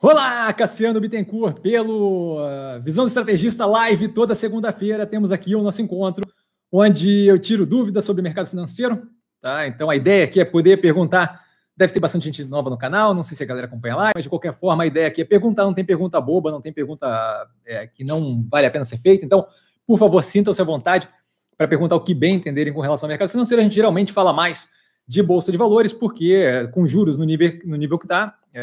Olá, Cassiano Bittencourt, pelo uh, Visão do Estrategista Live, toda segunda-feira temos aqui o nosso encontro, onde eu tiro dúvidas sobre o mercado financeiro. Tá? Então a ideia aqui é poder perguntar. Deve ter bastante gente nova no canal, não sei se a galera acompanha lá, mas de qualquer forma a ideia aqui é perguntar, não tem pergunta boba, não tem pergunta é, que não vale a pena ser feita. Então, por favor, sintam-se à vontade para perguntar o que bem entenderem com relação ao mercado financeiro. A gente geralmente fala mais de bolsa de valores, porque com juros no nível, no nível que está, é,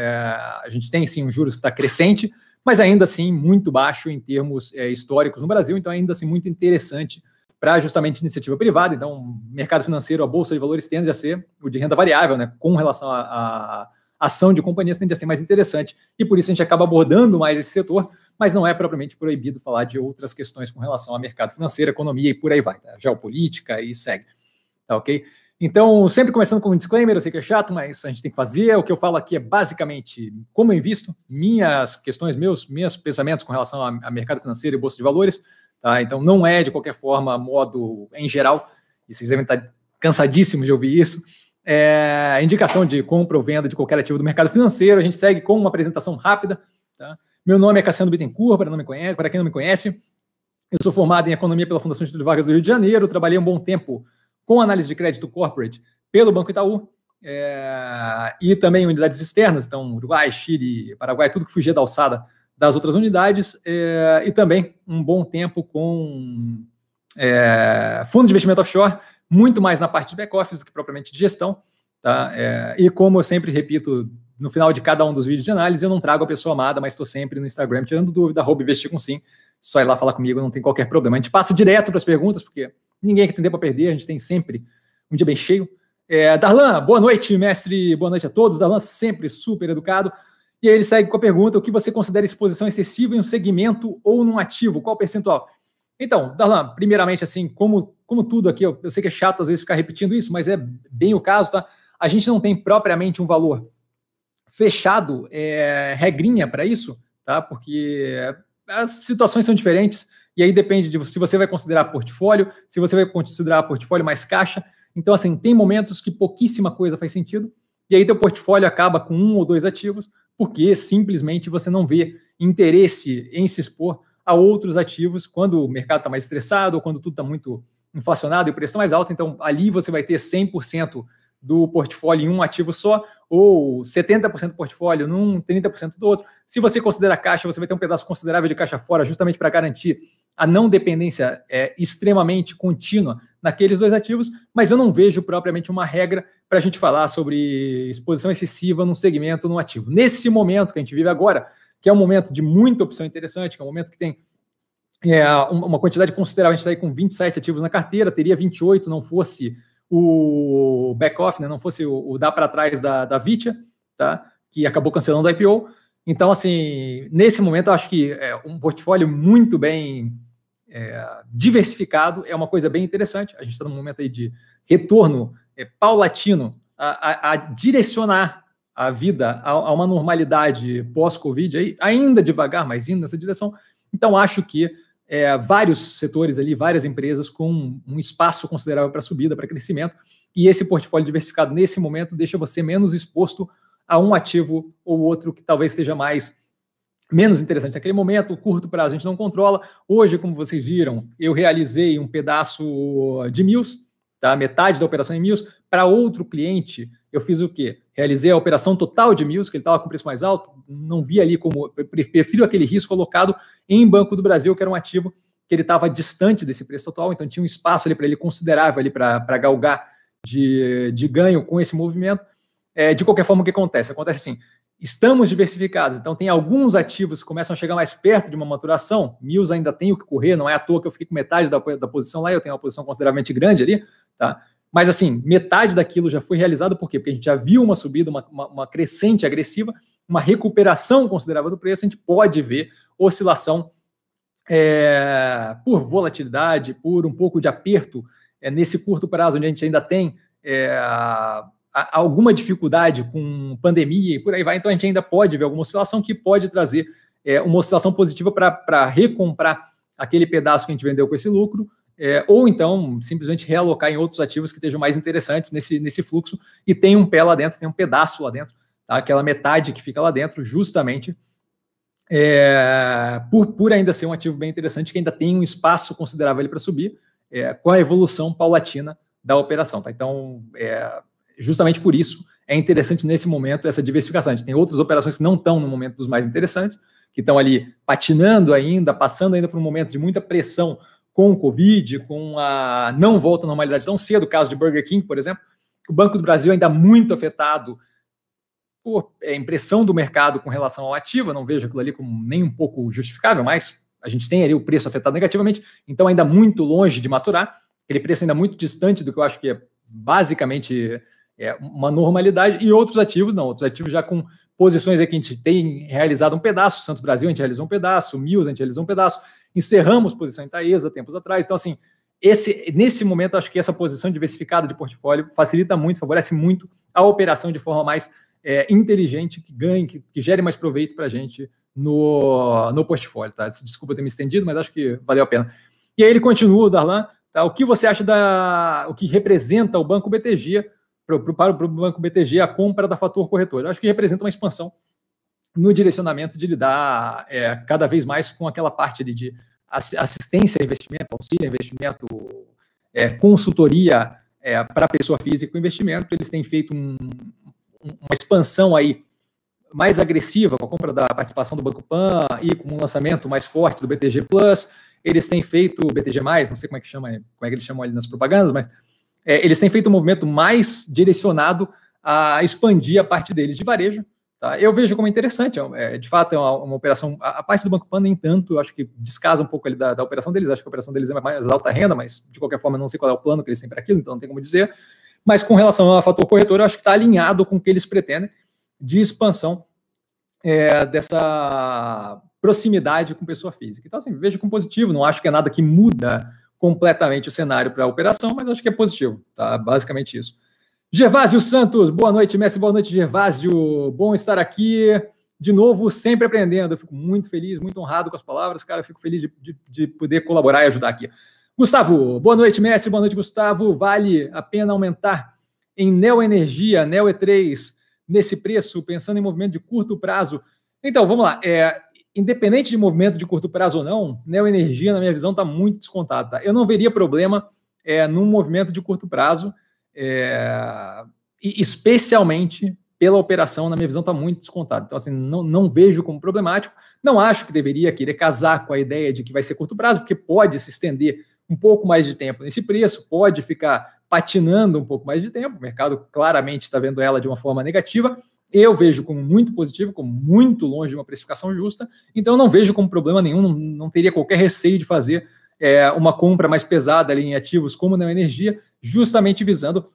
a gente tem sim um juros que está crescente, mas ainda assim muito baixo em termos é, históricos no Brasil, então ainda assim muito interessante para justamente iniciativa privada. Então, mercado financeiro, a bolsa de valores tende a ser o de renda variável, né, com relação à ação de companhias tende a ser mais interessante e por isso a gente acaba abordando mais esse setor, mas não é propriamente proibido falar de outras questões com relação ao mercado financeiro, economia e por aí vai, tá? geopolítica e segue. Tá ok? Então, sempre começando com um disclaimer, eu sei que é chato, mas a gente tem que fazer. O que eu falo aqui é basicamente como eu invisto, minhas questões, meus, meus pensamentos com relação a, mercado financeiro e bolsa de valores. Tá? Então, não é de qualquer forma modo em geral, e vocês devem estar cansadíssimos de ouvir isso. É, indicação de compra ou venda de qualquer ativo do mercado financeiro. A gente segue com uma apresentação rápida. Tá? Meu nome é Cassiano Bittencourt, para, não me conhece, para quem não me conhece. Eu sou formado em Economia pela Fundação Getúlio Vargas do Rio de Janeiro, trabalhei um bom tempo com análise de crédito corporate pelo Banco Itaú, é, e também unidades externas, então Uruguai, Chile, Paraguai, tudo que fugia da alçada das outras unidades, é, e também um bom tempo com é, fundo de investimento offshore, muito mais na parte de back-office do que propriamente de gestão. Tá? É, e como eu sempre repito no final de cada um dos vídeos de análise, eu não trago a pessoa amada, mas estou sempre no Instagram tirando dúvida, arroba investir com sim. Só ir lá falar comigo, não tem qualquer problema. A gente passa direto para as perguntas, porque Ninguém quer tem tempo para perder, a gente tem sempre um dia bem cheio. É, Darlan, boa noite, mestre, boa noite a todos. Darlan, sempre super educado. E aí ele segue com a pergunta: o que você considera exposição excessiva em um segmento ou num ativo? Qual o percentual? Então, Darlan, primeiramente, assim, como, como tudo aqui, eu, eu sei que é chato às vezes ficar repetindo isso, mas é bem o caso, tá? A gente não tem propriamente um valor fechado, é, regrinha para isso, tá? Porque as situações são diferentes. E aí depende de se você vai considerar portfólio, se você vai considerar portfólio mais caixa. Então, assim, tem momentos que pouquíssima coisa faz sentido, e aí teu portfólio acaba com um ou dois ativos, porque simplesmente você não vê interesse em se expor a outros ativos quando o mercado está mais estressado ou quando tudo está muito inflacionado e o preço está mais alto. Então, ali você vai ter 100% do portfólio em um ativo só, ou 70% do portfólio num, 30% do outro. Se você considera caixa, você vai ter um pedaço considerável de caixa fora, justamente para garantir a não dependência é, extremamente contínua naqueles dois ativos, mas eu não vejo propriamente uma regra para a gente falar sobre exposição excessiva num segmento, num ativo. Nesse momento que a gente vive agora, que é um momento de muita opção interessante, que é um momento que tem é, uma quantidade considerável, a gente está aí com 27 ativos na carteira, teria 28 não fosse o back-off, né, não fosse o, o dar para trás da, da Vitia, tá, que acabou cancelando a IPO. Então, assim, nesse momento, eu acho que é um portfólio muito bem é, diversificado é uma coisa bem interessante. A gente está num momento aí de retorno é, paulatino a, a, a, direcionar a vida a, a uma normalidade pós-Covid, ainda devagar, mas indo nessa direção. Então, acho que é, vários setores ali, várias empresas com um espaço considerável para subida, para crescimento, e esse portfólio diversificado nesse momento deixa você menos exposto a um ativo ou outro que talvez esteja mais menos interessante naquele momento, o curto prazo a gente não controla. Hoje, como vocês viram, eu realizei um pedaço de Mills, tá? metade da operação em Mills, para outro cliente, eu fiz o quê? Realizei a operação total de Mills, que ele estava com preço mais alto, não vi ali como. prefiro aquele risco colocado em Banco do Brasil, que era um ativo que ele estava distante desse preço total, então tinha um espaço ali para ele considerável ali para galgar de, de ganho com esse movimento. É, de qualquer forma, o que acontece? Acontece assim: estamos diversificados, então tem alguns ativos que começam a chegar mais perto de uma maturação. Mills ainda tem o que correr, não é à toa que eu fiquei com metade da, da posição lá, eu tenho uma posição consideravelmente grande ali, tá? Mas, assim, metade daquilo já foi realizado, por quê? Porque a gente já viu uma subida, uma, uma, uma crescente agressiva, uma recuperação considerável do preço, a gente pode ver oscilação é, por volatilidade, por um pouco de aperto é, nesse curto prazo, onde a gente ainda tem é, alguma dificuldade com pandemia e por aí vai, então a gente ainda pode ver alguma oscilação que pode trazer é, uma oscilação positiva para recomprar aquele pedaço que a gente vendeu com esse lucro é, ou então simplesmente realocar em outros ativos que estejam mais interessantes nesse, nesse fluxo e tem um pé lá dentro, tem um pedaço lá dentro, tá? aquela metade que fica lá dentro, justamente é, por, por ainda ser um ativo bem interessante, que ainda tem um espaço considerável para subir, é, com a evolução paulatina da operação. Tá? Então, é, justamente por isso, é interessante nesse momento essa diversificação. A gente tem outras operações que não estão no momento dos mais interessantes, que estão ali patinando ainda, passando ainda por um momento de muita pressão com o Covid, com a não volta à normalidade tão cedo, o caso de Burger King, por exemplo, o Banco do Brasil ainda muito afetado por é, impressão do mercado com relação ao ativo, não vejo aquilo ali como nem um pouco justificável, mas a gente tem ali o preço afetado negativamente, então ainda muito longe de maturar, aquele preço ainda muito distante do que eu acho que é basicamente é, uma normalidade, e outros ativos não, outros ativos já com posições aí que a gente tem realizado um pedaço, Santos Brasil a gente realizou um pedaço, Mills a gente realizou um pedaço, encerramos posição em Taesa tempos atrás, então assim, esse, nesse momento, acho que essa posição diversificada de portfólio facilita muito, favorece muito a operação de forma mais é, inteligente, que ganhe, que, que gere mais proveito para a gente no, no portfólio. Tá? Desculpa ter me estendido, mas acho que valeu a pena. E aí ele continua, Darlan, tá? o que você acha da o que representa o Banco BTG para o Banco BTG a compra da fator corretor? Eu acho que representa uma expansão no direcionamento de lidar é, cada vez mais com aquela parte de assistência a investimento, auxílio a investimento, é, consultoria é, para pessoa física com investimento. Eles têm feito um, uma expansão aí mais agressiva com a compra da participação do Banco Pan e com um lançamento mais forte do BTG Plus. Eles têm feito o BTG+, não sei como é que chama, como é que eles chamam ali nas propagandas, mas é, eles têm feito um movimento mais direcionado a expandir a parte deles de varejo. Tá? Eu vejo como interessante, é, de fato é uma, uma, operação, a, a, parte do Banco Pan nem tanto, acho que descasa um pouco ali da, da, operação deles, acho que a operação deles é mais alta renda, mas de qualquer forma não sei qual é o plano que eles têm para aquilo, então não tem como dizer. Mas com relação ao fator corretor, eu acho que está alinhado com o que eles pretendem de expansão é, dessa proximidade com pessoa física. Então, assim, vejo como positivo, não acho que é nada que muda completamente o cenário para a operação, mas acho que é positivo, tá? Basicamente isso. Gervásio Santos, boa noite, mestre, boa noite, Gervásio. Bom estar aqui de novo, sempre aprendendo. Eu fico muito feliz, muito honrado com as palavras, cara. Eu fico feliz de, de, de poder colaborar e ajudar aqui. Gustavo, boa noite, mestre, boa noite, Gustavo. Vale a pena aumentar em Neoenergia, Neo E3, nesse preço, pensando em movimento de curto prazo? Então, vamos lá. É, independente de movimento de curto prazo ou não, Neoenergia, na minha visão, está muito descontada. Tá? Eu não veria problema é, num movimento de curto prazo, é, especialmente pela operação, na minha visão, está muito descontado. Então, assim, não, não vejo como problemático. Não acho que deveria querer casar com a ideia de que vai ser curto prazo, porque pode se estender um pouco mais de tempo nesse preço, pode ficar patinando um pouco mais de tempo. O mercado claramente está vendo ela de uma forma negativa. Eu vejo como muito positivo, como muito longe de uma precificação justa. Então, não vejo como problema nenhum, não, não teria qualquer receio de fazer é, uma compra mais pesada ali em ativos como na energia, justamente visando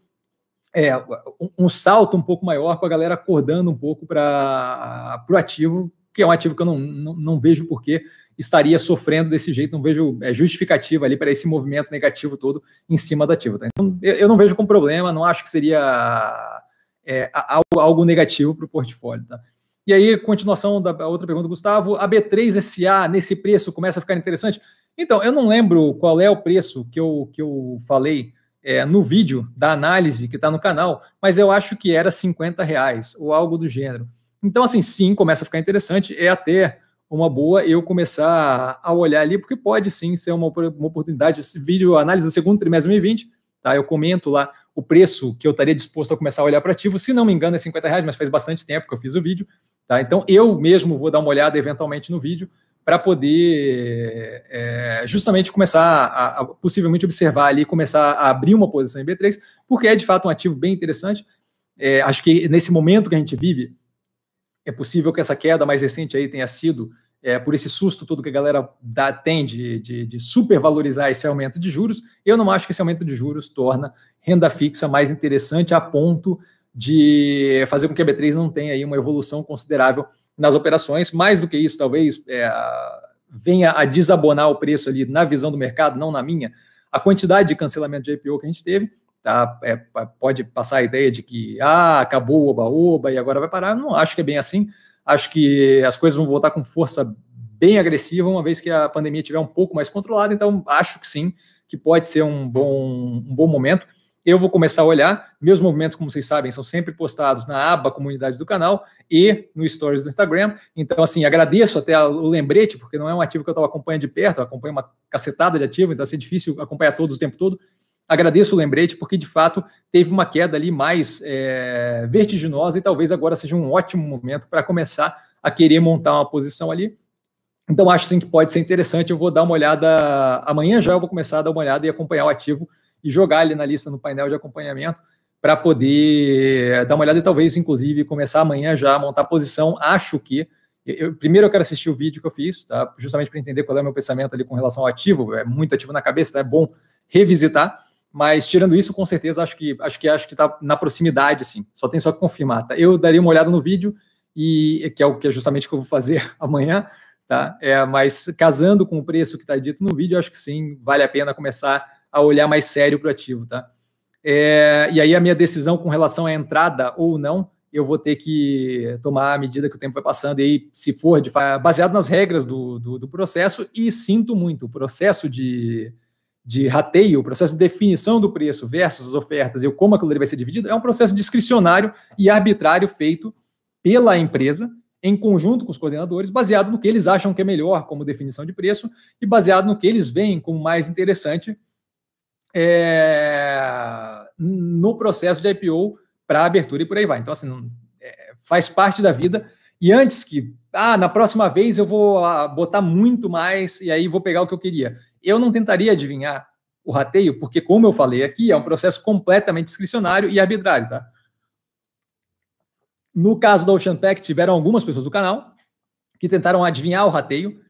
é, um, um, salto um pouco maior com a galera acordando um pouco para o ativo, que é um ativo que eu não, não, não vejo por que estaria sofrendo desse jeito, não vejo é, justificativa ali para esse movimento negativo todo em cima do ativo. Tá? Então, eu, eu, não vejo como problema, não acho que seria é, algo, algo, negativo para o portfólio. Tá? E aí, continuação da outra pergunta Gustavo, a B3SA nesse preço começa a ficar interessante? Então, eu não lembro qual é o preço que eu, que eu falei é, no vídeo da análise que está no canal, mas eu acho que era 50 reais ou algo do gênero. Então, assim, sim, começa a ficar interessante. É até uma boa eu começar a olhar ali, porque pode sim ser uma, uma oportunidade. Esse vídeo, análise do segundo trimestre de 2020, tá? Eu comento lá o preço que eu estaria disposto a começar a olhar para ativo. Se não me engano, é 50 reais, mas faz bastante tempo que eu fiz o vídeo, tá? Então eu mesmo vou dar uma olhada eventualmente no vídeo para poder é, justamente começar a, a, possivelmente observar ali, começar a abrir uma posição em B3, porque é de fato um ativo bem interessante. É, acho que nesse momento que a gente vive, é possível que essa queda mais recente aí tenha sido é, por esse susto todo que a galera dá, tem de, de, de, supervalorizar esse aumento de juros. Eu não acho que esse aumento de juros torna renda fixa mais interessante a ponto de fazer com que a B3 não tenha aí uma evolução considerável nas operações. Mais do que isso, talvez é, venha a desabonar o preço ali na visão do mercado, não na minha, a quantidade de cancelamento de IPO que a gente teve. Tá? É, pode passar a ideia de que ah, acabou o oba-oba e agora vai parar. Não acho que é bem assim. Acho que as coisas vão voltar com força bem agressiva, uma vez que a pandemia estiver um pouco mais controlada. Então, acho que sim, que pode ser um bom, um bom momento. eu vou começar a olhar. Meus movimentos, como vocês sabem, são sempre postados na aba comunidade do canal e no stories do Instagram. Então, assim, agradeço até o lembrete, porque não é um ativo que eu estava acompanhando de perto, eu acompanho uma cacetada de ativo, então assim, é difícil acompanhar todos o tempo todo. Agradeço o lembrete, porque de fato teve uma queda ali mais é, vertiginosa e talvez agora seja um ótimo momento para começar a querer montar uma posição ali. Então, acho sim que pode ser interessante. Eu vou dar uma olhada amanhã já, eu vou começar a dar uma olhada e acompanhar o ativo e jogar ali na lista no painel de acompanhamento para poder dar uma olhada e talvez, inclusive, começar amanhã já a montar posição. Acho que. Eu, primeiro eu quero assistir o vídeo que eu fiz, tá? justamente para entender qual é o meu pensamento ali com relação ao ativo. É muito ativo na cabeça, tá? é bom revisitar. Mas tirando isso, com certeza acho que acho que acho que está na proximidade, assim. Só tem só que confirmar. Tá? Eu daria uma olhada no vídeo e que é o que é justamente o que eu vou fazer amanhã, tá? É, mas casando com o preço que está dito no vídeo, acho que sim, vale a pena começar a olhar mais sério para o ativo, tá? É, e aí a minha decisão com relação à entrada ou não, eu vou ter que tomar à medida que o tempo vai passando, e aí, se for de, baseado nas regras do, do, do processo, e sinto muito, o processo de, de rateio, o processo de definição do preço versus as ofertas e como aquilo vai ser dividido, é um processo discricionário e arbitrário feito pela empresa, em conjunto com os coordenadores, baseado no que eles acham que é melhor como definição de preço e baseado no que eles veem como mais interessante é, no processo de IPO para abertura e por aí vai. Então, assim, é, faz parte da vida. E antes que, ah, na próxima vez eu vou ah, botar muito mais e aí vou pegar o que eu queria. Eu não tentaria adivinhar o rateio, porque, como eu falei aqui, é um processo completamente discricionário e arbitrário, tá? No caso da Ocean Tech, tiveram algumas pessoas do canal que tentaram adivinhar o rateio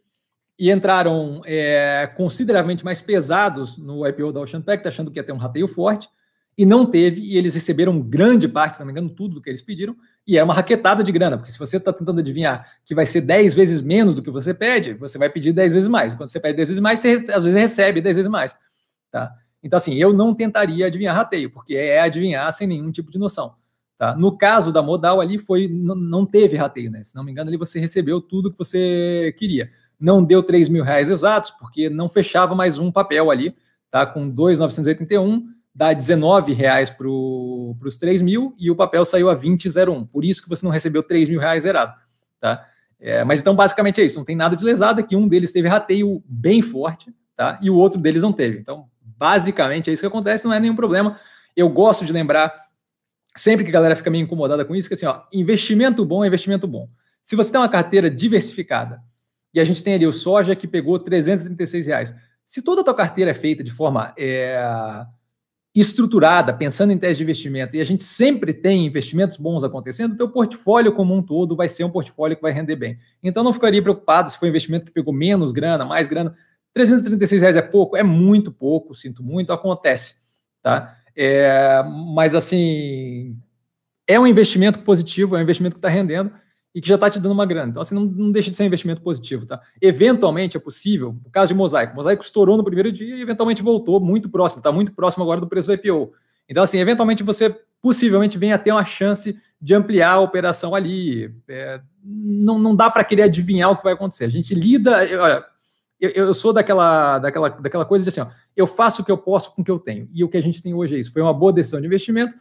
e entraram é, consideravelmente mais pesados no IPO da Ocean Pact, achando que ia ter um rateio forte, e não teve, e eles receberam grande parte, se não me engano, tudo do que eles pediram, e é uma raquetada de grana, porque se você está tentando adivinhar que vai ser 10 vezes menos do que você pede, você vai pedir 10 vezes mais. Quando você pede 10 vezes mais, você às vezes recebe 10 vezes mais. Tá? Então, assim, eu não tentaria adivinhar rateio, porque é adivinhar sem nenhum tipo de noção. Tá? No caso da modal ali, foi não teve rateio, né? Se não me engano, ali você recebeu tudo que você queria não deu 3 mil reais exatos, porque não fechava mais um papel ali, tá? Com 2,981, dá 19 reais para os 3 mil e o papel saiu a 20,01. Por isso que você não recebeu 3 mil reais zerado, tá? É, mas então, basicamente é isso, não tem nada de lesado aqui. Um deles teve rateio bem forte, tá? E o outro deles não teve. Então, basicamente é isso que acontece, não é nenhum problema. Eu gosto de lembrar, sempre que a galera fica meio incomodada com isso, que assim, ó, investimento bom é investimento bom. Se você tem uma carteira diversificada, e a gente tem ali o soja que pegou 336 reais. Se toda a tua carteira é feita de forma é, estruturada, pensando em tese de investimento, e a gente sempre tem investimentos bons acontecendo, o teu portfólio como um todo vai ser um portfólio que vai render bem. Então não ficaria preocupado se foi um investimento que pegou menos grana, mais grana. 336 reais é pouco? É muito pouco, sinto muito, acontece. Tá? É, mas assim, é um investimento positivo, é um investimento que está rendendo e que já está te dando uma grana. Então, assim, não, não, deixa de ser um investimento positivo, tá? Eventualmente é possível, no caso de Mosaico, Mosaico estourou no primeiro dia e eventualmente voltou muito próximo, está muito próximo agora do preço do IPO. Então, assim, eventualmente você possivelmente venha a ter uma chance de ampliar a operação ali. É, não, não dá para querer adivinhar o que vai acontecer. A gente lida, olha, eu, eu, sou daquela, daquela, daquela coisa de assim, ó, eu faço o que eu posso com o que eu tenho. E o que a gente tem hoje é isso. Foi uma boa decisão de investimento,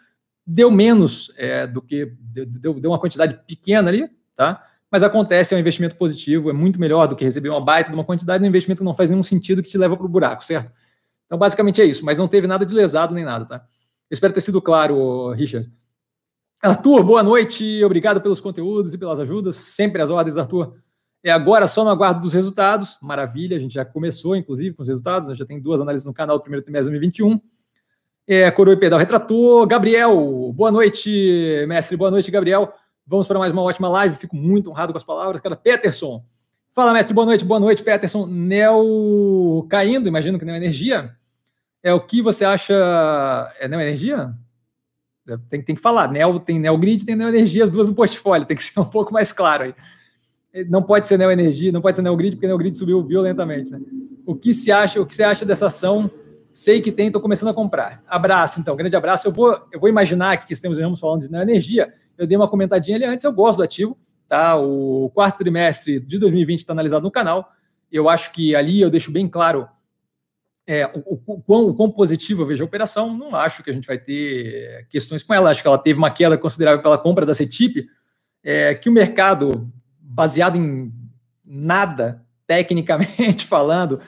deu menos é, do que, deu, deu uma quantidade pequena ali, tá? Mas acontece, é um investimento positivo, é muito melhor do que receber uma baita de uma quantidade de um investimento que não faz nenhum sentido que te leva para o buraco, certo? Então, basicamente é isso, mas não teve nada de lesado nem nada, tá? Eu espero ter sido claro, Richard. Arthur, boa noite, obrigado pelos conteúdos e pelas ajudas, sempre as ordens, Arthur. É agora só no aguardo dos resultados, maravilha, a gente já começou, inclusive, com os resultados, já tem duas análises no canal do primeiro trimestre de 2021. É, Coroa e Pedal retratou. Gabriel, boa noite, mestre, boa noite, Gabriel. Vamos para mais uma ótima live. Fico muito honrado com as palavras. Cara, Peterson. Fala, mestre. Boa noite. Boa noite, Peterson. Neo caindo, imagino que Neo Energia. É o que você acha. É Neo Energia? É, tem, tem que falar. Neo, tem Neo Grid, tem Neo Energia, as duas no portfólio. Tem que ser um pouco mais claro aí. Não pode ser Neo Energia, não pode ser Neo Grid, porque Neo Grid subiu violentamente. Né? O que se acha? O que você acha dessa ação? Sei que tem, estou começando a comprar. Abraço, então. Grande abraço. Eu vou, eu vou imaginar que estamos falando de Neo Energia eu dei uma comentadinha ali antes, eu gosto do ativo, tá? O quarto trimestre de 2020 está analisado no canal. Eu acho que ali eu deixo bem claro é, o, o, quão, o quão positivo eu vejo a operação, não acho que a gente vai ter questões com ela. Acho que ela teve uma queda considerável pela compra da CETIP, é, que o mercado, baseado em nada, tecnicamente falando,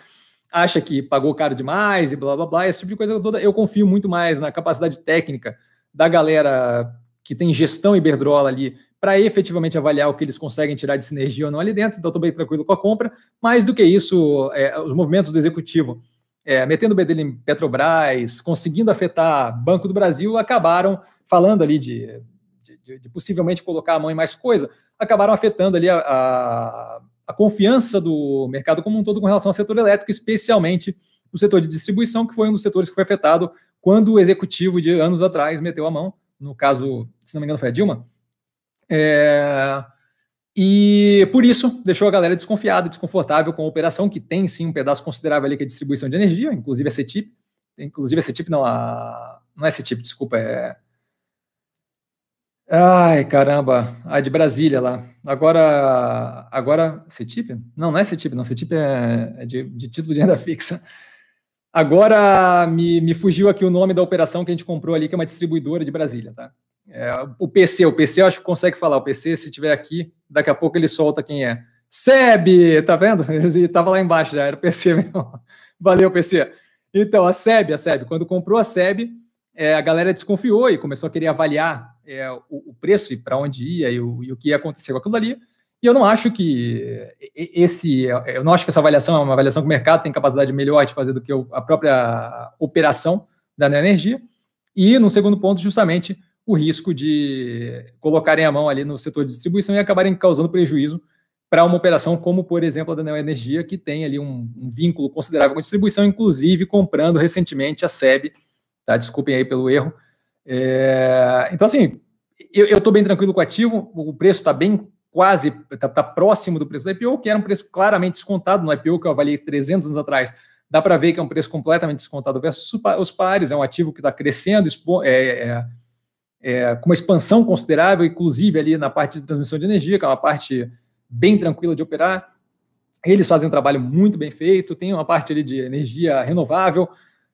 acha que pagou caro demais e blá blá blá, esse tipo de coisa toda. Eu confio muito mais na capacidade técnica da galera que tem gestão Iberdrola ali para efetivamente avaliar o que eles conseguem tirar de sinergia ou não ali dentro. Então, estou bem tranquilo com a compra. Mais do que isso, é, os movimentos do executivo é, metendo o bedelho em Petrobras, conseguindo afetar Banco do Brasil, acabaram falando ali de, de, de possivelmente colocar a mão em mais coisa, acabaram afetando ali a, a, a, confiança do mercado como um todo com relação ao setor elétrico, especialmente o setor de distribuição, que foi um dos setores que foi afetado quando o executivo de anos atrás meteu a mão, no caso, se não me engano, foi a Dilma. É, e por isso deixou a galera desconfiada, desconfortável com a operação, que tem sim um pedaço considerável ali que é distribuição de energia, inclusive a CETIP. Inclusive a CETIP, não, a, não é CETIP, desculpa, é. Ai, caramba, a de Brasília lá. Agora, agora, CETIP? Não, não é CETIP, não, CETIP é, é de, de título de renda fixa. Agora me, me fugiu aqui o nome da operação que a gente comprou ali, que é uma distribuidora de Brasília, tá? É, o PC, o PC eu acho que consegue falar. O PC, se tiver aqui, daqui a pouco ele solta quem é. SEB, tá vendo? Ele tava lá embaixo já, era o PC mesmo. Valeu, PC. Então, a SEB, a SEB, quando comprou a SEB, é, a galera desconfiou e começou a querer avaliar é, o, o, preço e para onde ia e o, e o, que ia acontecer com aquilo ali. E eu não acho que esse, eu não acho que essa avaliação é uma avaliação que o mercado tem capacidade melhor de fazer do que a própria operação da energia. E, no segundo ponto, justamente o risco de colocarem a mão ali no setor de distribuição e acabarem causando prejuízo para uma operação como, por exemplo, a da Neo Energia, que tem ali um, um, vínculo considerável com a distribuição, inclusive comprando recentemente a SEB, tá? Desculpem aí pelo erro. É, então, assim, eu estou bem tranquilo com o ativo, o preço está bem quase, está tá próximo do preço do IPO, que era um preço claramente descontado no IPO, que eu avaliei 300 anos atrás, dá para ver que é um preço completamente descontado versus os pares, é um ativo que está crescendo, é, é, é, com uma expansão considerável, inclusive ali na parte de transmissão de energia, que é uma parte bem tranquila de operar. Eles fazem um trabalho muito bem feito, tem uma parte ali de energia renovável,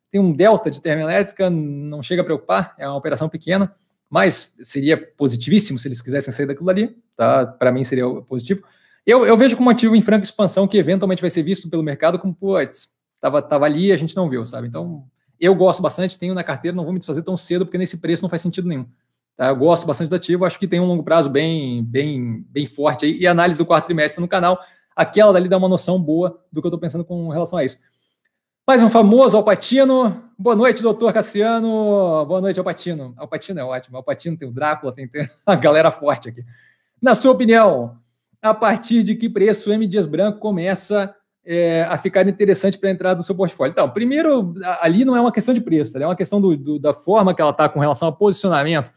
tem um delta de termoelétrica, não chega a preocupar, é uma operação pequena, mas seria positivíssimo se eles quisessem sair daquilo ali, tá? Para mim seria positivo. Eu, eu vejo como ativo em franca expansão que eventualmente vai ser visto pelo mercado como, putz, tava, tava ali e a gente não viu, sabe? Então, eu gosto bastante, tenho na carteira, não vou me desfazer tão cedo, porque nesse preço não faz sentido nenhum. Tá? Eu gosto bastante do ativo, acho que tem um longo prazo bem, bem, bem forte aí. E análise do quarto trimestre no canal, aquela dali dá uma noção boa do que eu estou pensando com relação a isso. Mais um famoso Alpatino. Boa noite, doutor Cassiano. Boa noite, Alpatino. Alpatino é ótimo. Alpatino tem o Drácula, tem, tem a galera forte aqui. Na sua opinião, a partir de que preço o M. Dias Branco começa é, a ficar interessante para entrar no seu portfólio. Então, primeiro, ali não é uma questão de preço, é uma questão do, do, da forma que ela está com relação ao posicionamento,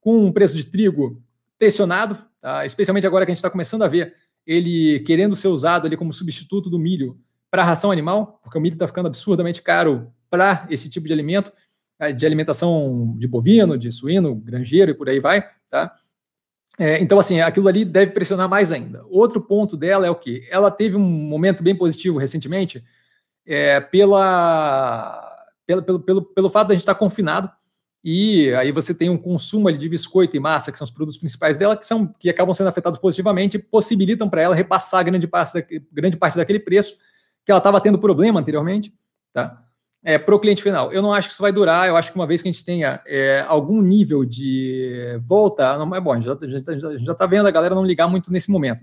com um preço de trigo pressionado, tá? especialmente agora que a gente está começando a ver ele querendo ser usado ali como substituto do milho para ração animal, porque o milho está ficando absurdamente caro para esse tipo de alimento, é, de alimentação de bovino, de suíno, granjeiro e por aí vai, tá? É, então, assim, aquilo ali deve pressionar mais ainda. Outro ponto dela é o que? Ela teve um momento bem positivo recentemente é, pela, pelo, pelo, pelo, pelo fato de a gente estar confinado e aí você tem um consumo de biscoito e massa, que são os produtos principais dela, que, são, que acabam sendo afetados positivamente e possibilitam para ela repassar grande parte, da, grande parte daquele preço que ela estava tendo problema anteriormente, tá? é, para o cliente final. Eu não acho que isso vai durar, eu acho que uma vez que a gente tenha é, algum nível de volta, não é bom, já já está vendo a galera não ligar muito nesse momento.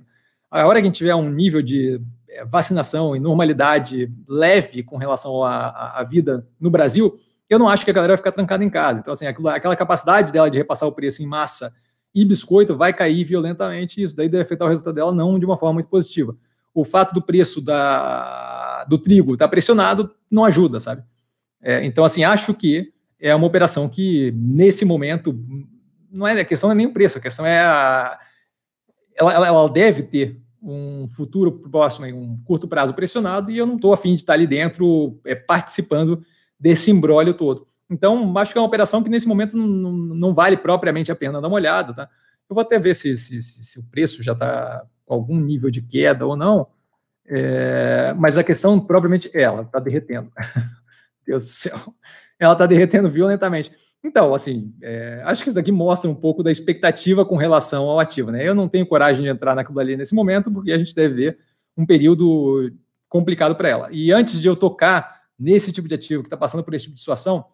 A hora que a gente tiver um nível de é, vacinação e normalidade leve com relação à, vida no Brasil, eu não acho que a galera vai ficar trancada em casa. Então, assim, aquela, aquela capacidade dela de repassar o preço em massa e biscoito vai cair violentamente, e isso daí deve afetar o resultado dela não de uma forma muito positiva. O fato do preço da, do trigo estar tá pressionado não ajuda, sabe? É, então, assim, acho que é uma operação que, nesse momento, não é a questão não é nem o preço, a questão é a, ela, ela, ela deve ter um futuro próximo, um curto prazo pressionado, e eu não estou afim de estar ali dentro é, participando desse embrólio todo. Então, acho que é uma operação que nesse momento não, não, vale propriamente a pena dar uma olhada. Tá? Eu vou até ver se, se, se, se o preço já está algum nível de queda ou não. É, mas a questão propriamente é, ela está derretendo. Deus do céu. Ela está derretendo violentamente. Então, assim, é, acho que isso daqui mostra um pouco da expectativa com relação ao ativo. Né? Eu não tenho coragem de entrar naquilo ali nesse momento, porque a gente deve ver um período complicado para ela. E antes de eu tocar nesse tipo de ativo que está passando por esse tipo de situação,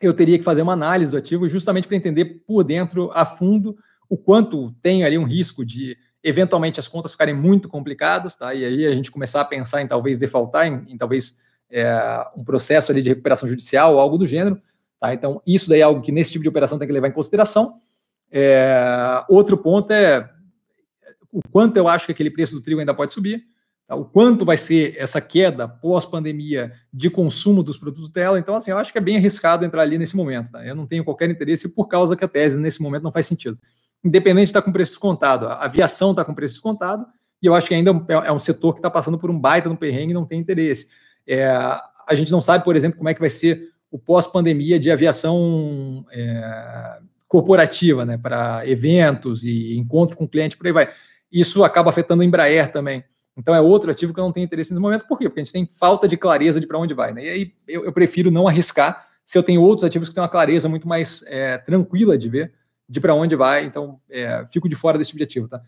eu teria que fazer uma análise do ativo justamente para entender por dentro, a fundo, o quanto tem ali um risco de eventualmente as contas ficarem muito complicadas, tá? E aí a gente começar a pensar em talvez defaultar, em, em talvez é, um processo ali de recuperação judicial ou algo do gênero, tá? Então isso daí é algo que nesse tipo de operação tem que levar em consideração. É, outro ponto é o quanto eu acho que aquele preço do trigo ainda pode subir, tá? o quanto vai ser essa queda pós-pandemia de consumo dos produtos dela. Então, assim, eu acho que é bem arriscado entrar ali nesse momento. Tá? Eu não tenho qualquer interesse por causa que a tese nesse momento não faz sentido independente de estar com preço descontado. A aviação está com preço descontado, e eu acho que ainda é, é um setor que está passando por um baita no perrengue e não tem interesse. É, a gente não sabe, por exemplo, como é que vai ser o pós-pandemia de aviação é, corporativa, né, para eventos e encontro com cliente, por aí vai. Isso acaba afetando a Embraer também. Então é outro ativo que eu não tenho interesse nesse momento. Por quê? Porque a gente tem falta de clareza de para onde vai. Né? E aí eu, eu, prefiro não arriscar se eu tenho outros ativos que têm uma clareza muito mais é, tranquila de ver de para onde vai, então é, fico de fora desse objetivo, tá?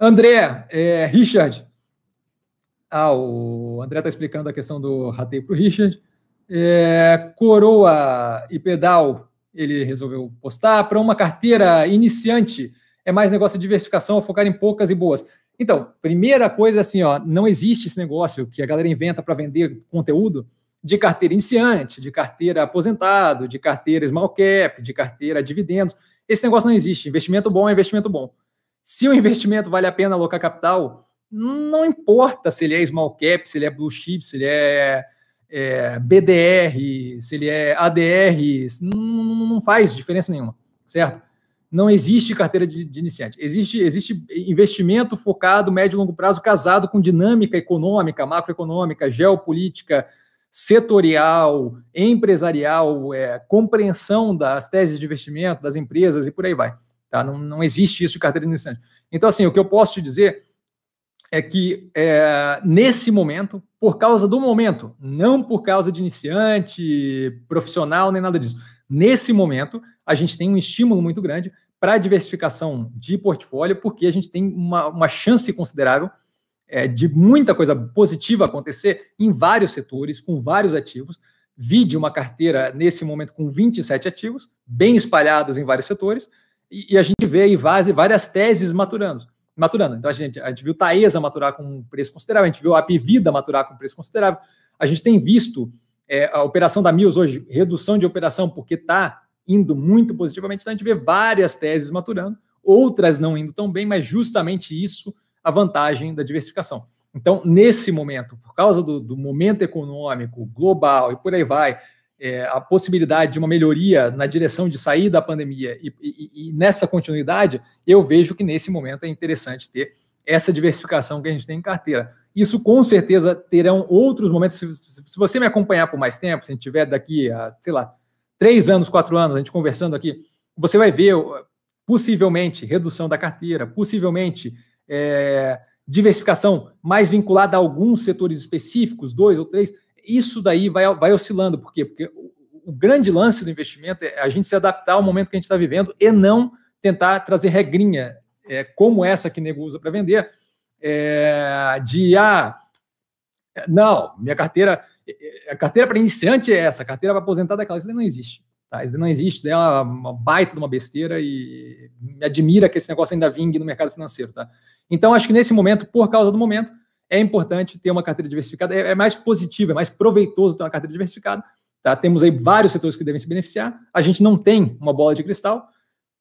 André, é, Richard. Ah, o André está explicando a questão do rateio para o Richard. É, coroa e pedal, ele resolveu postar. Para uma carteira iniciante, é mais negócio de diversificação, focar em poucas e boas. Então, primeira coisa assim, ó, não existe esse negócio que a galera inventa para vender conteúdo de carteira iniciante, de carteira aposentado, de carteira small cap, de carteira dividendos. Esse negócio não existe. Investimento bom é investimento bom. Se o investimento vale a pena alocar capital, não importa se ele é small cap, se ele é blue chip, se ele é, é BDR, se ele é ADR, não, não, faz diferença nenhuma, certo? Não existe carteira de, de, iniciante. Existe, existe investimento focado médio e longo prazo casado com dinâmica econômica, macroeconômica, geopolítica, setorial, empresarial, é, compreensão das teses de investimento das empresas e por aí vai. Tá? Não, não existe isso de carteira iniciante. Então, assim, o que eu posso te dizer é que é, nesse momento, por causa do momento, não por causa de iniciante, profissional, nem nada disso. Nesse momento, a gente tem um estímulo muito grande para a diversificação de portfólio, porque a gente tem uma, uma chance considerável é, de muita coisa positiva acontecer em vários setores, com vários ativos. Vide uma carteira nesse momento com 27 ativos, bem espalhadas em vários setores, e, e a gente vê aí várias, teses maturando. maturando. Então a gente, a gente viu Taesa maturar com um preço considerável, a gente viu a Apivida maturar com um preço considerável. A gente tem visto é, a operação da Mills hoje, redução de operação, porque está indo muito positivamente, então a gente vê várias teses maturando, outras não indo tão bem, mas justamente isso a vantagem da diversificação. Então, nesse momento, por causa do, do momento econômico global e por aí vai, é, a possibilidade de uma melhoria na direção de sair da pandemia e, e, e, nessa continuidade, eu vejo que nesse momento é interessante ter essa diversificação que a gente tem em carteira. Isso com certeza terão outros momentos. Se, se você me acompanhar por mais tempo, se a gente tiver daqui a, sei lá, três anos, quatro anos, a gente conversando aqui, você vai ver possivelmente redução da carteira, possivelmente é, diversificação mais vinculada a alguns setores específicos, dois ou três, isso daí vai, vai oscilando. Por quê? Porque o, grande lance do investimento é a gente se adaptar ao momento que a gente está vivendo e não tentar trazer regrinha é, como essa que nego usa para vender, é, de ah, não, minha carteira, é, a carteira para iniciante é essa, a carteira para aposentar daquela, isso não existe. Tá? Isso não existe, é uma baita de uma besteira e me admira que esse negócio ainda vingue no mercado financeiro. Tá? Então, acho que nesse momento, por causa do momento, é importante ter uma carteira diversificada. É, é mais positivo, é mais proveitoso ter uma carteira diversificada. Tá? Temos aí vários setores que devem se beneficiar. A gente não tem uma bola de cristal.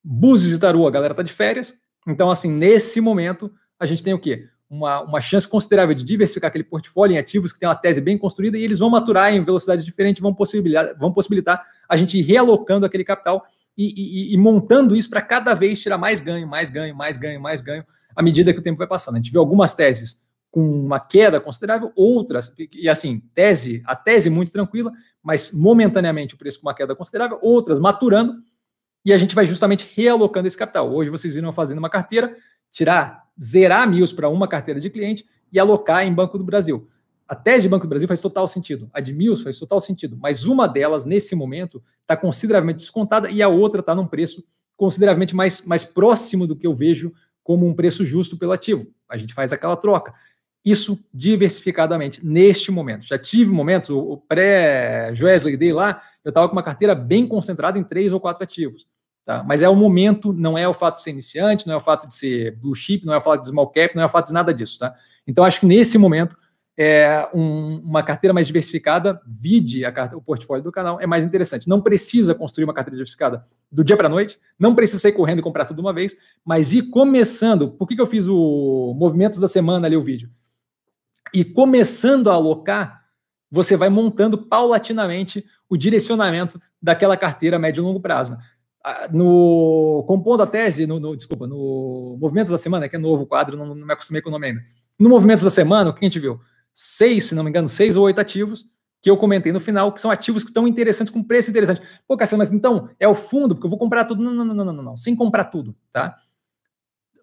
Búzios e Taru, a galera está de férias. Então, assim, nesse momento, a gente tem o quê? Uma, uma chance considerável de diversificar aquele portfólio em ativos que tem uma tese bem construída e eles vão maturar em velocidades diferentes, vão possibilitar, vão possibilitar a gente ir realocando aquele capital e, e, e montando isso para cada vez tirar mais ganho, mais ganho, mais ganho, mais ganho à medida que o tempo vai passando. A gente vê algumas teses com uma queda considerável, outras, e assim, tese, a tese muito tranquila, mas momentaneamente o preço com uma queda considerável, outras maturando, e a gente vai justamente realocando esse capital. Hoje vocês viram fazendo uma carteira, tirar, zerar mil para uma carteira de cliente e alocar em Banco do Brasil. A tese de Banco do Brasil faz total sentido, a de Mills faz total sentido, mas uma delas, nesse momento, está consideravelmente descontada e a outra está num preço consideravelmente mais, mais próximo do que eu vejo como um preço justo pelo ativo. A gente faz aquela troca. Isso diversificadamente, neste momento. Já tive momentos, o, pré-Joesley Day lá, eu estava com uma carteira bem concentrada em três ou quatro ativos. Tá? Mas é o momento, não é o fato de ser iniciante, não é o fato de ser blue chip, não é o fato de small cap, não é o fato de nada disso. Tá? Então, acho que nesse momento, é, um, uma carteira mais diversificada, vide a carta, o portfólio do canal, é mais interessante. Não precisa construir uma carteira diversificada do dia para a noite, não precisa sair correndo e comprar tudo uma vez, mas ir começando. Por que, que eu fiz o Movimentos da Semana ali, o vídeo? E começando a alocar, você vai montando paulatinamente o direcionamento daquela carteira médio e longo prazo. No Compondo a Tese, no, no, desculpa, no Movimentos da Semana, que é novo quadro, não, não me acostumei com o nome ainda. No Movimentos da Semana, o que a gente viu? Seis, se não me engano, seis ou oito ativos que eu comentei no final, que são ativos que estão interessantes, com preço interessante. Pô, Cassiano, mas então é o fundo, porque eu vou comprar tudo. Não, não, não, não, não, não. sem comprar tudo, tá?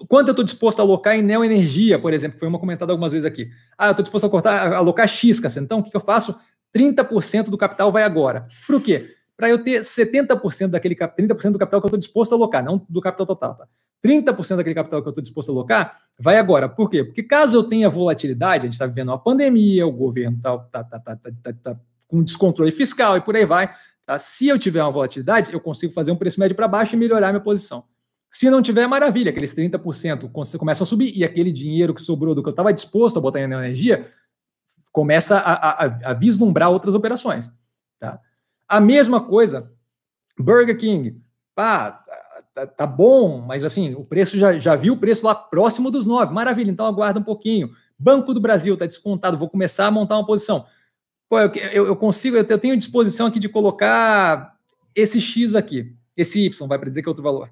Quanto eu estou disposto a alocar em neoenergia, por exemplo, foi uma comentada algumas vezes aqui. Ah, eu estou disposto a, cortar, a alocar X, Cassiano. Então, o que, que eu faço? 30% do capital vai agora. Por quê? Para eu ter 70% daquele 30% do capital que eu estou disposto a alocar, não do capital total, tá? 30% daquele capital que eu estou disposto a alocar vai agora. Por quê? Porque caso eu tenha volatilidade, a gente está vivendo uma pandemia, o governo está tá, tá, tá, tá, tá com descontrole fiscal e por aí vai. Tá? Se eu tiver uma volatilidade, eu consigo fazer um preço médio para baixo e melhorar minha posição. Se não tiver, maravilha, aqueles 30% começam a subir e aquele dinheiro que sobrou do que eu estava disposto a botar em energia começa a, a, a vislumbrar outras operações. Tá? A mesma coisa, Burger King. Pá, tá, tá, bom, mas assim, o preço já, já viu o preço lá próximo dos 9. Maravilha, então aguarda um pouquinho. Banco do Brasil está descontado, vou começar a montar uma posição. Pô, eu, eu consigo, eu tenho disposição aqui de colocar esse X aqui, esse Y, vai para dizer que é outro valor.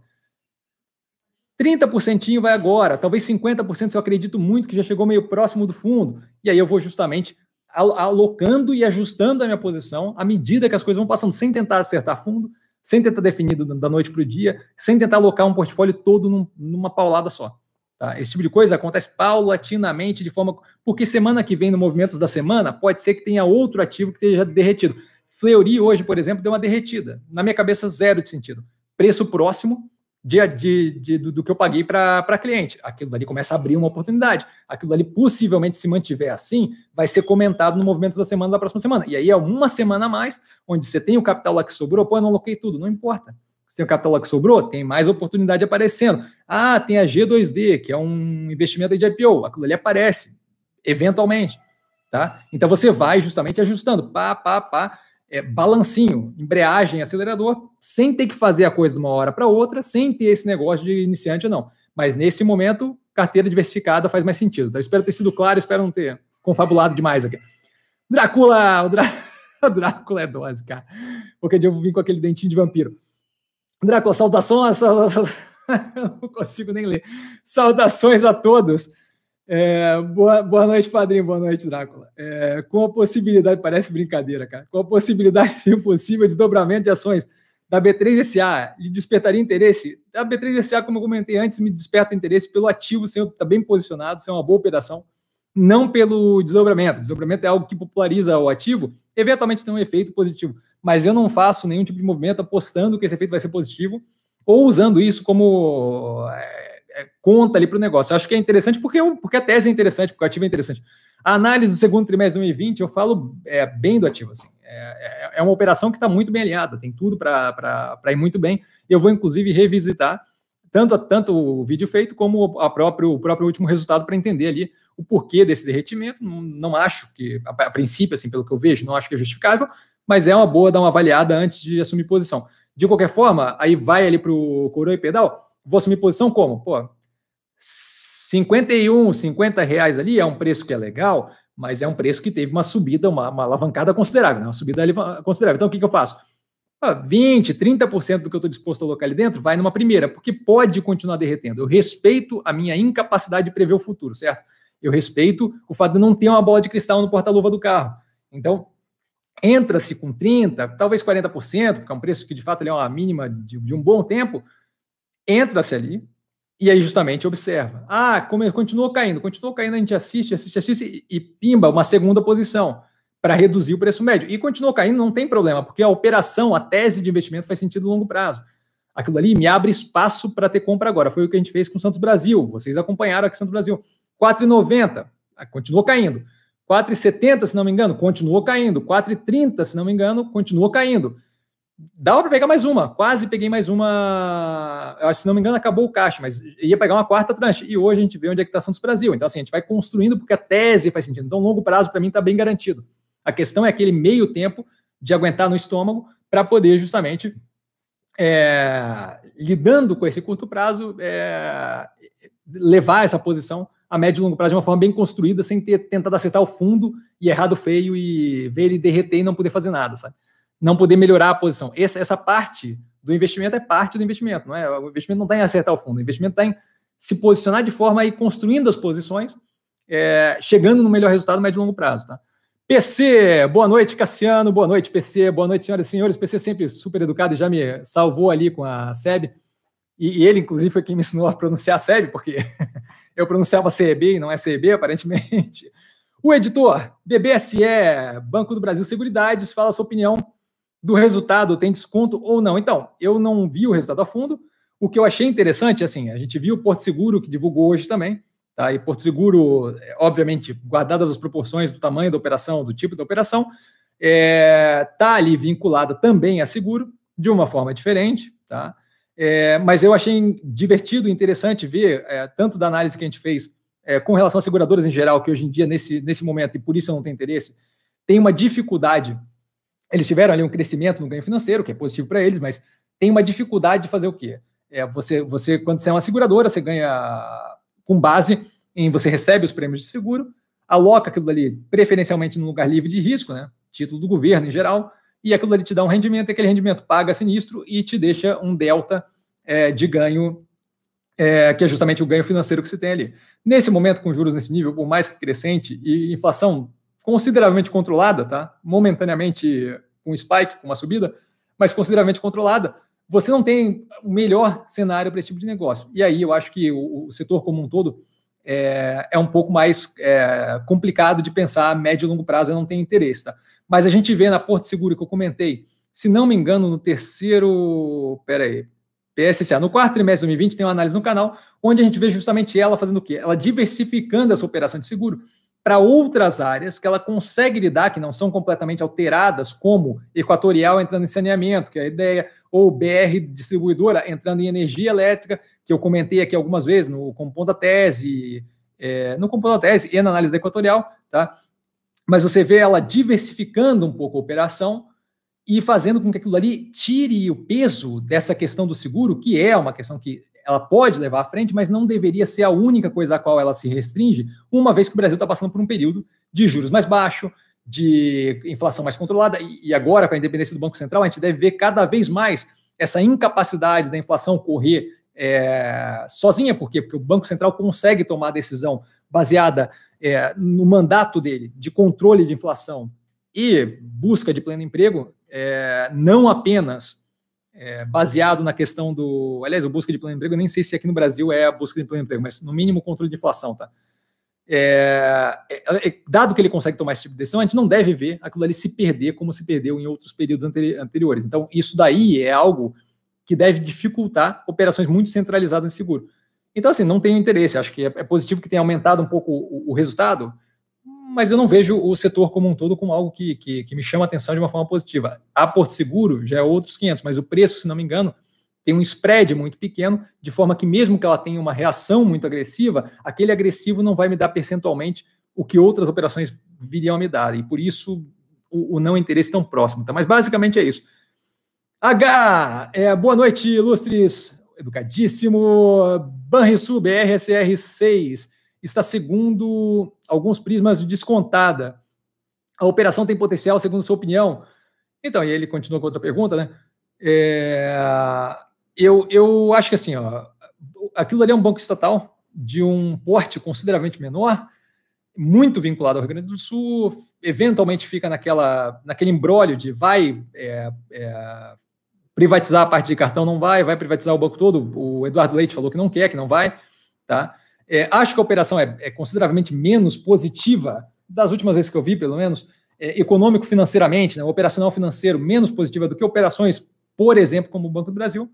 30% vai agora, talvez 50% se eu acredito muito que já chegou meio próximo do fundo. E aí eu vou justamente alocando e ajustando a minha posição à medida que as coisas vão passando, sem tentar acertar fundo, sem tentar definir da noite para o dia, sem tentar alocar um portfólio todo num, numa paulada só. Tá? Esse tipo de coisa acontece paulatinamente, de forma. Porque semana que vem, no Movimentos da Semana, pode ser que tenha outro ativo que esteja derretido. Fleury hoje, por exemplo, deu uma derretida. Na minha cabeça, zero de sentido. Preço próximo, de, de, de do, do, que eu paguei para cliente. Aquilo dali começa a abrir uma oportunidade. Aquilo dali, possivelmente, se mantiver assim, vai ser comentado no movimento da semana da próxima semana. E aí é uma semana a mais, onde você tem o capital lá que sobrou, pô, eu não aloquei tudo, não importa. Você tem o capital lá que sobrou, tem mais oportunidade aparecendo. Ah, tem a G2D, que é um investimento de IPO. Aquilo ali aparece, eventualmente. Tá? Então você vai justamente ajustando, pá, pá, pá é, balancinho, embreagem, acelerador, sem ter que fazer a coisa de uma hora para outra, sem ter esse negócio de iniciante ou não. Mas nesse momento, carteira diversificada faz mais sentido. Então, espero ter sido claro, espero não ter confabulado demais aqui. Drácula, o, Drá... o Drácula é dose, cara. Porque eu vim com aquele dentinho de vampiro. Drácula, saudações. não consigo nem ler. Saudações a todos. É, boa, boa noite, padrinho. Boa noite, Drácula. É, com a possibilidade, parece brincadeira, cara, com a possibilidade de um possível desdobramento de ações da B3SA, lhe despertaria interesse? A B3SA, como eu comentei antes, me desperta interesse pelo ativo ser tá bem posicionado, ser uma boa operação, não pelo desdobramento. Desdobramento é algo que populariza o ativo, eventualmente tem um efeito positivo, mas eu não faço nenhum tipo de movimento apostando que esse efeito vai ser positivo ou usando isso como é, é, conta ali para o negócio. Eu acho que é interessante porque, eu, porque a tese é interessante, porque o ativo é interessante. A análise do segundo trimestre de 2020, eu falo é, bem do ativo. Assim. É, é, é uma operação que está muito bem alinhada, tem tudo para ir muito bem. Eu vou, inclusive, revisitar tanto, tanto o vídeo feito como a próprio, o próprio último resultado para entender ali o porquê desse derretimento. Não, não acho que, a, a, princípio, assim, pelo que eu vejo, não acho que é justificável, mas é uma boa dar uma avaliada antes de assumir posição. De qualquer forma, aí vai ali para o coroa e pedal, vou assumir posição como? Pô, 51, 50 reais ali é um preço que é legal, mas é um preço que teve uma subida, uma, uma alavancada considerável, né? uma subida considerável. Então, o que, que eu faço? Ah, 20, 30% do que eu estou disposto a colocar ali dentro vai numa primeira, porque pode continuar derretendo. Eu respeito a minha incapacidade de prever o futuro, certo? Eu respeito o fato de não ter uma bola de cristal no porta-luva do carro. Então, entra-se com 30%, talvez 40%, porque é um preço que de fato é uma mínima de, de um bom tempo, entra-se ali, E aí, justamente, observa. Ah, como continuou caindo, continuou caindo, a gente assiste, assiste, assiste e, e pimba uma segunda posição para reduzir o preço médio. E continuou caindo, não tem problema, porque a operação, a tese de investimento faz sentido no longo prazo. Aquilo ali me abre espaço para ter compra agora. Foi o que a gente fez com o Santos Brasil. Vocês acompanharam aqui o Santos Brasil. 4,90, ah, continuou caindo. 4,70, se não me engano, continuou caindo. 4,30, se não me engano, continuou caindo. Dava para pegar mais uma, quase peguei mais uma. Se não me engano, acabou o caixa, mas ia pegar uma quarta tranche. E hoje a gente vê onde é que está Santos Brasil. Então, assim, a gente vai construindo porque a tese faz sentido. Então, longo prazo, para mim, está bem garantido. A questão é aquele meio tempo de aguentar no estômago para poder justamente é, lidando com esse curto prazo, é, levar essa posição a médio e longo prazo de uma forma bem construída, sem ter tentado acertar o fundo e errado feio e ver ele derreter e não poder fazer nada, sabe? Não poder melhorar a posição. Essa, essa parte do investimento é parte do investimento, não é? O investimento não está em acertar o fundo, o investimento está em se posicionar de forma a ir construindo as posições, é, chegando no melhor resultado médio e longo prazo, tá? PC, boa noite, Cassiano, boa noite, PC, boa noite, senhoras e senhores. PC sempre super educado e já me salvou ali com a SEB. E, e ele, inclusive, foi quem me ensinou a pronunciar a SEB, porque eu pronunciava CEB e não é CEB, aparentemente. O editor, BBSE, Banco do Brasil Seguridades, fala a sua opinião do resultado, tem desconto ou não. Então, eu não vi o resultado a fundo. O que eu achei interessante, assim, a gente viu o Porto Seguro, que divulgou hoje também, Tá? E Porto Seguro, obviamente, guardadas as proporções do tamanho da operação, do tipo da operação, é, tá ali vinculada também a seguro, de uma forma diferente. Tá? É, mas eu achei divertido e interessante ver, é, tanto da análise que a gente fez é, com relação às seguradoras em geral, que hoje em dia, nesse, nesse momento, e por isso eu não tenho interesse, tem uma dificuldade. Eles tiveram ali um crescimento no ganho financeiro, que é positivo para eles, mas tem uma dificuldade de fazer o quê? É, você, você, quando você é uma seguradora, você ganha com base em você recebe os prêmios de seguro, aloca aquilo ali preferencialmente num lugar livre de risco, né? Título do governo em geral, e aquilo ali te dá um rendimento, e aquele rendimento paga sinistro e te deixa um delta é, de ganho, é, que é justamente o ganho financeiro que se tem ali. Nesse momento, com juros nesse nível, por mais que crescente, e inflação consideravelmente controlada, tá? Momentaneamente com um spike, com uma subida, mas consideravelmente controlada, você não tem o melhor cenário para esse tipo de negócio. E aí eu acho que o, o setor como um todo é, é um pouco mais é, complicado de pensar a médio e longo prazo, eu não tenho interesse. Tá? Mas a gente vê na Porto Seguro que eu comentei, se não me engano, no terceiro. Peraí. PSCA. No quarto trimestre de 2020 tem uma análise no canal, onde a gente vê justamente ela fazendo o quê? Ela diversificando essa operação de seguro para outras áreas que ela consegue lidar, que não são completamente alteradas, como Equatorial entrando em saneamento, que é a ideia, ou BR distribuidora entrando em energia elétrica, que eu comentei aqui algumas vezes no compondo da tese, é, no compondo da tese e na análise da Equatorial, tá? Mas você vê ela diversificando um pouco a operação e fazendo com que aquilo ali tire o peso dessa questão do seguro, que é uma questão que ela pode levar à frente, mas não deveria ser a única coisa a qual ela se restringe, uma vez que o Brasil está passando por um período de juros mais baixo, de inflação mais controlada, e agora, com a independência do Banco Central, a gente deve ver cada vez mais essa incapacidade da inflação correr é, sozinha, por quê? Porque o Banco Central consegue tomar decisão baseada é, no mandato dele de controle de inflação e busca de pleno emprego, é, não apenas é, baseado na questão do. Aliás, o busca de pleno emprego, eu nem sei se aqui no Brasil é a busca de pleno emprego, mas no mínimo controle de inflação, tá? É, é, é, dado que ele consegue tomar esse tipo de decisão, a gente não deve ver aquilo ali se perder como se perdeu em outros períodos anteri anteriores. Então, isso daí é algo que deve dificultar operações muito centralizadas em seguro. Então, assim, não tenho interesse. Acho que é, é positivo que tenha aumentado um pouco o, o, resultado, mas eu não vejo o setor como um todo como algo que, que, que me chama a atenção de uma forma positiva. A Porto Seguro já é outros 500, mas o preço, se não me engano, tem um spread muito pequeno, de forma que mesmo que ela tenha uma reação muito agressiva, aquele agressivo não vai me dar percentualmente o que outras operações viriam a me dar, e por isso o, o não interesse tão próximo. Tá? Mas basicamente é isso. H, é, boa noite, ilustres, educadíssimo, Banrisul BRSR 6, está segundo alguns prismas descontada. A operação tem potencial, segundo sua opinião? Então, e ele continua com outra pergunta, né? É, eu, eu acho que assim, ó, aquilo ali é um banco estatal de um porte consideravelmente menor, muito vinculado ao Rio Grande do Sul, eventualmente fica naquela, naquele embrólio de vai é, é, privatizar a parte de cartão não vai, vai privatizar o banco todo. O Eduardo Leite falou que não quer, que não vai. Tá? É, acho que a operação é, é, consideravelmente menos positiva, das últimas vezes que eu vi, pelo menos, é, econômico-financeiramente, né, operacional financeiro, menos positiva do que operações, por exemplo, como o Banco do Brasil.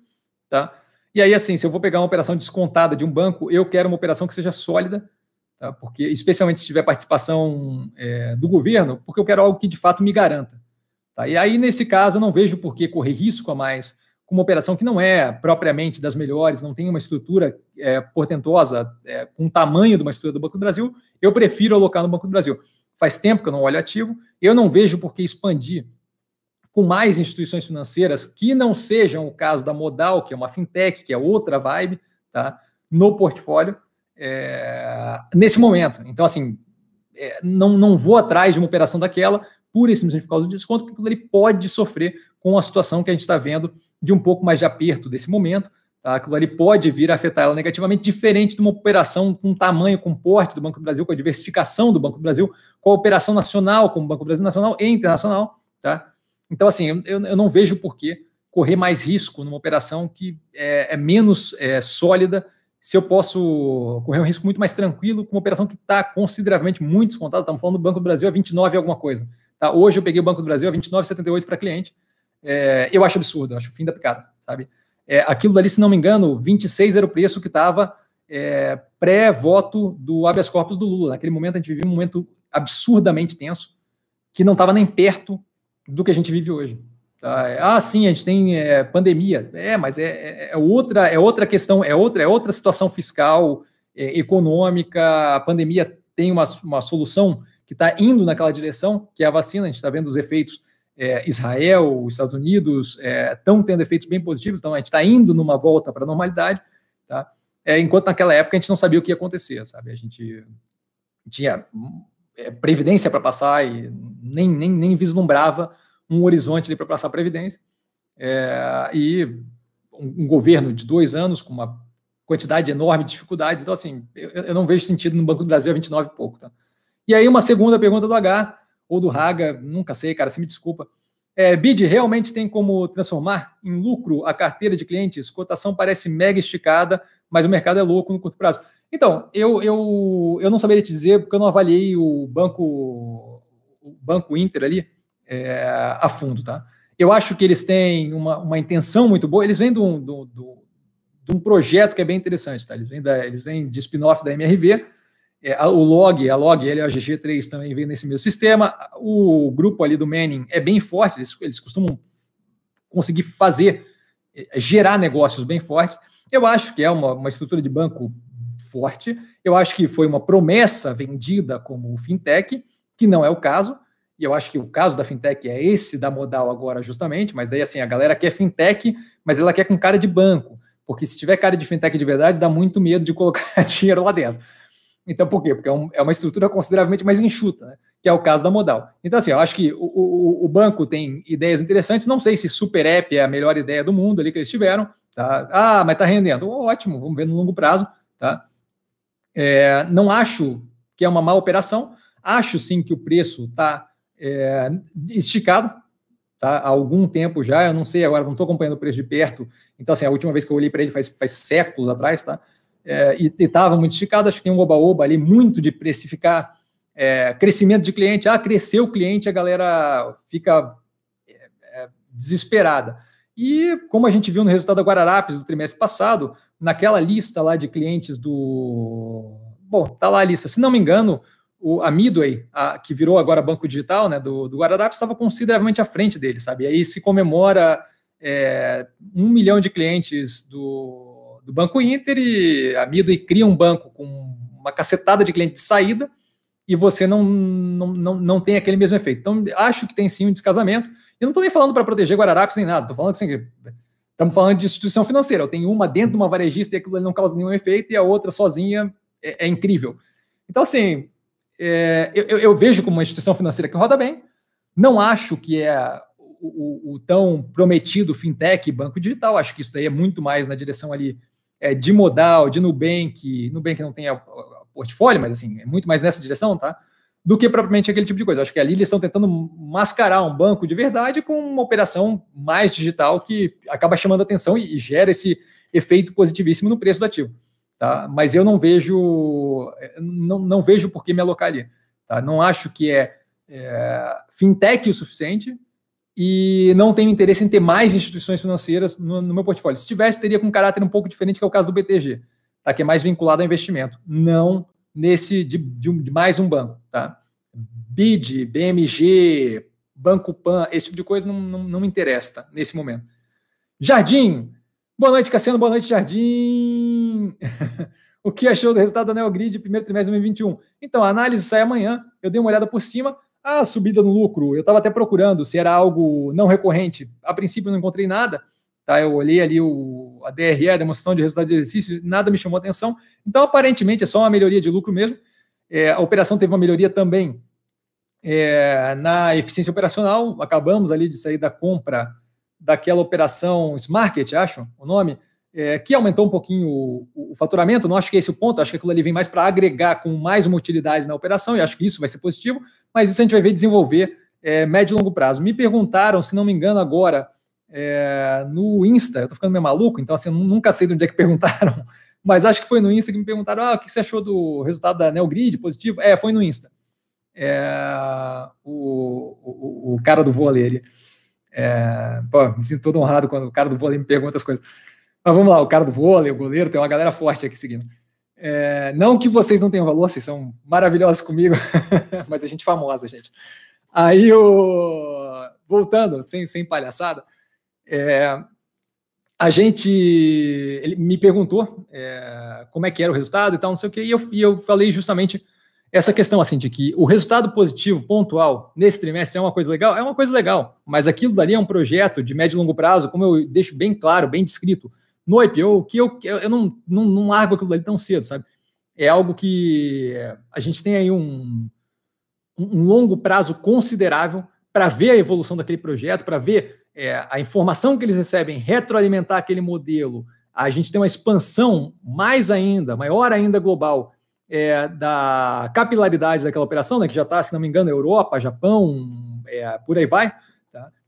Tá? E aí, assim, se eu vou pegar uma operação descontada de um banco, eu quero uma operação que seja sólida, tá? porque especialmente se tiver participação é, do governo, porque eu quero algo que de fato me garanta. Tá? E aí, nesse caso, eu não vejo por que correr risco a mais com uma operação que não é propriamente das melhores, não tem uma estrutura é, portentosa, é, com o tamanho de uma estrutura do Banco do Brasil, eu prefiro alocar no Banco do Brasil. Faz tempo que eu não olho ativo, eu não vejo por que expandir com mais instituições financeiras que não sejam o caso da Modal, que é uma fintech, que é outra vibe, tá? no portfólio, é, nesse momento. Então, assim, é, não, não vou atrás de uma operação daquela, pura e simplesmente por causa do desconto, porque ele pode sofrer com a situação que a gente está vendo de um pouco mais de aperto desse momento. Tá? Aquilo ali pode vir a afetar ela negativamente, diferente de uma operação com tamanho, com porte do Banco do Brasil, com a diversificação do Banco do Brasil, com a operação nacional, como o Banco do Brasil Nacional e Internacional. Tá? Então, assim, eu, eu não vejo por que correr mais risco numa operação que é, é menos é, sólida se eu posso correr um risco muito mais tranquilo com uma operação que está consideravelmente muito descontada. Estamos falando do Banco do Brasil a 29 alguma coisa. Tá? Hoje eu peguei o Banco do Brasil a 29,78 para cliente. É, eu acho absurdo, eu acho o fim da picada, sabe? É, aquilo dali, se não me engano, 26 era o preço que estava é, pré-voto do habeas corpus do Lula. Naquele momento a gente vivia um momento absurdamente tenso, que não estava nem perto do que a gente vive hoje. Tá? Ah, sim, a gente tem é, pandemia. É, mas é, é, é, outra, é outra questão, é outra, é outra situação fiscal, é, econômica. A pandemia tem uma, uma solução que está indo naquela direção, que é a vacina. A gente está vendo os efeitos. É, Israel, os Estados Unidos estão tendo efeitos bem positivos, então a gente está indo numa volta para a normalidade, tá? enquanto naquela época a gente não sabia o que ia acontecer, sabe? A gente tinha previdência para passar e nem, nem, nem vislumbrava um horizonte para passar a Previdência. É, e um, um, governo de dois anos com uma quantidade enorme de dificuldades. Então, assim, eu, eu, não vejo sentido no Banco do Brasil a 29 e pouco. Tá? E aí, uma segunda pergunta do H, ou do Raga, nunca sei, cara, se me desculpa. É, BID realmente tem como transformar em lucro a carteira de clientes? Cotação parece mega esticada, mas o mercado é louco no curto prazo. Então, eu, eu, eu não saberia te dizer, porque eu não avaliei o banco, o banco Inter ali, é, a fundo, tá? Eu acho que eles têm uma, uma intenção muito boa, eles vêm de um, de um projeto que é bem interessante, tá? Eles vêm, da, eles vêm de spin-off da MRV, é, o log, a log, ele, a GG3 também vem nesse mesmo sistema, o grupo ali do Manning é bem forte, eles, eles costumam conseguir fazer, é, gerar negócios bem fortes. Eu acho que é uma, uma estrutura de banco forte, eu acho que foi uma promessa vendida como fintech, que não é o caso, e eu acho que o caso da fintech é esse da modal agora, justamente, mas daí assim, a galera quer fintech, mas ela quer com cara de banco, porque se tiver cara de fintech de verdade, dá muito medo de colocar dinheiro lá dentro. Então, por quê? Porque é, um, é uma estrutura consideravelmente mais enxuta, né? que é o caso da modal. Então, assim, eu acho que o, o, o, banco tem ideias interessantes, não sei se Super App é a melhor ideia do mundo ali que eles tiveram, tá? Ah, mas tá rendendo. Ótimo, vamos ver no longo prazo, tá? É, não acho que é uma má operação, acho sim que o preço tá é, esticado, tá? Há algum tempo já, eu não sei agora, não estou acompanhando o preço de perto. Então, assim, a última vez que eu olhei para ele faz, faz séculos atrás, tá? É, e estava muito esticado, acho que tem um oba-oba ali muito de precificar é, crescimento de cliente. Ah, cresceu o cliente, a galera fica é, é, desesperada. E como a gente viu no resultado da Guararapes do trimestre passado, naquela lista lá de clientes do. Bom, tá lá a lista. Se não me engano, o, a Midway, a, que virou agora banco digital, né, do, do Guararapes, estava consideravelmente à frente dele, sabe? E aí se comemora é, um milhão de clientes do, do Banco Inter e a Midway cria um banco com uma cacetada de clientes de saída e você não, não, não, não tem aquele mesmo efeito. Então, acho que tem sim um descasamento. E não estou nem falando para proteger Guararapes nem nada, estou falando assim, estamos falando de instituição financeira. Eu tenho uma dentro de uma varejista e aquilo não causa nenhum efeito, e a outra sozinha é, é incrível. Então, assim, é, eu, eu, vejo como uma instituição financeira que roda bem. Não acho que é o, o, o, tão prometido fintech, banco digital. Acho que isso daí é muito mais na direção ali é, de modal, de Nubank. Nubank não tem a, a portfólio, mas assim, é muito mais nessa direção, tá? do que propriamente aquele tipo de coisa. Acho que ali eles estão tentando mascarar um banco de verdade com uma operação mais digital que acaba chamando atenção e, e gera esse efeito positivíssimo no preço do ativo. Tá? Mas eu não vejo não, não vejo por que me alocar ali. Tá? Não acho que é, é fintech o suficiente e não tenho interesse em ter mais instituições financeiras no, no, meu portfólio. Se tivesse, teria com um caráter um pouco diferente, que é o caso do BTG, tá? que é mais vinculado a investimento. Não nesse de, de, de mais um banco, tá? BID, BMG, Banco Pan, esse tipo de coisa não, não, não me interessa, tá? Nesse momento. Jardim, boa noite, Cassiano, boa noite, Jardim. o que achou do resultado da Neogrid primeiro trimestre de 2021? Então, a análise sai amanhã, eu dei uma olhada por cima, a subida no lucro, eu estava até procurando se era algo não recorrente, a princípio não encontrei nada, Tá? Eu olhei ali o, a DRE, a demonstração de resultado de exercício, nada me chamou atenção. Então, aparentemente, é só uma melhoria de lucro mesmo. É, a operação teve uma melhoria também é, na eficiência operacional. Acabamos ali de sair da compra daquela operação Smarket, acho o nome, é, que aumentou um pouquinho o, o, faturamento. Não acho que é esse o ponto, acho que aquilo ali vem mais para agregar com mais uma utilidade na operação, e acho que isso vai ser positivo, mas isso a gente vai ver desenvolver é, médio e longo prazo. Me perguntaram, se não me engano, agora é, no Insta, eu tô ficando meio maluco, então assim, nunca sei de onde é que perguntaram, mas acho que foi no Insta que me perguntaram, ah, o que você achou do resultado da Neogrid, positivo? É, foi no Insta. É, o, o, o, cara do vôlei ali. É, pô, me sinto todo honrado quando o cara do vôlei me pergunta as coisas. Mas vamos lá, o cara do vôlei, o goleiro, tem uma galera forte aqui seguindo. É, não que vocês não tenham valor, vocês são maravilhosos comigo, mas a gente famosa, gente. Aí, o... voltando, sem, sem palhaçada, é, a gente, ele me perguntou é, como é que era o resultado e tal, não sei o que, e eu, e eu falei justamente essa questão assim de que o resultado positivo pontual nesse trimestre é uma coisa legal, é uma coisa legal, mas aquilo dali é um projeto de médio e longo prazo, como eu deixo bem claro, bem descrito no IPO, que eu, eu não, não, não largo aquilo dali tão cedo, sabe? É algo que a gente tem aí um, um longo prazo considerável para ver a evolução daquele projeto, para ver é, a informação que eles recebem, retroalimentar aquele modelo, a gente tem uma expansão mais ainda, maior ainda global, é, da capilaridade daquela operação, né, que já está, se não me engano, Europa, Japão, é, por aí vai.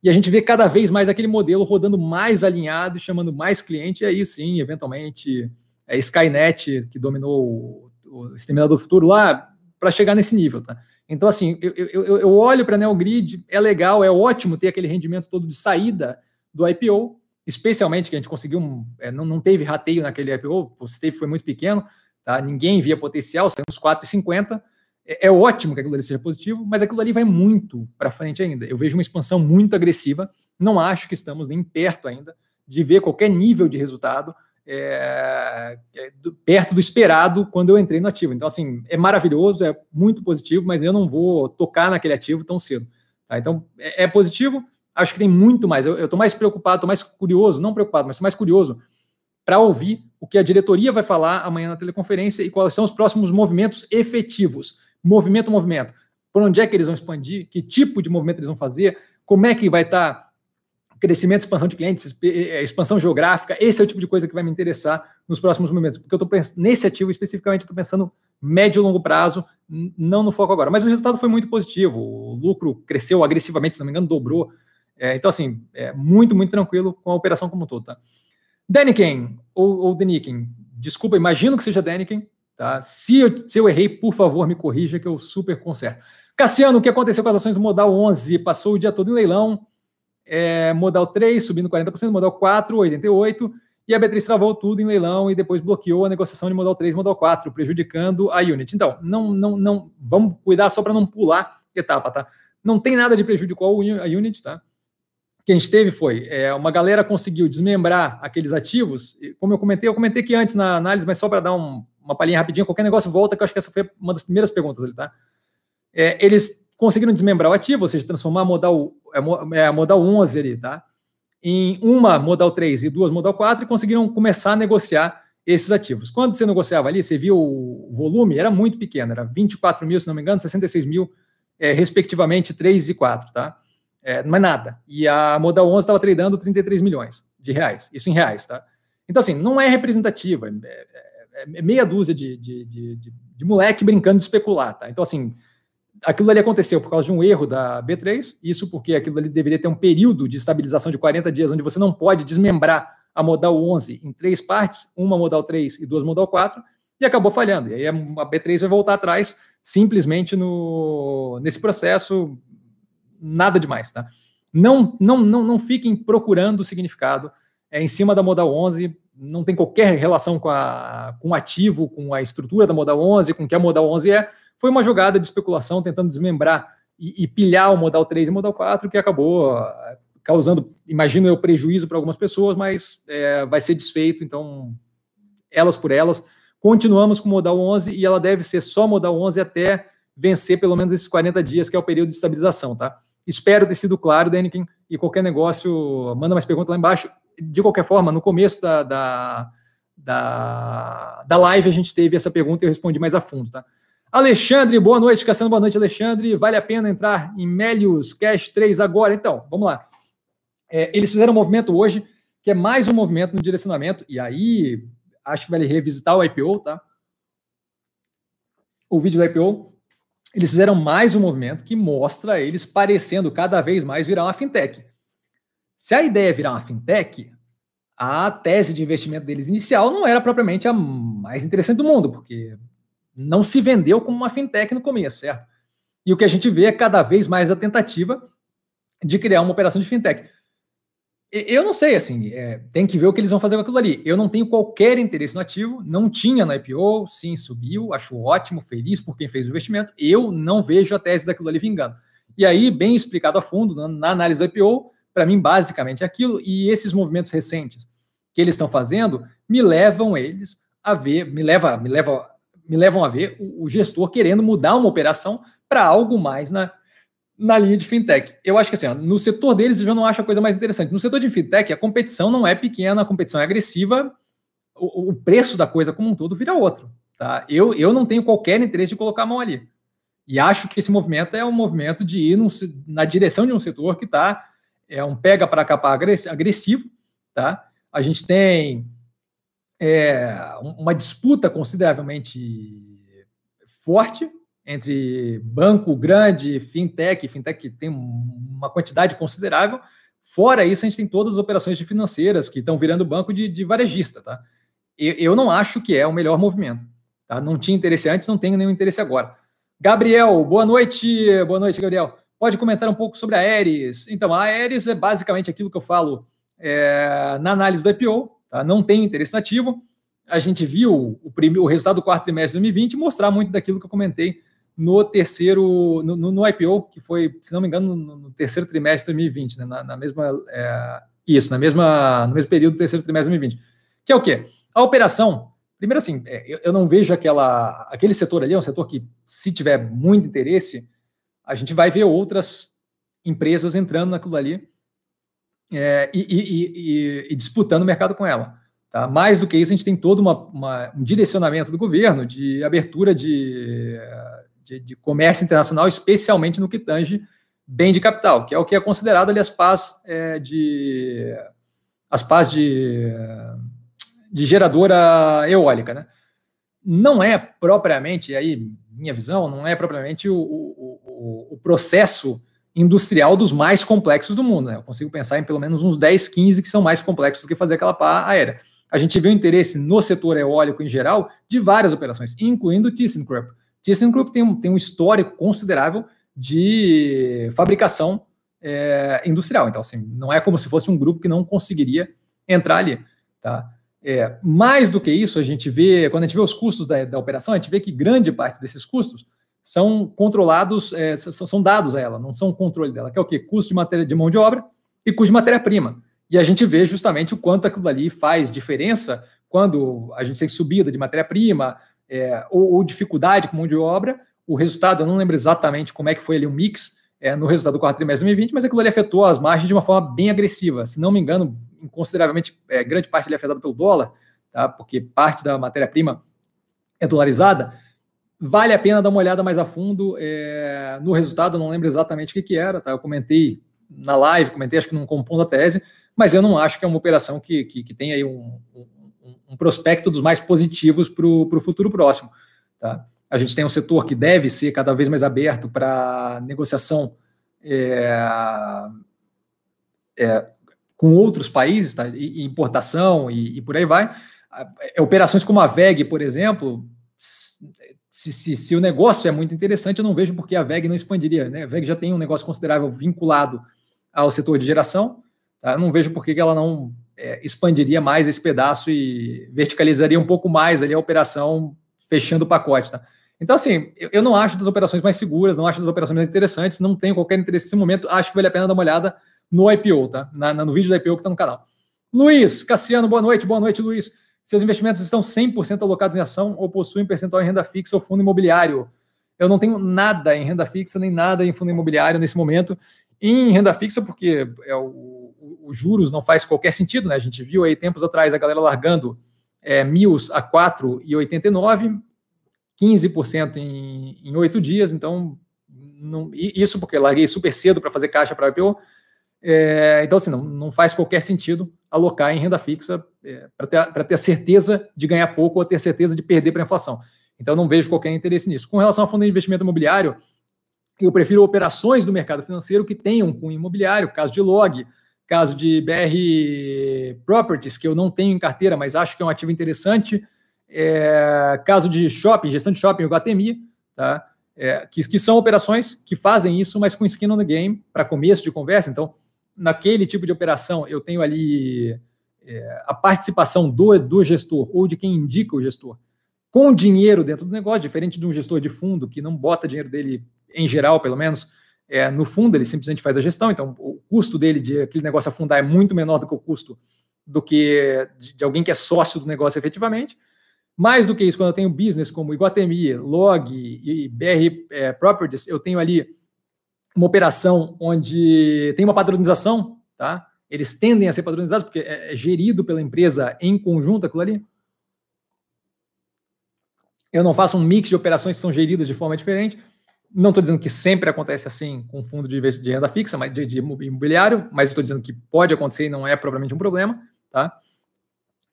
E a gente vê cada vez mais aquele modelo rodando mais alinhado, chamando mais cliente, e aí sim, eventualmente, é Skynet, que dominou o, Exterminador do Futuro lá, para chegar nesse nível. Tá? Então, assim, eu, eu, eu olho para a Neogrid, é legal, é ótimo ter aquele rendimento todo de saída do IPO, especialmente que a gente conseguiu, um, é, não, não teve rateio naquele IPO, o stake foi muito pequeno, tá? ninguém via potencial, saiu uns 4,50, é, é ótimo que aquilo ali seja positivo, mas aquilo ali vai muito para frente ainda. Eu vejo uma expansão muito agressiva, não acho que estamos nem perto ainda de ver qualquer nível de resultado é, é, do, perto do esperado quando eu entrei no ativo. Então, assim, é maravilhoso, é muito positivo, mas eu não vou tocar naquele ativo tão cedo. Tá? Então, é, é, positivo, acho que tem muito mais. Eu estou mais preocupado, estou mais curioso, não preocupado, mas estou mais curioso para ouvir o que a diretoria vai falar amanhã na teleconferência e quais são os próximos movimentos efetivos. Movimento, movimento. Por onde é que eles vão expandir? Que tipo de movimento eles vão fazer? Como é que vai estar tá crescimento, expansão de clientes, é, expansão geográfica, esse é o tipo de coisa que vai me interessar nos próximos momentos, porque eu estou nesse ativo especificamente, estou pensando médio e longo prazo, não no foco agora. Mas o resultado foi muito positivo, o lucro cresceu agressivamente, se não me engano, dobrou. É, então, assim, é muito, muito tranquilo com a operação como um todo, tá? Deniken, ou, ou Deniken, desculpa, imagino que seja Deniken, tá? Se eu, se eu errei, por favor, me corrija que eu super conserto. Cassiano, o que aconteceu com as ações do Modal 11? Passou o dia todo em leilão, é, modal 3 subindo 40%, modal 4, 88%, e a B3 travou tudo em leilão e depois bloqueou a negociação de modal 3 e modal 4, prejudicando a Unit. Então, não, não, não, vamos cuidar só para não pular etapa, tá? Não tem nada de prejudicou a Unit, tá? O que a gente teve foi, é, uma galera conseguiu desmembrar aqueles ativos, como eu comentei, eu comentei aqui antes na análise, mas só para dar um, uma palhinha rapidinho, qualquer negócio volta, que eu acho que essa foi uma das primeiras perguntas ali, tá? É, eles conseguiram desmembrar o ativo, ou seja, transformar a modal, é, é, a modal 11 ali, tá? Em uma modal 3 e duas modal 4 e conseguiram começar a negociar esses ativos. Quando você negociava ali, você viu o volume, era muito pequeno, era 24 mil, se não me engano, 66 mil, é, respectivamente, 3 e 4, tá? É, não é nada. E a modal 11 estava tradando 33 milhões de reais, isso em reais, tá? Então, assim, não é representativa, é, é meia dúzia de, de, de, de, de moleque brincando de especular, tá? Então, assim, aquilo ali aconteceu por causa de um erro da B3, isso porque aquilo ali deveria ter um período de estabilização de 40 dias, onde você não pode desmembrar a modal 11 em três partes, uma modal 3 e duas modal 4, e acabou falhando. E aí a B3 vai voltar atrás simplesmente no, nesse processo, nada demais, tá? Não, não, não, não fiquem procurando o significado é, em cima da modal 11, não tem qualquer relação com, a, com o ativo, com a estrutura da modal 11, com o que a modal 11 é. Foi uma jogada de especulação tentando desmembrar e, e pilhar o modal 3 e o modal 4, que acabou é, causando, imagino eu, prejuízo para algumas pessoas, mas é, vai ser desfeito, então, elas por elas. Continuamos com o modal 11 e ela deve ser só modal 11 até vencer pelo menos esses 40 dias, que é o período de estabilização, tá? Espero ter sido claro, Deniken, e qualquer negócio, manda mais perguntas lá embaixo. De qualquer forma, no começo da, da, da, da live a gente teve essa pergunta e eu respondi mais a fundo, tá? Alexandre, boa noite, Cassiano, boa noite, Alexandre. Vale a pena entrar em Melius Cash 3 agora? Então, vamos lá. É, eles fizeram um movimento hoje, que é mais um movimento no direcionamento, e aí acho que vale revisitar o IPO, tá? O vídeo do IPO. Eles fizeram mais um movimento que mostra eles parecendo cada vez mais virar uma fintech. Se a ideia é virar uma fintech, a tese de investimento deles inicial não era propriamente a mais interessante do mundo, porque não se vendeu como uma fintech no começo, certo? E o que a gente vê é cada vez mais a tentativa de criar uma operação de fintech. Eu não sei, assim, é, tem que ver o que eles vão fazer com aquilo ali. Eu não tenho qualquer interesse no ativo, não tinha no IPO, sim, subiu, acho ótimo, feliz por quem fez o investimento. Eu não vejo a tese daquilo ali vingando. E aí, bem explicado a fundo, na, na análise do IPO, para mim, basicamente é aquilo, e esses movimentos recentes que eles estão fazendo me levam eles a ver, me leva, me leva, me levam a ver o, o gestor querendo mudar uma operação para algo mais na, na linha de fintech. Eu acho que assim, no setor deles eu já não acho a coisa mais interessante. No setor de fintech, a competição não é pequena, a competição é agressiva, o, o preço da coisa como um todo vira outro. Tá? Eu, eu não tenho qualquer interesse de colocar a mão ali. E acho que esse movimento é um movimento de ir num, na direção de um setor que está é um pega para capar agressivo. Tá? A gente tem é, uma disputa consideravelmente forte entre banco grande, fintech, fintech que tem uma quantidade considerável. Fora isso, a gente tem todas as operações de financeiras que estão virando banco de, de varejista, tá? Eu, eu, não acho que é o melhor movimento. Tá? Não tinha interesse antes, não tenho nenhum interesse agora. Gabriel, boa noite. Boa noite, Gabriel. Pode comentar um pouco sobre a Aeres? Então, a Aeres é basicamente aquilo que eu falo é, na análise do IPO, tá? não tenho interesse nativo. A gente viu o, primeiro, o resultado do quarto trimestre de 2020 mostrar muito daquilo que eu comentei no terceiro, no, no, IPO, que foi, se não me engano, no, terceiro trimestre de 2020, né, na, na mesma, é, isso, na mesma, no mesmo período do terceiro trimestre de 2020. Que é o quê? A operação, primeiro assim, é, eu, eu não vejo aquela, aquele setor ali, é um setor que, se tiver muito interesse, a gente vai ver outras empresas entrando naquilo ali é, e, e, e, e, disputando o mercado com ela. Tá? Mais do que isso, a gente tem todo uma, uma, um direcionamento do governo de abertura de de, de, comércio internacional, especialmente no que tange bem de capital, que é o que é considerado ali as pás é, de as pás de, de geradora eólica, né? Não é propriamente, aí minha visão, não é propriamente o, o, o processo industrial dos mais complexos do mundo. Né? Eu consigo pensar em pelo menos uns 10, 15 que são mais complexos do que fazer aquela pá aérea. A gente vê o interesse no setor eólico em geral de várias operações, incluindo o ThyssenKrupp. ThyssenKrupp tem, tem um histórico considerável de fabricação é, industrial. Então, assim, não é como se fosse um grupo que não conseguiria entrar ali. Tá? É, mais do que isso, a gente vê, quando a gente vê os custos da, da operação, a gente vê que grande parte desses custos são controlados, é, são dados a ela, não são controle dela, que é o quê? Custo de matéria de mão de obra e custo de matéria-prima. E a gente vê justamente o quanto aquilo ali faz diferença quando a gente tem subida de matéria-prima, é, ou, ou, dificuldade com mão de obra. O resultado, eu não lembro exatamente como é que foi ali o mix é, no resultado do quarto trimestre de 2020, mas aquilo ali afetou as margens de uma forma bem agressiva. Se não me engano, consideravelmente, é, grande parte ali é afetada pelo dólar, tá? porque parte da matéria-prima é dolarizada. Vale a pena dar uma olhada mais a fundo é, no resultado, eu não lembro exatamente o que, que era, tá? eu comentei na live, comentei acho que num compondo a tese, mas eu não acho que é uma operação que, que, que tem aí um um prospecto dos mais positivos para o futuro próximo. Tá? A gente tem um setor que deve ser cada vez mais aberto para negociação é, é, com outros países, tá? e, importação e, e, por aí vai. É, operações como a VEG, por exemplo, se, se, se, o negócio é muito interessante, eu não vejo por que a VEG não expandiria. Né? A VEG já tem um negócio considerável vinculado ao setor de geração, tá? eu não vejo por que ela não é, expandiria mais esse pedaço e verticalizaria um pouco mais ali a operação, fechando o pacote. Tá? Então, assim, eu, eu, não acho das operações mais seguras, não acho das operações mais interessantes, não tenho qualquer interesse nesse momento, acho que vale a pena dar uma olhada no IPO, tá? Na, no vídeo do IPO que está no canal. Luiz, Cassiano, boa noite, boa noite, Luiz. Seus investimentos estão 100% alocados em ação ou possuem percentual em renda fixa ou fundo imobiliário? Eu não tenho nada em renda fixa, nem nada em fundo imobiliário nesse momento. Em renda fixa, porque é o, os juros não faz qualquer sentido, né? A gente viu aí tempos atrás a galera largando é, MILs a 4,89, 15% em, em 8 dias, então não, isso porque larguei super cedo para fazer caixa para IPO. É, então, assim, não, não faz qualquer sentido alocar em renda fixa é, para ter, ter a certeza de ganhar pouco ou ter certeza de perder para a inflação. Então, não vejo qualquer interesse nisso. Com relação ao fundo de investimento imobiliário, eu prefiro operações do mercado financeiro que tenham com imobiliário, caso de log, caso de BR Properties, que eu não tenho em carteira, mas acho que é um ativo interessante, é, caso de shopping, gestão de shopping, o Guatemi, tá? É, que, que, são operações que fazem isso, mas com skin on the game, para começo de conversa. Então, naquele tipo de operação, eu tenho ali é, a participação do, do gestor ou de quem indica o gestor com dinheiro dentro do negócio, diferente de um gestor de fundo que não bota dinheiro dele, em geral, pelo menos, é, no fundo, ele simplesmente faz a gestão. Então, o custo dele de aquele negócio afundar é muito menor do que o custo do que de, alguém que é sócio do negócio efetivamente. Mais do que isso, quando eu tenho business como Iguatemi, Log e BR é, Properties, eu tenho ali uma operação onde tem uma padronização, tá? Eles tendem a ser padronizados porque é, é gerido pela empresa em conjunto aquilo ali. Eu não faço um mix de operações que são geridas de forma diferente. Não estou dizendo que sempre acontece assim com fundo de, de renda fixa, mas de, de imobiliário, mas estou dizendo que pode acontecer e não é propriamente um problema, tá?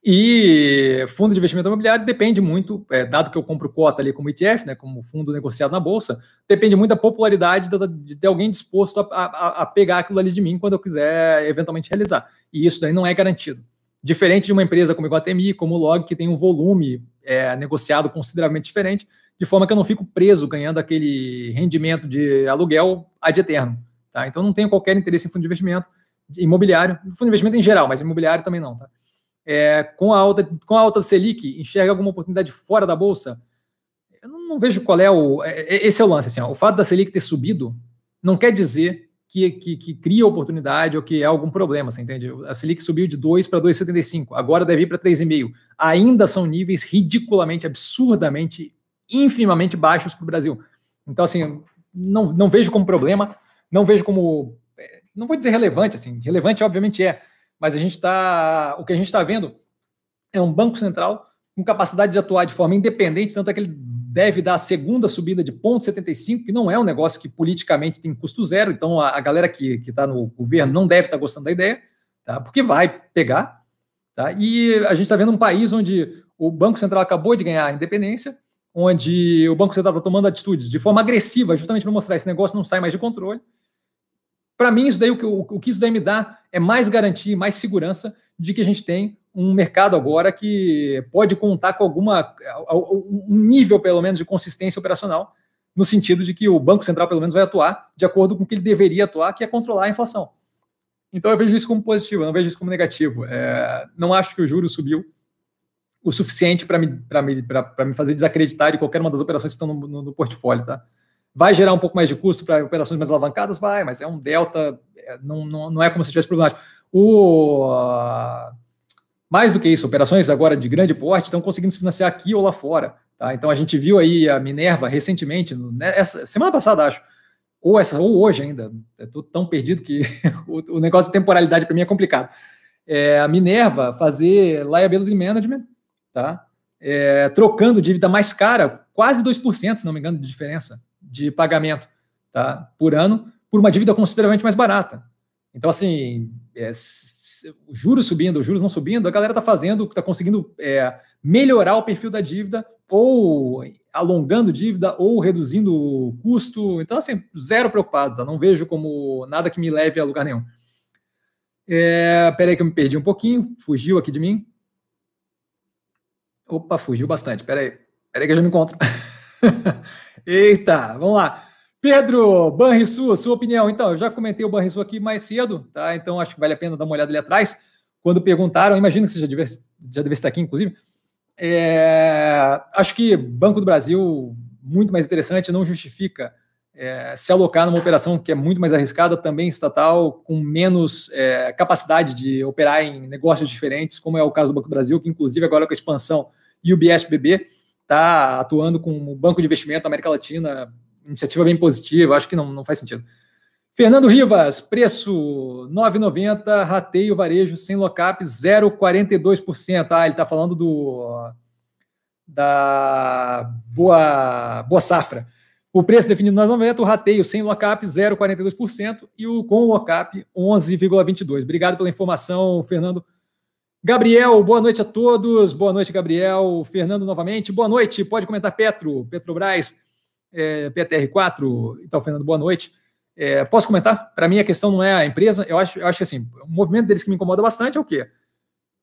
E fundo de investimento imobiliário depende muito, é, dado que eu compro cota ali como ETF, né, como fundo negociado na bolsa, depende muito da popularidade de, de alguém disposto a, a, a, pegar aquilo ali de mim quando eu quiser eventualmente realizar. E isso daí não é garantido. Diferente de uma empresa como Iguatemi, como o Log, que tem um volume é, negociado consideravelmente diferente, de forma que eu não fico preso ganhando aquele rendimento de aluguel ad eterno. Tá? Então não tenho qualquer interesse em fundo de investimento imobiliário, fundo de investimento em geral, mas imobiliário também não. Tá? é, com, a alta, com a alta Selic, enxerga alguma oportunidade fora da Bolsa? Eu não, não vejo qual é o. É, é, esse é o lance. Assim, ó, o fato da Selic ter subido não quer dizer que, que, que, cria oportunidade ou que é algum problema, você entende? A Selic subiu de 2 para 2,75, agora deve ir para 3,5. Ainda são níveis ridiculamente, absurdamente, infimamente baixos para o Brasil. Então, assim, não, não vejo como problema, não vejo como. É, não vou dizer relevante, assim, relevante obviamente é, mas a gente está. O que a gente está vendo é um Banco Central com capacidade de atuar de forma independente, tanto é que ele deve dar a segunda subida de 0,75, que não é um negócio que politicamente tem custo zero, então a, a galera que está no governo não deve estar tá gostando da ideia, tá? porque vai pegar. Tá? E a gente está vendo um país onde o Banco Central acabou de ganhar a independência, onde o Banco Central está tomando atitudes de forma agressiva, justamente para mostrar esse negócio não sai mais de controle, para mim, isso daí, o que, o, o que isso daí me dá é mais garantia, mais segurança de que a gente tem um mercado agora que pode contar com alguma um nível pelo menos de consistência operacional, no sentido de que o Banco Central pelo menos vai atuar de acordo com o que ele deveria atuar, que é controlar a inflação. Então eu vejo isso como positivo, não vejo isso como negativo. É, não acho que o juro subiu o suficiente para me, me, me fazer desacreditar de qualquer uma das operações que estão no, no, no portfólio, tá? Vai gerar um pouco mais de custo para operações mais alavancadas? Vai, mas é um delta, é, não, não, não é como se tivesse problemático. O, mais do que isso, operações agora de grande porte estão conseguindo se financiar aqui ou lá fora. Tá? Então a gente viu aí a Minerva recentemente, né, essa, semana passada, acho, ou essa, ou hoje ainda. Estou tão perdido que o, o, negócio de temporalidade para mim é complicado. É, a Minerva fazer liability management, tá? É, trocando dívida mais cara, quase 2%, se não me engano, de diferença de pagamento tá, por ano por uma dívida consideravelmente mais barata. Então, assim, é, juros subindo, juros não subindo, a galera está fazendo, está conseguindo é, melhorar o perfil da dívida ou alongando dívida ou reduzindo o custo. Então, assim, zero preocupado, tá? Não vejo como nada que me leve a lugar nenhum. É, peraí que eu me perdi um pouquinho, fugiu aqui de mim. Opa, fugiu bastante. Peraí, peraí que eu já me encontro. Eita, vamos lá. Pedro Banrisul, sua opinião. Então, eu já comentei o Banrisul aqui mais cedo, tá? Então, acho que vale a pena dar uma olhada ali atrás. Quando perguntaram, imagino que você já deve, já deve estar aqui, inclusive. É, acho que Banco do Brasil, muito mais interessante, não justifica é, se alocar numa operação que é muito mais arriscada, também estatal, com menos é, capacidade de operar em negócios diferentes, como é o caso do Banco do Brasil, que inclusive agora com a expansão e o BSBB está atuando com o Banco de Investimento da América Latina iniciativa bem positiva, acho que não, não faz sentido. Fernando Rivas, preço 9,90, rateio varejo sem locap 0,42%. Ah, ele está falando do da boa, boa safra. O preço definido 9,90, o rateio sem locap 0,42% e o com locap 11,22%. Obrigado pela informação, Fernando. Gabriel, boa noite a todos. Boa noite, Gabriel. Fernando novamente. Boa noite. Pode comentar Petro, Petrobras é, PTR4. Então, Fernando, boa noite. É, posso comentar? Para mim, a questão não é a empresa. Eu acho, eu acho que assim, o movimento deles que me incomoda bastante é o quê?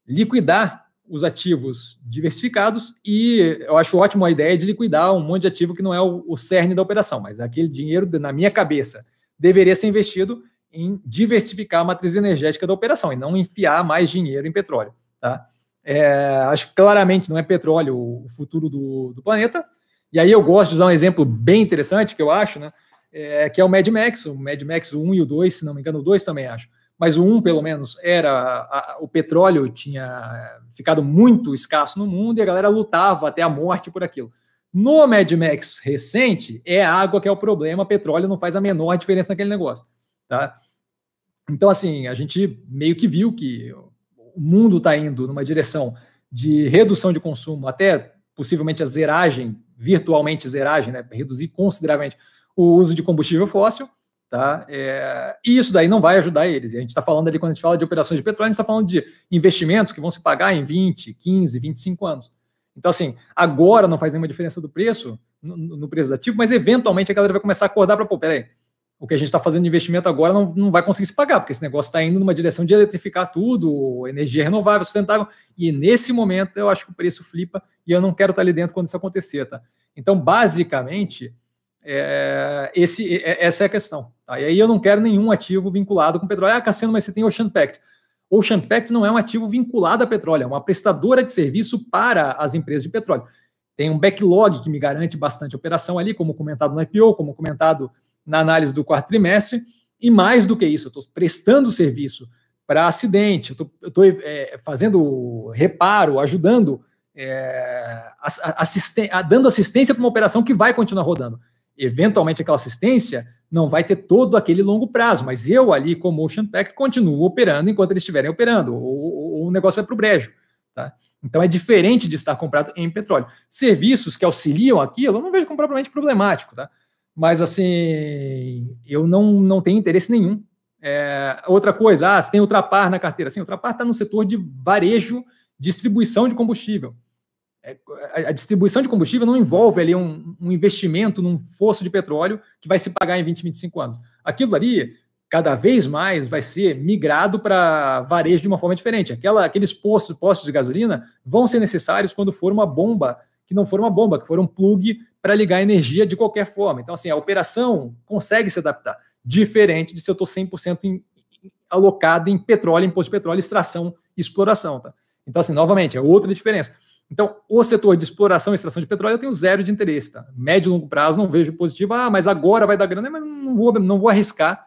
Liquidar os ativos diversificados e eu acho ótimo a ideia de liquidar um monte de ativo que não é o, o cerne da operação, mas aquele dinheiro, na minha cabeça, deveria ser investido em diversificar a matriz energética da operação e não enfiar mais dinheiro em petróleo. Tá? É, acho que claramente não é petróleo o futuro do, do planeta, e aí eu gosto de usar um exemplo bem interessante que eu acho, né? É, que é o Mad Max, o Mad Max 1 e o 2, se não me engano, o 2 também acho. Mas o 1, pelo menos, era. A, o petróleo tinha ficado muito escasso no mundo e a galera lutava até a morte por aquilo. No Mad Max recente, é a água que é o problema, petróleo não faz a menor diferença naquele negócio. Tá? Então, assim, a gente meio que viu que o mundo está indo numa direção de redução de consumo, até possivelmente a zeragem virtualmente zeragem, né, reduzir consideravelmente o uso de combustível fóssil, tá? É, e isso daí não vai ajudar eles. A gente está falando ali, quando a gente fala de operações de petróleo, a gente está falando de investimentos que vão se pagar em 20, 15, 25 anos. Então, assim, agora não faz nenhuma diferença do preço, no, no preço do ativo, mas eventualmente a galera vai começar a acordar para, pô, peraí, o que a gente está fazendo de investimento agora não, não vai conseguir se pagar, porque esse negócio está indo numa direção de eletrificar tudo, energia renovável, sustentável, e nesse momento eu acho que o preço flipa e eu não quero estar tá ali dentro quando isso acontecer, tá? Então, basicamente, é, esse, é, essa é a questão. Tá? E aí eu não quero nenhum ativo vinculado com petróleo. Ah, Cassiano, mas você tem Ocean Pact. Ocean Pact não é um ativo vinculado a petróleo, é uma prestadora de serviço para as empresas de petróleo. Tem um backlog que me garante bastante operação ali, como comentado no IPO, como comentado na análise do quarto trimestre, e mais do que isso, eu estou prestando serviço para acidente, eu estou é, fazendo reparo, ajudando, é, assisten dando assistência para uma operação que vai continuar rodando. Eventualmente, aquela assistência não vai ter todo aquele longo prazo, mas eu ali, como Ocean Pack, continuo operando enquanto eles estiverem operando, ou, ou, ou o negócio vai para o brejo. Tá? Então é diferente de estar comprado em petróleo. Serviços que auxiliam aquilo, eu não vejo como propriamente problemático, tá? Mas assim, eu não, não tenho interesse nenhum. É, outra coisa, ah, você tem Ultrapar na carteira. Sim, Ultrapar está no setor de varejo, distribuição de combustível. É, a distribuição de combustível não envolve ali um, um, investimento num fosso de petróleo que vai se pagar em 20, 25 anos. Aquilo ali, cada vez mais, vai ser migrado para varejo de uma forma diferente. Aquela, aqueles postos, postos de gasolina vão ser necessários quando for uma bomba, que não for uma bomba, que for um plug para ligar energia de qualquer forma. Então, assim, a operação consegue se adaptar, diferente de se eu estou 100% em, alocado em petróleo, imposto de petróleo, extração e exploração. Tá? Então, assim, novamente, é outra diferença. Então, o setor de exploração e extração de petróleo eu tenho zero de interesse. Tá? Médio e longo prazo não vejo positivo. Ah, mas agora vai dar grana, mas não vou, não vou arriscar.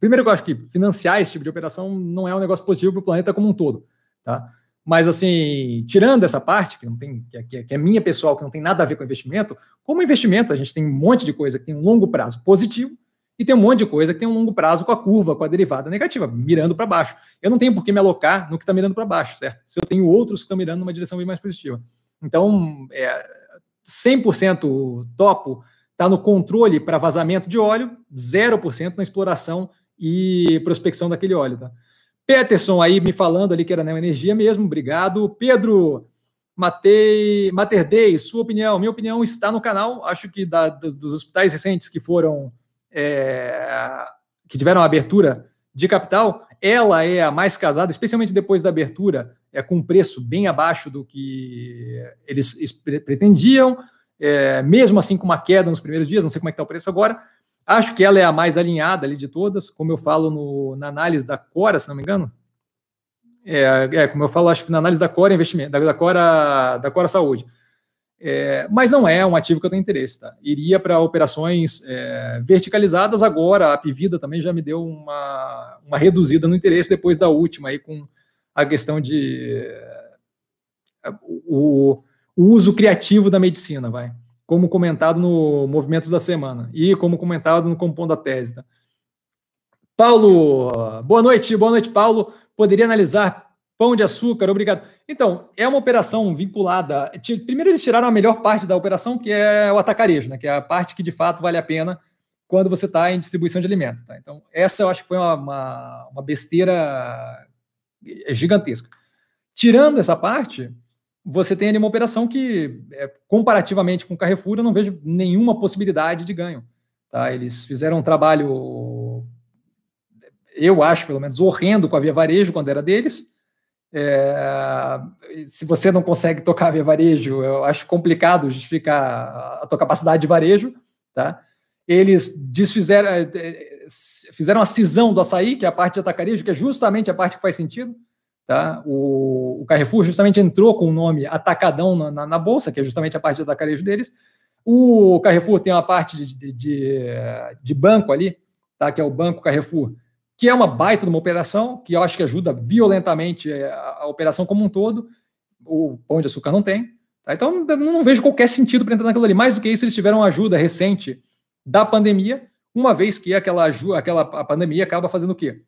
Primeiro eu acho que financiar esse tipo de operação não é um negócio positivo para o planeta como um todo. Tá? Mas, assim, tirando essa parte, que não tem, que é, que é minha pessoal, que não tem nada a ver com investimento, como investimento, a gente tem um monte de coisa que tem um longo prazo positivo e tem um monte de coisa que tem um longo prazo com a curva, com a derivada negativa, mirando para baixo. Eu não tenho por que me alocar no que está mirando para baixo, certo? Se eu tenho outros que estão mirando numa direção bem mais positiva. Então, é, 100% topo está no controle para vazamento de óleo, 0% na exploração e prospecção daquele óleo, tá? Peterson aí me falando ali que era Energia mesmo, obrigado. Pedro, Matei, Mater Day, sua opinião. Minha opinião está no canal. Acho que da, dos hospitais recentes que foram. É, que tiveram abertura de capital, ela é a mais casada, especialmente depois da abertura, é com um preço bem abaixo do que eles pretendiam, é, mesmo assim com uma queda nos primeiros dias, não sei como é que está o preço agora. Acho que ela é a mais alinhada ali de todas, como eu falo no, na análise da Cora, se não me engano. É, é, como eu falo, acho que na análise da Cora Investimento, da, da Cora, da Cora Saúde. É, mas não é um ativo que eu tenho interesse, tá? Iria para operações é, verticalizadas agora, a Pivida também já me deu uma, uma reduzida no interesse depois da última aí com a questão de o, o uso criativo da medicina, vai. Como comentado no Movimentos da Semana e como comentado no Compondo a Tese, tá? Paulo, boa noite, boa noite, Paulo. Poderia analisar Pão de açúcar, obrigado. Então, é uma operação vinculada. Primeiro, eles tiraram a melhor parte da operação, que é o atacarejo, né? Que é a parte que de fato vale a pena quando você está em distribuição de alimento. Tá? Então, essa eu acho que foi uma, uma, uma besteira gigantesca. Tirando essa parte, você tem ali uma operação que, é, comparativamente com o Carrefour, eu não vejo nenhuma possibilidade de ganho. Tá? Eles fizeram um trabalho, eu acho, pelo menos, horrendo com a Via Varejo quando era deles é, se você não consegue tocar via varejo, eu acho complicado justificar a tua capacidade de varejo, tá? Eles desfizeram, é, é, fizeram a cisão do açaí, que é a parte de atacarejo, que é justamente a parte que faz sentido, tá? O, o Carrefour justamente entrou com o nome Atacadão na, na, na, bolsa, que é justamente a parte de atacarejo deles. O Carrefour tem uma parte de, de, de banco ali, tá? Que é o Banco Carrefour, que é uma baita de uma operação, que eu acho que ajuda violentamente é, a, a operação como um todo. O pão de açúcar não tem. Tá? Então, não vejo qualquer sentido para entrar naquilo ali. Mais do que isso, eles tiveram ajuda recente da pandemia, uma vez que aquela, aquela a pandemia acaba fazendo o quê?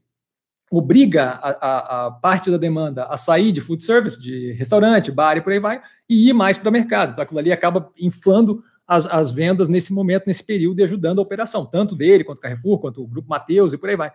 Obriga a, a, a parte da demanda a sair de food service, de restaurante, bar e por aí vai, e ir mais para o mercado. Então, aquilo ali acaba inflando as, as vendas nesse momento, nesse período, e ajudando a operação, tanto dele, quanto o Carrefour, quanto o Grupo Mateus e por aí vai.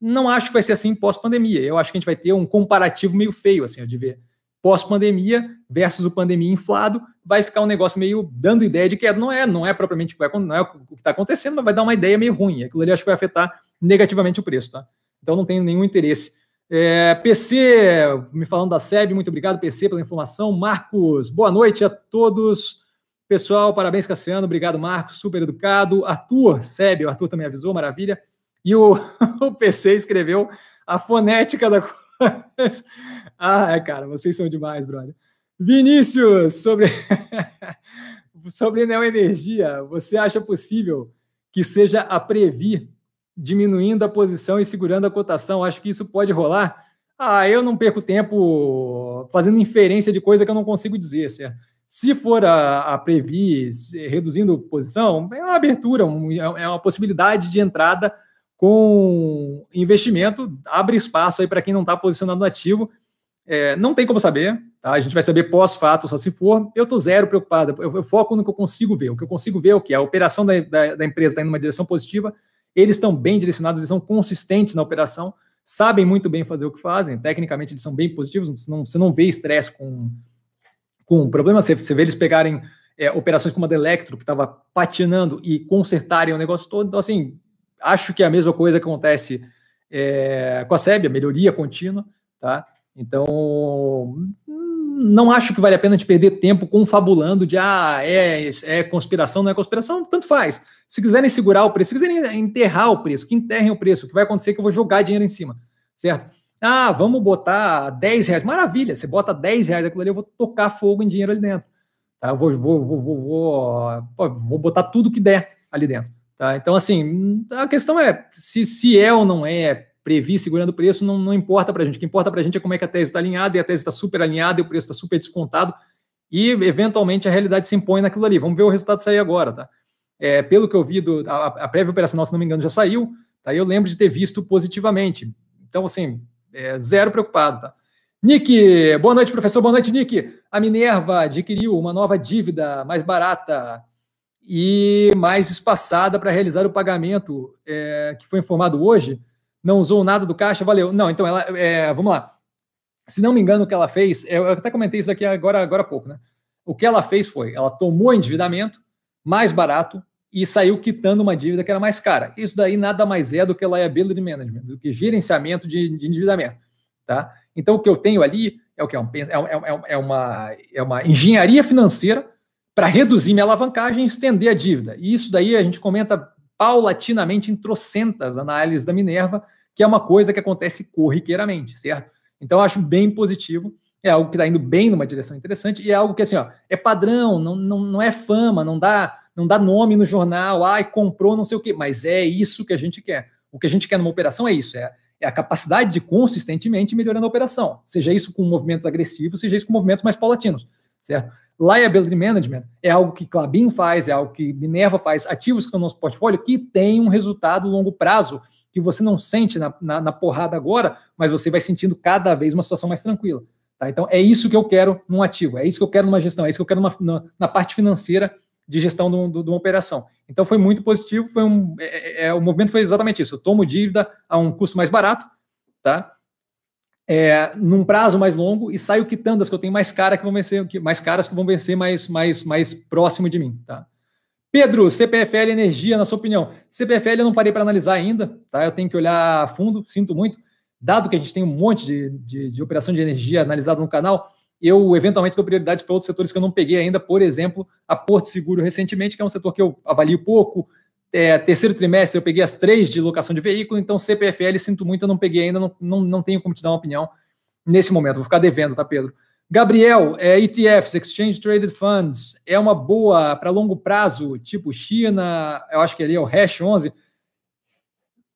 Não acho que vai ser assim pós-pandemia. Eu acho que a gente vai ter um comparativo meio feio, assim, de ver pós-pandemia versus o pandemia inflado, vai ficar um negócio meio dando ideia de que não é, não é propriamente não é o que está acontecendo, mas vai dar uma ideia meio ruim. Aquilo ali acho que vai afetar negativamente o preço, tá? Então não tenho nenhum interesse. É, PC, me falando da SEB, muito obrigado, PC, pela informação. Marcos, boa noite a todos. Pessoal, parabéns, Cassiano. Obrigado, Marcos, super educado. Arthur, SEB, o Arthur também avisou, maravilha. E o, o PC escreveu a fonética da coisa. Ah, cara, vocês são demais, brother. Vinícius, sobre, sobre neoenergia, você acha possível que seja a Previ diminuindo a posição e segurando a cotação? Acho que isso pode rolar. Ah, eu não perco tempo fazendo inferência de coisa que eu não consigo dizer, certo? Se for a, a Previ reduzindo posição, é uma abertura, um, é uma possibilidade de entrada com investimento, abre espaço aí para quem não está posicionado no ativo. É, não tem como saber, tá? A gente vai saber pós-fato, só se for. Eu estou zero preocupado, eu, eu, foco no que eu consigo ver. O que eu consigo ver é o que? A operação da, da, da empresa está indo numa direção positiva, eles estão bem direcionados, eles são consistentes na operação, sabem muito bem fazer o que fazem, tecnicamente eles são bem positivos, você não, você não vê estresse com, com problema, você, você vê eles pegarem é, operações como a da Electro, que estava patinando, e consertarem o negócio todo. Então, assim, Acho que é a mesma coisa acontece é, com a SEB, a melhoria contínua, tá? Então, não acho que vale a pena gente perder tempo confabulando de ah, é, é conspiração, não é conspiração, tanto faz. Se quiserem segurar o preço, se quiserem enterrar o preço, que enterrem o preço, o que vai acontecer é que eu vou jogar dinheiro em cima, certo? Ah, vamos botar 10 reais. Maravilha, você bota 10 reais aquilo ali, eu vou tocar fogo em dinheiro ali dentro. Tá? Eu vou, vou, vou, vou, vou, vou botar tudo que der ali dentro. Tá? Então, assim, a questão é se, se é ou não é previ segurando o preço, não, não importa para a gente. O que importa para a gente é como é que a tese está alinhada, e a tese está super alinhada, e o preço está super descontado, e eventualmente a realidade se impõe naquilo ali. Vamos ver o resultado sair agora, tá? É, pelo que eu vi, do, a, a prévia operacional, se não me engano, já saiu, tá? Eu lembro de ter visto positivamente. Então, assim, é, zero preocupado, tá? Nick, boa noite, professor. Boa noite, Nick. A Minerva adquiriu uma nova dívida mais barata e mais espaçada para realizar o pagamento é, que foi informado hoje. Não usou nada do caixa, valeu. Não, então ela, é, vamos lá. se não me engano, o que ela fez, eu até comentei isso aqui agora, agora há pouco, né? O que ela fez foi, ela tomou endividamento mais barato e saiu quitando uma dívida que era mais cara. Isso daí nada mais é do que liability management, do que gerenciamento de, de endividamento, tá? Então, o que eu tenho ali é o que é, um, é, é, é, uma, é uma engenharia financeira para reduzir minha alavancagem e estender a dívida. E isso daí a gente comenta paulatinamente em trocentas análises da Minerva, que é uma coisa que acontece corriqueiramente, certo? Então, eu acho bem positivo. É algo que está indo bem numa direção interessante e é algo que assim, ó, é padrão, não, não, não é fama, não dá, não dá nome no jornal, ai, comprou não sei o quê, mas é isso que a gente quer. O que a gente quer numa operação é isso, é, é a capacidade de consistentemente melhorando a operação, seja isso com movimentos agressivos, seja isso com movimentos mais paulatinos, certo? Liability management é algo que Clabin faz, é algo que Minerva faz, ativos que estão no nosso portfólio que tem um resultado longo prazo que você não sente na, na, na, porrada agora, mas você vai sentindo cada vez uma situação mais tranquila. Tá? Então, é isso que eu quero num ativo, é isso que eu quero numa gestão, é isso que eu quero numa, na, na, parte financeira de gestão de, de, uma operação. Então, foi muito positivo, foi um, é, é, é, o movimento foi exatamente isso. Eu tomo dívida a um custo mais barato, tá? É, num prazo mais longo e saio quitando as que eu tenho mais cara que vão vencer, mais caras que vão vencer mais, mais, mais próximo de mim, tá? Pedro, CPFL Energia, na sua opinião. CPFL eu não parei para analisar ainda, tá? Eu tenho que olhar a fundo, sinto muito. Dado que a gente tem um monte de, de, de operação de energia analisada no canal, eu eventualmente dou prioridades para outros setores que eu não peguei ainda, por exemplo, a Porto Seguro recentemente, que é um setor que eu avalio pouco. É, terceiro trimestre eu peguei as três de locação de veículo, então CPFL, sinto muito, eu não peguei ainda, não, não, não tenho como te dar uma opinião nesse momento. Vou ficar devendo, tá, Pedro? Gabriel, é, ETFs, Exchange Traded Funds, é uma boa para longo prazo, tipo China, eu acho que ali é o Hash 11,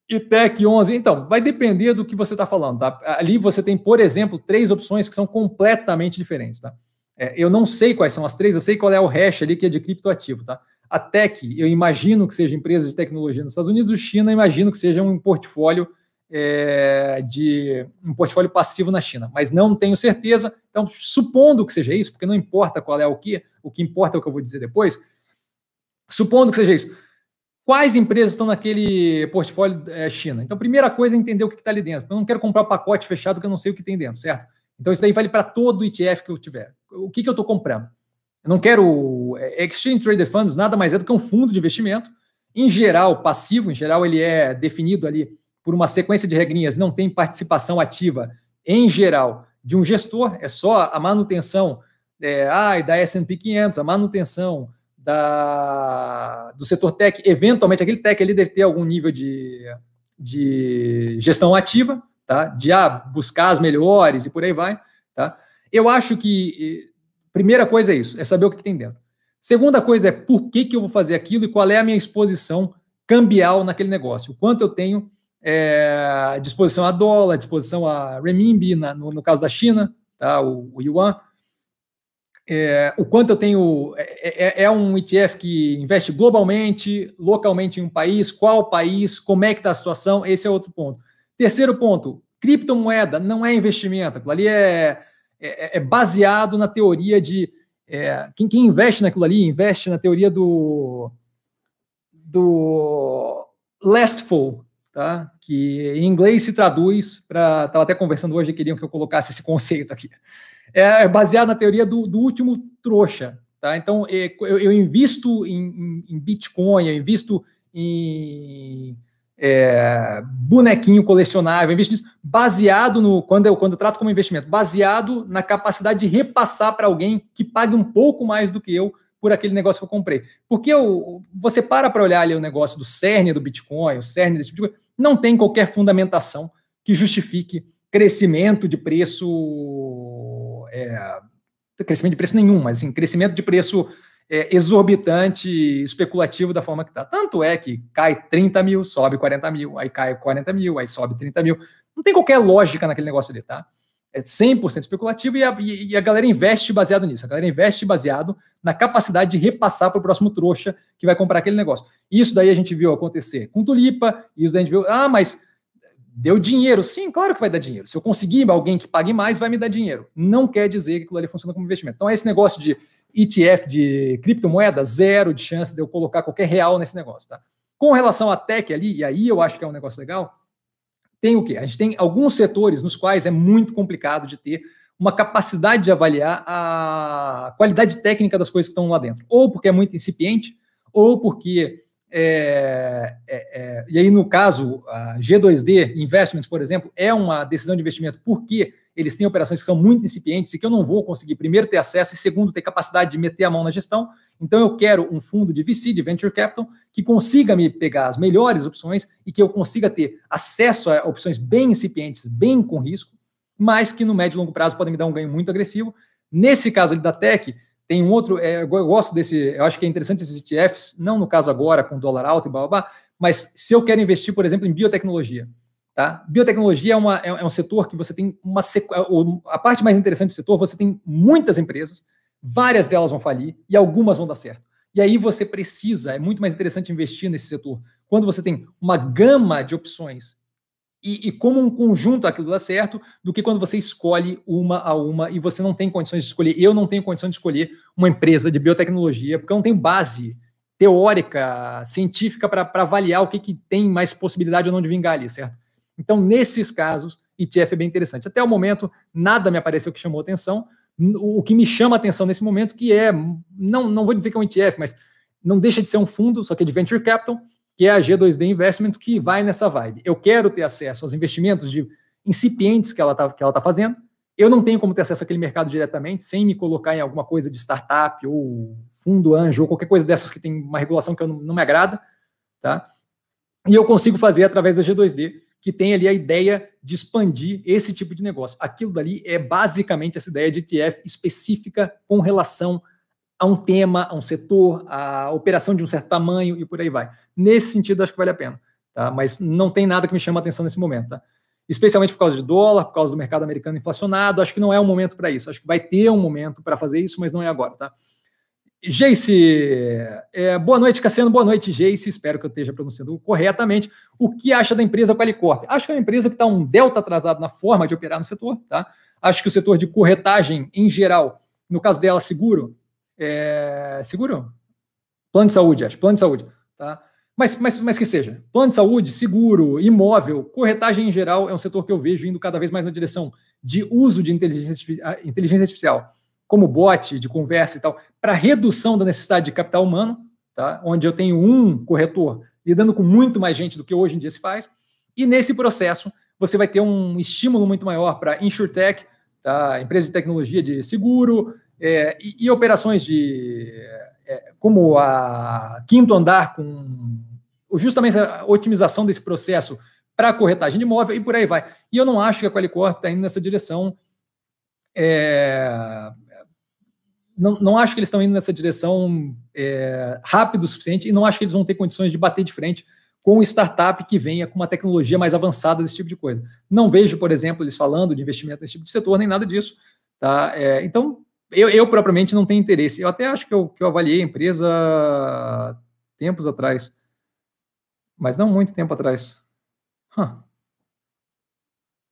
e Tech 11. Então, vai depender do que você está falando. Tá? Ali você tem, por exemplo, três opções que são completamente diferentes. Tá? É, eu não sei quais são as três, eu sei qual é o hash ali que é de criptoativo. Tá? A Tech, eu imagino que seja empresa de tecnologia nos Estados Unidos, o China, imagino que seja um portfólio é, de um portfólio passivo na China, mas não tenho certeza. Então, supondo que seja isso, porque não importa qual é o que, o que importa é o que eu vou dizer depois. Supondo que seja isso, quais empresas estão naquele portfólio é, China? Então, primeira coisa é entender o que está ali dentro. Eu não quero comprar um pacote fechado que eu não sei o que tem dentro, certo? Então, isso daí vale para todo ETF que eu tiver. O que, que eu estou comprando? Não quero. É, Exchange Traded Funds nada mais é do que um fundo de investimento. Em geral, passivo, em geral, ele é definido ali por uma sequência de regrinhas, não tem participação ativa, em geral, de um gestor, é só a manutenção é, ah, da S&P 500, a manutenção da, do setor tech, eventualmente aquele tech ali deve ter algum nível de, de gestão ativa, tá? de ah, buscar as melhores e por aí vai. Tá? Eu acho que primeira coisa é isso, é saber o que tem dentro. Segunda coisa é por que, que eu vou fazer aquilo e qual é a minha exposição cambial naquele negócio, o quanto eu tenho é, disposição a dólar, disposição a renminbi, na, no, no, caso da China, tá, o, o yuan. É, o quanto eu tenho. É, é, é, um ETF que investe globalmente, localmente em um país, qual país, como é que está a situação, esse é outro ponto. Terceiro ponto, criptomoeda não é investimento, ali é, é, é baseado na teoria de. É, quem, quem investe naquilo ali investe na teoria do. do lastful, tá? que em inglês se traduz para. Estava até conversando hoje, queriam que eu colocasse esse conceito aqui. É, é baseado na teoria do, do último trouxa. Tá? Então, é, eu, eu invisto em, em, Bitcoin, eu invisto em é, bonequinho colecionável, invisto nisso, baseado no. Quando eu, quando eu trato como investimento, baseado na capacidade de repassar para alguém que pague um pouco mais do que eu por aquele negócio que eu comprei. Porque eu, você para para olhar ali o negócio do cerne do Bitcoin, o cerne desse tipo de coisa, não tem qualquer fundamentação que justifique crescimento de preço, é, crescimento de preço nenhum, mas assim, crescimento de preço é, exorbitante, especulativo da forma que está. Tanto é que cai 30 mil, sobe 40 mil, aí cai 40 mil, aí sobe 30 mil. Não tem qualquer lógica naquele negócio ali, tá? É 100% especulativo e a, e a galera investe baseado nisso. A galera investe baseado na capacidade de repassar para o próximo trouxa que vai comprar aquele negócio. Isso daí a gente viu acontecer com Tulipa, isso daí a gente viu, ah, mas deu dinheiro. Sim, claro que vai dar dinheiro. Se eu conseguir alguém que pague mais, vai me dar dinheiro. Não quer dizer que aquilo ali funciona como investimento. Então, esse negócio de ETF de criptomoeda, zero de chance de eu colocar qualquer real nesse negócio, tá? Com relação à tech ali, e aí eu acho que é um negócio legal, tem o quê? A gente tem alguns setores nos quais é muito complicado de ter uma capacidade de avaliar a qualidade técnica das coisas que estão lá dentro. Ou porque é muito incipiente, ou porque. É, é, é, e aí, no caso, a G2D Investments, por exemplo, é uma decisão de investimento porque eles têm operações que são muito incipientes e que eu não vou conseguir, primeiro, ter acesso e, segundo, ter capacidade de meter a mão na gestão. Então, eu quero um fundo de VC, de Venture Capital, que consiga me pegar as melhores opções e que eu consiga ter acesso a opções bem incipientes, bem com risco, mas que no médio e longo prazo podem me dar um ganho muito agressivo. Nesse caso ali da Tech, tem um outro, é, eu gosto desse, eu acho que é interessante esses ETFs, não no caso agora com dólar alto e blá, blá, blá mas se eu quero investir, por exemplo, em biotecnologia, tá? Biotecnologia é, uma, é, é um setor que você tem uma a parte mais interessante do setor, você tem muitas empresas, várias delas vão falir e algumas vão dar certo. E aí você precisa, é muito mais interessante investir nesse setor quando você tem uma gama de opções e, e, como um conjunto aquilo dá certo, do que quando você escolhe uma a uma e você não tem condições de escolher. Eu não tenho condição de escolher uma empresa de biotecnologia, porque eu não tenho base teórica, científica, para avaliar o que, que tem mais possibilidade ou não de vingar ali, certo? Então, nesses casos, ETF é bem interessante. Até o momento, nada me apareceu que chamou atenção. O que me chama atenção nesse momento, que é, não, não vou dizer que é um ETF, mas não deixa de ser um fundo, só que é de venture capital, que é a G2D Investments, que vai nessa vibe. Eu quero ter acesso aos investimentos de incipientes que ela está tá fazendo. Eu não tenho como ter acesso àquele mercado diretamente, sem me colocar em alguma coisa de startup ou fundo anjo ou qualquer coisa dessas que tem uma regulação que eu não, não me agrada, tá? E eu consigo fazer através da G2D, que tem ali a ideia de expandir esse tipo de negócio. Aquilo dali é basicamente essa ideia de ETF específica com relação a um tema, a um setor, a operação de um certo tamanho e por aí vai. Nesse sentido, acho que vale a pena. Tá? Mas não tem nada que me chame a atenção nesse momento. Tá? Especialmente por causa de dólar, por causa do mercado americano inflacionado. Acho que não é o momento para isso. Acho que vai ter um momento para fazer isso, mas não é agora. Tá? Jace, é, boa noite, Cassiano. Boa noite, Jace. Espero que eu esteja pronunciando corretamente. O que acha da empresa Qualicorp? Acho que é uma empresa que está um delta atrasado na forma de operar no setor. Tá? Acho que o setor de corretagem, em geral, no caso dela, seguro, é, seguro? Plano de saúde, acho. Plano de saúde. Tá? Mas, mas, mas que seja. Plano de saúde, seguro, imóvel, corretagem em geral é um setor que eu vejo indo cada vez mais na direção de uso de inteligência, inteligência artificial, como bot de conversa e tal, para redução da necessidade de capital humano, tá? onde eu tenho um corretor lidando com muito mais gente do que hoje em dia se faz. E nesse processo, você vai ter um estímulo muito maior para InsurTech, tá? empresa de tecnologia de seguro, é, e, e, operações de é, como a quinto andar com justamente a otimização desse processo para corretagem de imóvel e por aí vai. E eu não acho que a Qualicorp está indo nessa direção. É, não, não acho que eles estão indo nessa direção é, rápido o suficiente e não acho que eles vão ter condições de bater de frente com startup que venha com uma tecnologia mais avançada desse tipo de coisa. Não vejo, por exemplo, eles falando de investimento nesse tipo de setor, nem nada disso. Tá? É, então, eu, eu propriamente não tenho interesse. Eu até acho que eu, que eu avaliei a empresa tempos atrás, mas não muito tempo atrás. Huh.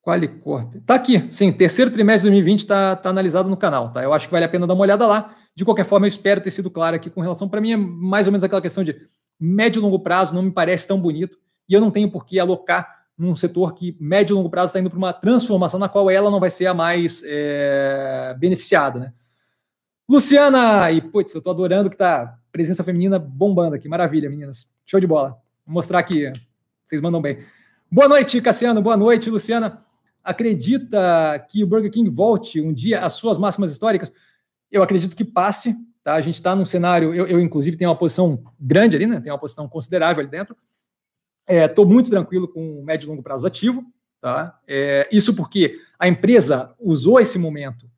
Qualicorp. Tá aqui, sim, terceiro trimestre de 2020 está tá analisado no canal, tá? Eu acho que vale a pena dar uma olhada lá. De qualquer forma, eu espero ter sido claro aqui com relação, para mim, é mais ou menos aquela questão de médio e longo prazo não me parece tão bonito e eu não tenho por que alocar num setor que médio e longo prazo está indo para uma transformação na qual ela não vai ser a mais é, beneficiada, né? Luciana, e putz, eu tô adorando que tá presença feminina bombando aqui. Maravilha, meninas. Show de bola. Vou mostrar aqui. Vocês mandam bem. Boa noite, Cassiano. Boa noite, Luciana. Acredita que o Burger King volte um dia às suas máximas históricas? Eu acredito que passe. Tá? A gente está num cenário. Eu, eu, inclusive, tenho uma posição grande ali, né? Tenho uma posição considerável ali dentro. Estou é, muito tranquilo com o médio e longo prazo ativo. Tá? É, isso porque a empresa usou esse momento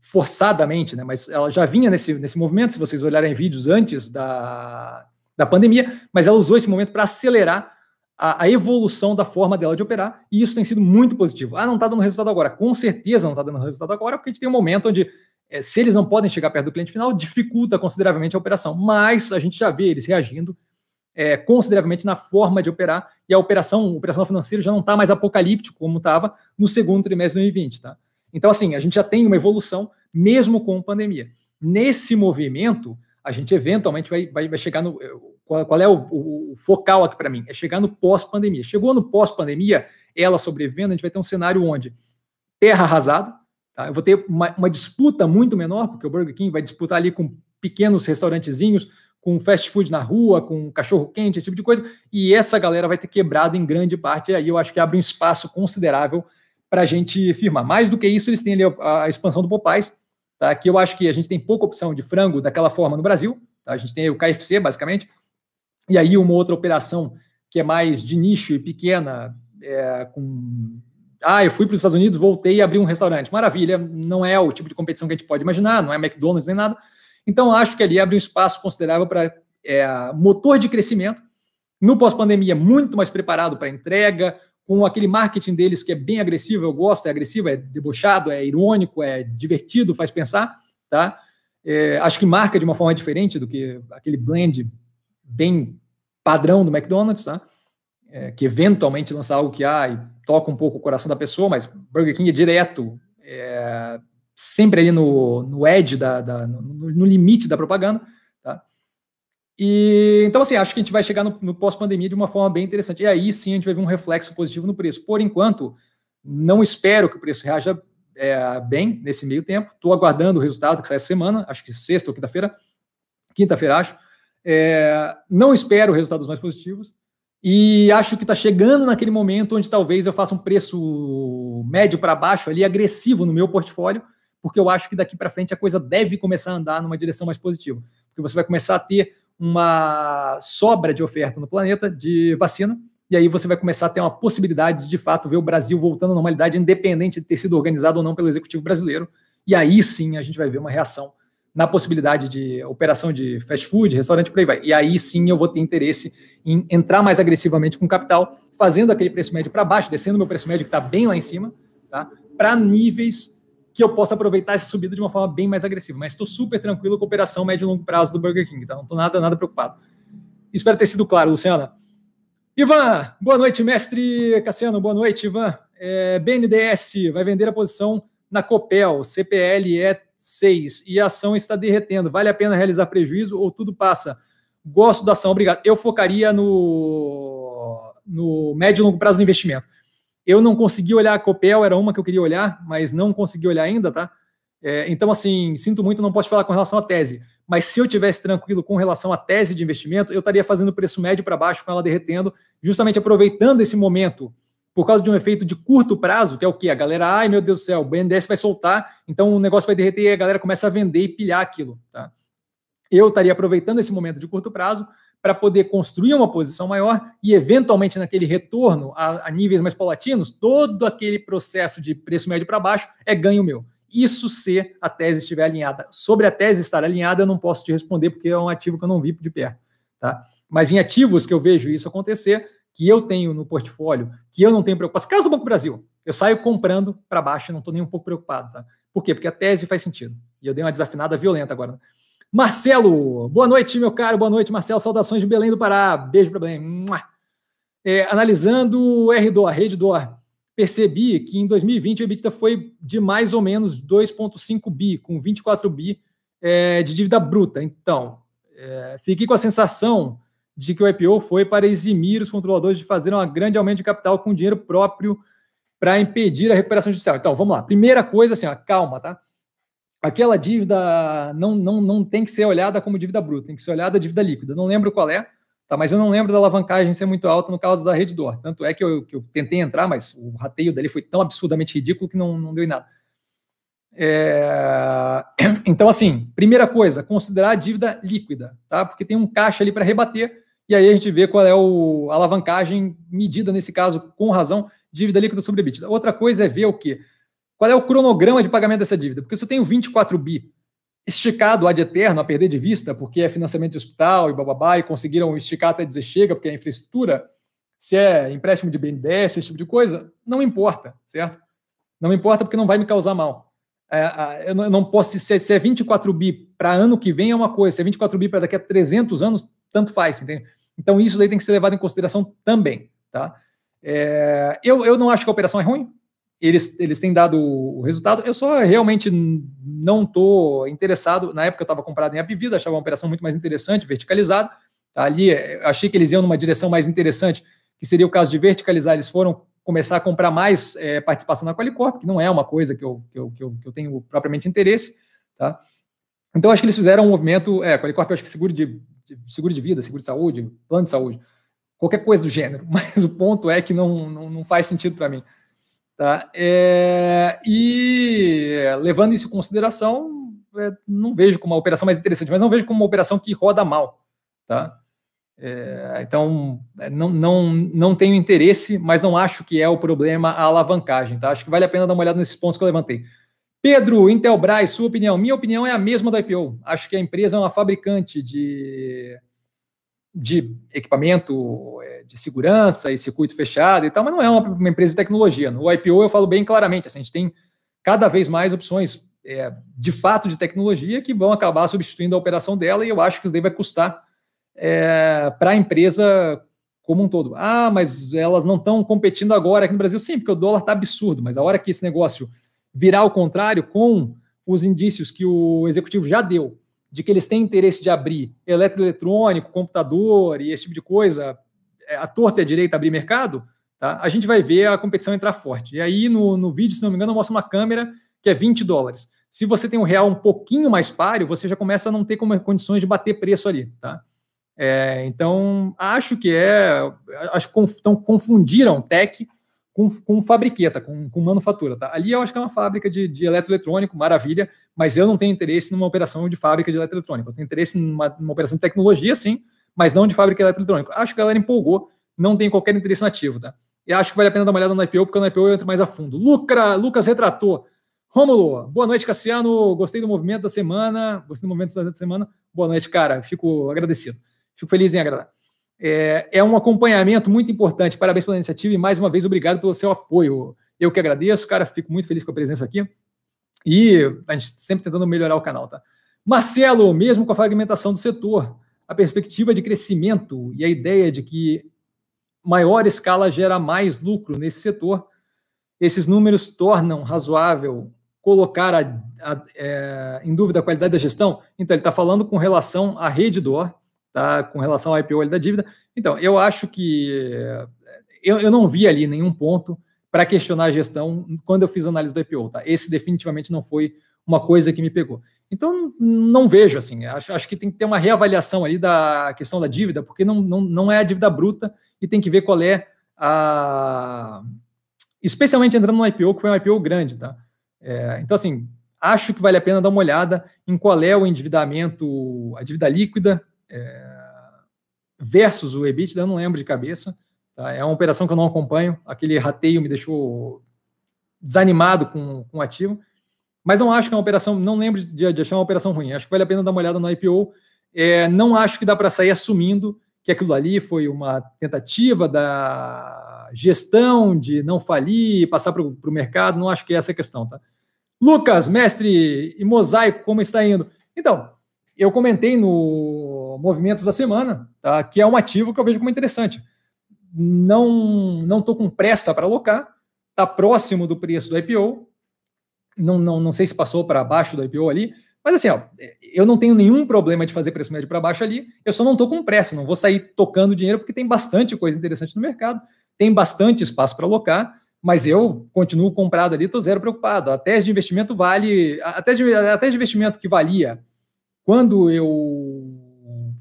forçadamente, né? Mas ela já vinha nesse, nesse movimento, se vocês olharem vídeos antes da, da pandemia, mas ela usou esse momento para acelerar a, a, evolução da forma dela de operar, e isso tem sido muito positivo. Ah, não está dando resultado agora. Com certeza não está dando resultado agora, porque a gente tem um momento onde, é, se eles não podem chegar perto do cliente final, dificulta consideravelmente a operação. Mas a gente já vê eles reagindo é, consideravelmente na forma de operar, e a operação, o operacional financeiro já não está mais apocalíptico como estava no segundo trimestre de 2020, tá? Então, assim, a gente já tem uma evolução, mesmo com pandemia. Nesse movimento, a gente eventualmente vai, vai, vai chegar no. Qual, qual é o, o, focal aqui para mim? É chegar no pós-pandemia. Chegou no pós-pandemia, ela sobrevivendo, a gente vai ter um cenário onde terra arrasada, tá? eu vou ter uma, uma disputa muito menor, porque o Burger King vai disputar ali com pequenos restaurantezinhos, com fast food na rua, com cachorro quente, esse tipo de coisa, e essa galera vai ter quebrado em grande parte, e aí eu acho que abre um espaço considerável para a gente firmar. Mais do que isso, eles têm ali a, a, expansão do Popeyes, tá? que eu acho que a gente tem pouca opção de frango daquela forma no Brasil, tá? a gente tem o KFC, basicamente, e aí uma outra operação que é mais de nicho e pequena, é, com ah, eu fui para os Estados Unidos, voltei e abri um restaurante. Maravilha, não é o tipo de competição que a gente pode imaginar, não é McDonald's nem nada, então, acho que ali abre um espaço considerável para é, motor de crescimento. No pós-pandemia, muito mais preparado para entrega, com aquele marketing deles que é bem agressivo, eu gosto, é agressivo, é debochado, é irônico, é divertido, faz pensar, tá? É, acho que marca de uma forma diferente do que aquele blend bem padrão do McDonald's, tá? É, que eventualmente lança algo que ah, toca um pouco o coração da pessoa, mas Burger King é direto, é, sempre ali no, no edge, da, da no, no, limite da propaganda. Tá? E, então, assim, acho que a gente vai chegar no, no pós-pandemia de uma forma bem interessante. E aí sim a gente vai ver um reflexo positivo no preço. Por enquanto, não espero que o preço reaja é, bem nesse meio tempo. Estou aguardando o resultado que sai essa semana, acho que sexta ou quinta-feira. Quinta-feira, acho. É, não espero resultados mais positivos. E acho que está chegando naquele momento onde talvez eu faça um preço médio para baixo ali, agressivo no meu portfólio, porque eu acho que daqui para frente a coisa deve começar a andar numa direção mais positiva. Porque você vai começar a ter uma sobra de oferta no planeta de vacina, e aí você vai começar a ter uma possibilidade de, de fato, ver o Brasil voltando à normalidade, independente de ter sido organizado ou não pelo executivo brasileiro. E aí sim a gente vai ver uma reação na possibilidade de operação de fast food, restaurante, por aí vai. E aí sim eu vou ter interesse em entrar mais agressivamente com capital, fazendo aquele preço médio para baixo, descendo meu preço médio que está bem lá em cima, tá? para níveis que eu possa aproveitar essa subida de uma forma bem mais agressiva. Mas estou super tranquilo com a operação médio e longo prazo do Burger King, então não estou nada, nada preocupado. Espero ter sido claro, Luciana. Ivan, boa noite, mestre Cassiano, boa noite, Ivan. É, BNDS vai vender a posição na Copel, CPL é 6 e a ação está derretendo. Vale a pena realizar prejuízo ou tudo passa? Gosto da ação, obrigado. Eu focaria no, no médio e longo prazo do investimento. Eu não consegui olhar a Copel, era uma que eu queria olhar, mas não consegui olhar ainda, tá? É, então, assim, sinto muito, não posso falar com relação à tese. Mas se eu tivesse tranquilo com relação à tese de investimento, eu estaria fazendo preço médio para baixo com ela derretendo, justamente aproveitando esse momento por causa de um efeito de curto prazo, que é o que? A galera, ai meu Deus do céu, o BNDES vai soltar, então o negócio vai derreter e a galera começa a vender e pilhar aquilo. Tá? Eu estaria aproveitando esse momento de curto prazo para poder construir uma posição maior e, eventualmente, naquele retorno a, a níveis mais paulatinos, todo aquele processo de preço médio para baixo é ganho meu. Isso se a tese estiver alinhada. Sobre a tese estar alinhada, eu não posso te responder, porque é um ativo que eu não vi de perto. Tá? Mas em ativos que eu vejo isso acontecer, que eu tenho no portfólio, que eu não tenho preocupação, caso do Banco Brasil, eu saio comprando para baixo não estou nem um pouco preocupado. Tá? Por quê? Porque a tese faz sentido. E eu dei uma desafinada violenta agora. Marcelo, boa noite, meu caro, boa noite, Marcelo. Saudações de Belém do Pará. Beijo para Belém. É, analisando o RDOR, a rede DOR, percebi que em 2020 o EBITDA foi de mais ou menos 2,5 bi, com 24 bi é, de dívida bruta. Então, é, fiquei com a sensação de que o IPO foi para eximir os controladores de fazer um grande aumento de capital com dinheiro próprio para impedir a recuperação judicial. Então, vamos lá. Primeira coisa, assim, ó, calma, tá? aquela dívida não, não, não tem que ser olhada como dívida bruta, tem que ser olhada dívida líquida. Não lembro qual é, tá? mas eu não lembro da alavancagem ser muito alta no caso da Redditor. Tanto é que eu, que eu tentei entrar, mas o rateio dele foi tão absurdamente ridículo que não, não deu em nada. É... Então, assim, primeira coisa, considerar a dívida líquida, tá? Porque tem um caixa ali para rebater, e aí a gente vê qual é o, a alavancagem medida nesse caso, com razão, dívida líquida sobre EBITDA. Outra coisa é ver o que? Qual é o cronograma de pagamento dessa dívida? Porque se eu tenho 24 bi esticado ad eterno, a perder de vista, porque é financiamento de hospital e bababá, e conseguiram esticar até dizer chega, porque é infraestrutura, se é empréstimo de BNDES, esse tipo de coisa, não importa, certo? Não importa porque não vai me causar mal. É, eu não posso, se é 24 bi para ano que vem é uma coisa, se é 24 bi para daqui a 300 anos, tanto faz, entende? Então isso daí tem que ser levado em consideração também, tá? É, eu, eu não acho que a operação é ruim, eles, eles têm dado o resultado. Eu só realmente não estou interessado. Na época eu estava comprado em Apvida, achava uma operação muito mais interessante, verticalizada. Tá? Ali, achei que eles iam numa direção mais interessante, que seria o caso de verticalizar. Eles foram começar a comprar mais é, participação na Qualicorp, que não é uma coisa que eu, que eu, que eu, que eu tenho propriamente interesse. Tá? Então, acho que eles fizeram um movimento. É, Qualicorp, eu acho que seguro de, seguro de vida, seguro de saúde, plano de saúde, qualquer coisa do gênero. Mas o ponto é que não, não, não faz sentido para mim. Tá? É, e levando isso em consideração, é, não vejo como uma operação mais interessante, mas não vejo como uma operação que roda mal. Tá? É, então, é, não, não, não tenho interesse, mas não acho que é o problema a alavancagem. Tá? Acho que vale a pena dar uma olhada nesses pontos que eu levantei. Pedro, Intelbras, sua opinião. Minha opinião é a mesma da IPO. Acho que a empresa é uma fabricante de, de equipamento é, de segurança e circuito fechado e tal, mas não é uma, uma empresa de tecnologia. No IPO eu falo bem claramente, assim, a gente tem cada vez mais opções é, de fato de tecnologia que vão acabar substituindo a operação dela e eu acho que isso daí vai custar é, para a empresa como um todo. Ah, mas elas não estão competindo agora aqui no Brasil. Sim, porque o dólar está absurdo, mas a hora que esse negócio virar ao contrário, com os indícios que o executivo já deu de que eles têm interesse de abrir eletroeletrônico, computador e esse tipo de coisa, é, a torta e a direita abrir mercado, tá? a gente vai ver a competição entrar forte. E aí, no, no vídeo, se não me engano, eu mostro uma câmera que é 20 dólares. Se você tem um real um pouquinho mais páreo, você já começa a não ter como, condições de bater preço ali, tá? É, então, acho que é. Acho que então, confundiram tech com, com fabriqueta, com, com manufatura. Tá? Ali eu acho que é uma fábrica de, de eletroeletrônico, maravilha, mas eu não tenho interesse numa operação de fábrica de eletroeletrônico. Eu tenho interesse numa, numa operação de tecnologia, sim, mas não de fábrica de eletroeletrônico. Acho que a galera empolgou, não tem qualquer interesse nativo. Tá? E acho que vale a pena dar uma olhada no IPO, porque no IPO eu entro mais a fundo. Lucra, Lucas retratou. Rômulo, boa noite, Cassiano. Gostei do movimento da semana. Gostei do movimento da semana. Boa noite, cara. Fico agradecido. Fico feliz em agradar. É, é um acompanhamento muito importante. Parabéns pela iniciativa e mais uma vez obrigado pelo seu apoio. Eu que agradeço, cara. Fico muito feliz com a presença aqui. E a gente sempre tentando melhorar o canal, tá? Marcelo, mesmo com a fragmentação do setor, a perspectiva de crescimento e a ideia de que maior escala gera mais lucro nesse setor, esses números tornam razoável colocar a, a, é, em dúvida a qualidade da gestão? Então, ele está falando com relação à rede DOR, tá, com relação ao IPO da dívida. Então, eu acho que eu, eu não vi ali nenhum ponto para questionar a gestão quando eu fiz a análise do IPO. Tá? Esse definitivamente não foi uma coisa que me pegou. Então, não vejo assim. Acho, acho que tem que ter uma reavaliação ali da questão da dívida, porque não, não, não é a dívida bruta e tem que ver qual é a. Especialmente entrando no IPO, que foi um IPO grande, tá? É, então, assim, acho que vale a pena dar uma olhada em qual é o endividamento, a dívida líquida versus o EBITDA, eu não lembro de cabeça. Tá? É uma operação que eu não acompanho. Aquele rateio me deixou desanimado com, com o ativo. Mas não acho que é uma operação, não lembro de, de achar uma operação ruim. Acho que vale a pena dar uma olhada no IPO. É, não acho que dá para sair assumindo que aquilo ali foi uma tentativa da gestão de não falir, passar para o mercado. Não acho que é essa a questão, tá? Lucas, mestre e mosaico, como está indo? Então, eu comentei no Movimentos da Semana, tá, que é um ativo que eu vejo como interessante. Não não estou com pressa para alocar, está próximo do preço do IPO, não, não, não sei se passou para baixo do IPO ali, mas assim, ó, eu não tenho nenhum problema de fazer preço médio para baixo ali, eu só não estou com pressa, não vou sair tocando dinheiro porque tem bastante coisa interessante no mercado, tem bastante espaço para alocar, mas eu continuo comprado ali, estou zero preocupado. A tese de investimento vale, a tese de, a tese de investimento que valia quando eu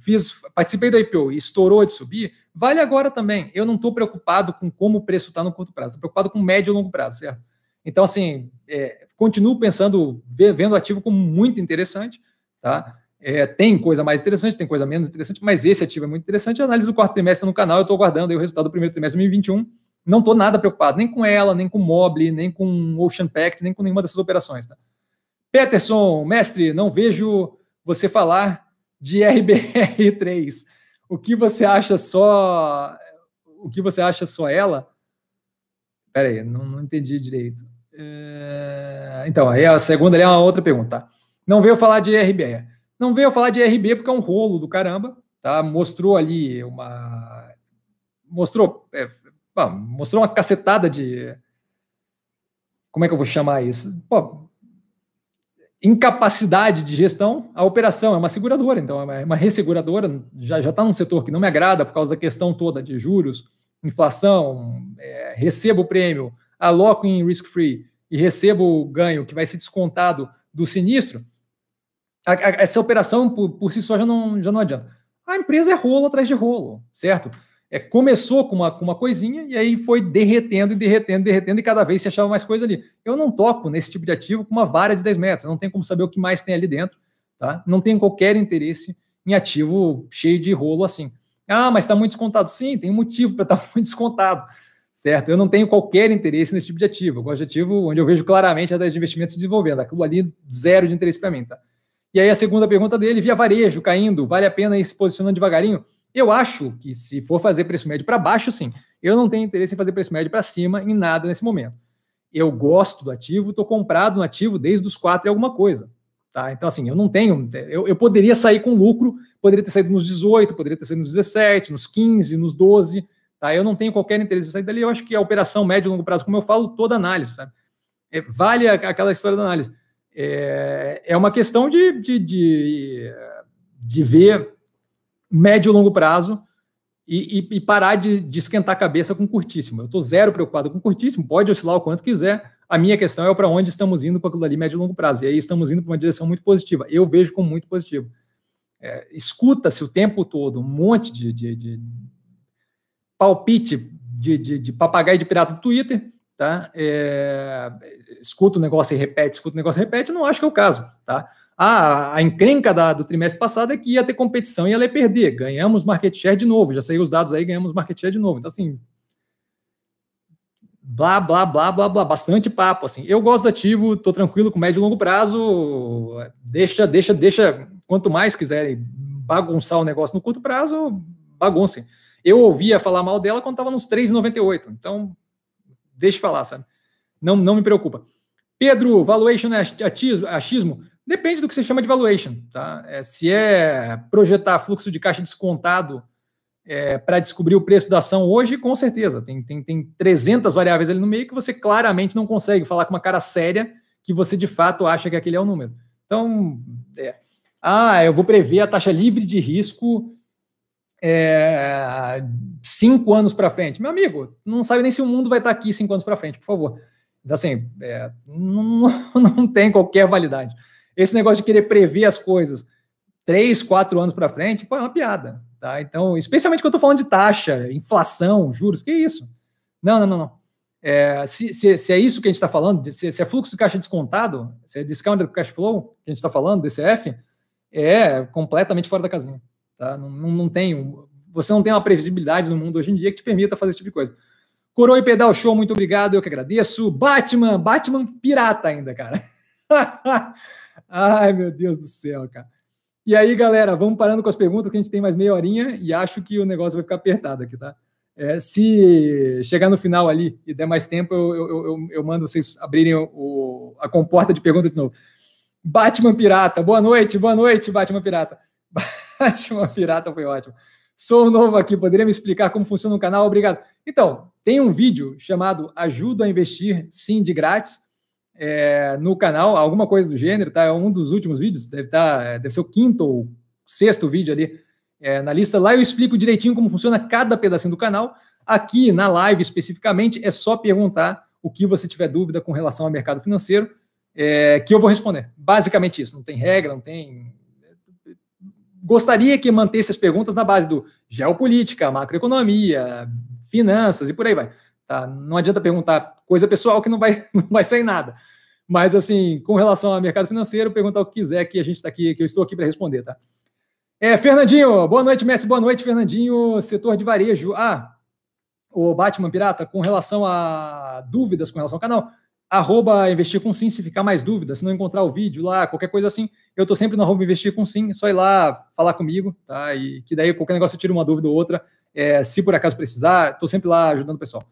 fiz, participei do IPO e estourou de subir, vale agora também. Eu não estou preocupado com como o preço está no curto prazo, estou preocupado com médio e longo prazo, certo? Então, assim, é, continuo pensando, vendo o ativo como muito interessante, tá? É, tem coisa mais interessante, tem coisa menos interessante, mas esse ativo é muito interessante. Análise do quarto trimestre no canal, eu estou aguardando o resultado do primeiro trimestre de 2021. Não estou nada preocupado, nem com ela, nem com Mobile, nem com Ocean Pact, nem com nenhuma dessas operações. Tá? Peterson, mestre, não vejo você falar de RBR3. O que você acha só o que você acha só ela? Pera aí, não, não entendi direito. É... Então, aí a segunda é uma outra pergunta. Tá? Não veio falar de RBR. Não veio falar de RB porque é um rolo do caramba, tá? Mostrou ali uma mostrou é, bom, mostrou uma cacetada de como é que eu vou chamar isso? Pô, incapacidade de gestão, a operação é uma seguradora, então é uma resseguradora, já está num setor que não me agrada por causa da questão toda de juros, inflação, é, recebo o prêmio, aloco em risk-free e recebo o ganho que vai ser descontado do sinistro, a, a, essa operação por, por si só já não, já não adianta. A empresa é rolo atrás de rolo, certo? É, começou com uma, com uma coisinha e aí foi derretendo e derretendo, derretendo, e cada vez se achava mais coisa ali. Eu não toco nesse tipo de ativo com uma vara de 10 metros, não tem como saber o que mais tem ali dentro, tá? Não tenho qualquer interesse em ativo cheio de rolo assim. Ah, mas está muito descontado. Sim, tem um motivo para estar tá muito descontado, certo? Eu não tenho qualquer interesse nesse tipo de ativo. Eu gosto de ativo onde eu vejo claramente a taxa de investimento se desenvolvendo. Aquilo ali, zero de interesse para mim, tá? E aí a segunda pergunta dele, via varejo caindo, vale a pena ir se posicionando devagarinho? Eu acho que se for fazer preço médio para baixo, sim. Eu não tenho interesse em fazer preço médio para cima em nada nesse momento. Eu gosto do ativo, estou comprado no ativo desde os quatro e alguma coisa. Tá? Então, assim, eu não tenho. Eu, eu poderia sair com lucro, poderia ter saído nos 18, poderia ter saído nos 17, nos 15, nos 12. Tá? Eu não tenho qualquer interesse em sair dali. Eu acho que a operação médio e longo prazo, como eu falo, toda análise, sabe? É, vale aquela história da análise. É, é uma questão de, de, de, de ver médio e longo prazo e, e, e parar de, de, esquentar a cabeça com curtíssimo. Eu estou zero preocupado com curtíssimo, pode oscilar o quanto quiser. A minha questão é para onde estamos indo com aquilo ali, médio e longo prazo. E aí estamos indo para uma direção muito positiva. Eu vejo como muito positivo. É, Escuta-se o tempo todo um monte de, de, de palpite de, de, de, papagaio de pirata do Twitter, tá? É, escuta o negócio e repete, escuta o negócio e repete, não acho que é o caso, tá? Ah, a encrenca da, do trimestre passado é que ia ter competição e ia perder. Ganhamos market share de novo. Já saiu os dados aí, ganhamos market share de novo. Então, assim, blá, blá, blá, blá, blá, bastante papo, assim. Eu gosto do ativo, tô tranquilo com médio e longo prazo, deixa, deixa, deixa, quanto mais quiserem bagunçar o negócio no curto prazo, baguncem. Eu ouvia falar mal dela quando estava nos 3,98, então deixa eu falar, sabe? Não, não me preocupa. Pedro, valuation é achismo? Depende do que você chama de valuation. Tá? É, se é projetar fluxo de caixa descontado é, para descobrir o preço da ação hoje, com certeza. Tem, tem, tem 300 variáveis ali no meio que você claramente não consegue falar com uma cara séria que você de fato acha que aquele é o número. Então, é, ah, eu vou prever a taxa livre de risco é, cinco anos para frente. Meu amigo, não sabe nem se o mundo vai estar aqui cinco anos para frente, por favor. Então, assim, é, não, não tem qualquer validade. Esse negócio de querer prever as coisas três, quatro anos para frente, pô, é uma piada. Tá? Então, especialmente quando eu estou falando de taxa, inflação, juros, que isso? Não, não, não, não. É, se, se, se, é isso que a gente está falando, se, se, é fluxo de caixa descontado, se é discounted cash flow que a gente está falando, DCF, é completamente fora da casinha. Tá? Não, não, não tem, você não tem uma previsibilidade no mundo hoje em dia que te permita fazer esse tipo de coisa. Coroa e Pedal Show, muito obrigado, eu que agradeço. Batman, Batman pirata ainda, cara. Ai, meu Deus do céu, cara. E aí, galera, vamos parando com as perguntas, que a gente tem mais meia horinha e acho que o negócio vai ficar apertado aqui, tá? É, se chegar no final ali e der mais tempo, eu, eu, eu, eu mando vocês abrirem o, a comporta de perguntas de novo. Batman Pirata, boa noite, boa noite, Batman Pirata. Batman Pirata foi ótimo. Sou novo aqui, poderia me explicar como funciona o canal? Obrigado. Então, tem um vídeo chamado Ajuda a Investir Sim de Grátis é, no canal, alguma coisa do gênero, tá? É um dos últimos vídeos, deve, tá, deve ser o quinto ou sexto vídeo ali é, na lista. Lá eu explico direitinho como funciona cada pedacinho do canal. Aqui na live especificamente, é só perguntar o que você tiver dúvida com relação ao mercado financeiro, é, que eu vou responder. Basicamente isso, não tem regra, não tem. Gostaria que mantesse as perguntas na base do geopolítica, macroeconomia, finanças e por aí vai. Tá? Não adianta perguntar coisa pessoal que não vai, não vai sair nada. Mas, assim, com relação ao mercado financeiro, perguntar o que quiser, que a gente está aqui, que eu estou aqui para responder, tá? É, Fernandinho, boa noite, Messi, boa noite, Fernandinho, setor de varejo. Ah, o Batman Pirata, com relação a dúvidas com relação ao canal, arroba investir com sim, se ficar mais dúvidas, se não encontrar o vídeo lá, qualquer coisa assim, eu estou sempre no arroba investir com sim, só ir lá falar comigo, tá? E que daí qualquer negócio eu tiro uma dúvida ou outra, é, se por acaso precisar, estou sempre lá ajudando o pessoal.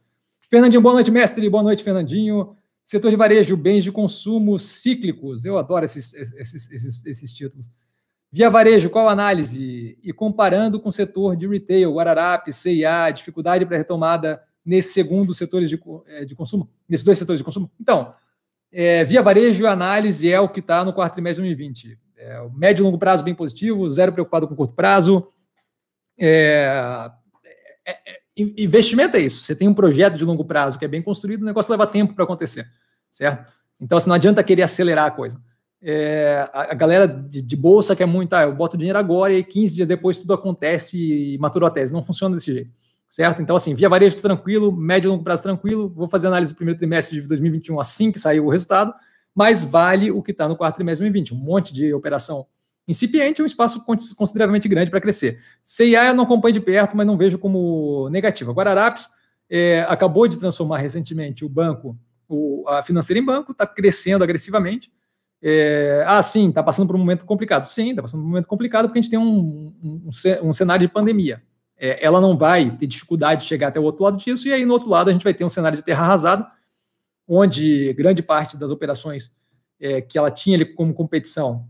Fernandinho, boa noite, mestre. Boa noite, Fernandinho. Setor de varejo, bens de consumo cíclicos. Eu adoro esses, esses, esses, esses títulos. Via varejo, qual análise? E comparando com o setor de retail, Guararapes, CIA, dificuldade para retomada nesse segundo setores de, é, de consumo, nesses dois setores de consumo. Então, É, via varejo e análise é o que está no quarto trimestre de 2020. É, o médio e longo prazo bem positivo, zero preocupado com curto prazo. É, é, é investimento é isso. Você tem um projeto de longo prazo que é bem construído, o negócio leva tempo para acontecer, certo? Então, assim, não adianta querer acelerar a coisa. É, a, a, galera de, de, bolsa quer muito, ah, eu boto dinheiro agora e 15 dias depois tudo acontece e maturou a tese. Não funciona desse jeito, certo? Então, assim, via varejo tranquilo, médio e longo prazo tranquilo. Vou fazer análise do primeiro trimestre de 2021 assim que sair o resultado, mas vale o que está no quarto trimestre de 2020. Um monte de operação incipiente, um espaço consideravelmente grande para crescer. CIA eu não acompanho de perto, mas não vejo como negativo. Agora, Araps é, acabou de transformar recentemente o banco, o, a financeira em banco, está crescendo agressivamente. É, ah, sim, está passando por um momento complicado. Sim, está passando por um momento complicado porque a gente tem um, um, um cenário de pandemia. É, ela não vai ter dificuldade de chegar até o outro lado disso, e aí no outro lado a gente vai ter um cenário de terra arrasada, onde grande parte das operações é, que ela tinha ali como competição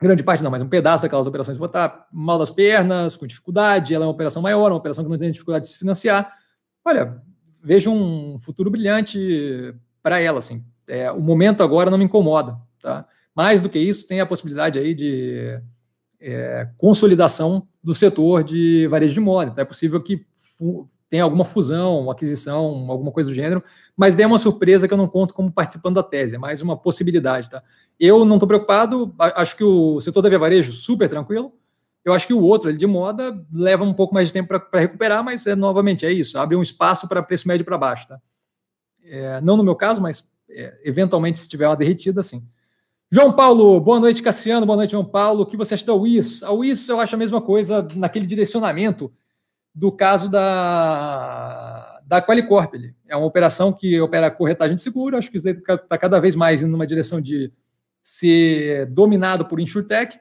grande parte não, mas um pedaço daquelas operações vão mal das pernas, com dificuldade, ela é uma operação maior, uma operação que não tem dificuldade de se financiar. Olha, vejo um futuro brilhante para ela, assim. É, o momento agora não me incomoda, tá? Mais do que isso, tem a possibilidade aí de é, consolidação do setor de varejo de moda. Então é possível que tenha alguma fusão, aquisição, alguma coisa do gênero, mas é uma surpresa que eu não conto como participando da tese, é mais uma possibilidade, tá? Eu não estou preocupado, acho que o setor da Via Varejo super tranquilo. Eu acho que o outro, ele de moda, leva um pouco mais de tempo para recuperar, mas é novamente é isso, abre um espaço para preço médio para baixo. Tá? É, não no meu caso, mas é, eventualmente se tiver uma derretida, sim. João Paulo, boa noite, Cassiano, boa noite, João Paulo. O que você acha da WIS? A WIS eu acho a mesma coisa naquele direcionamento do caso da, da Qualicorp. É uma operação que opera corretagem de seguro, acho que isso está cada vez mais indo numa direção de ser dominado por insurtech,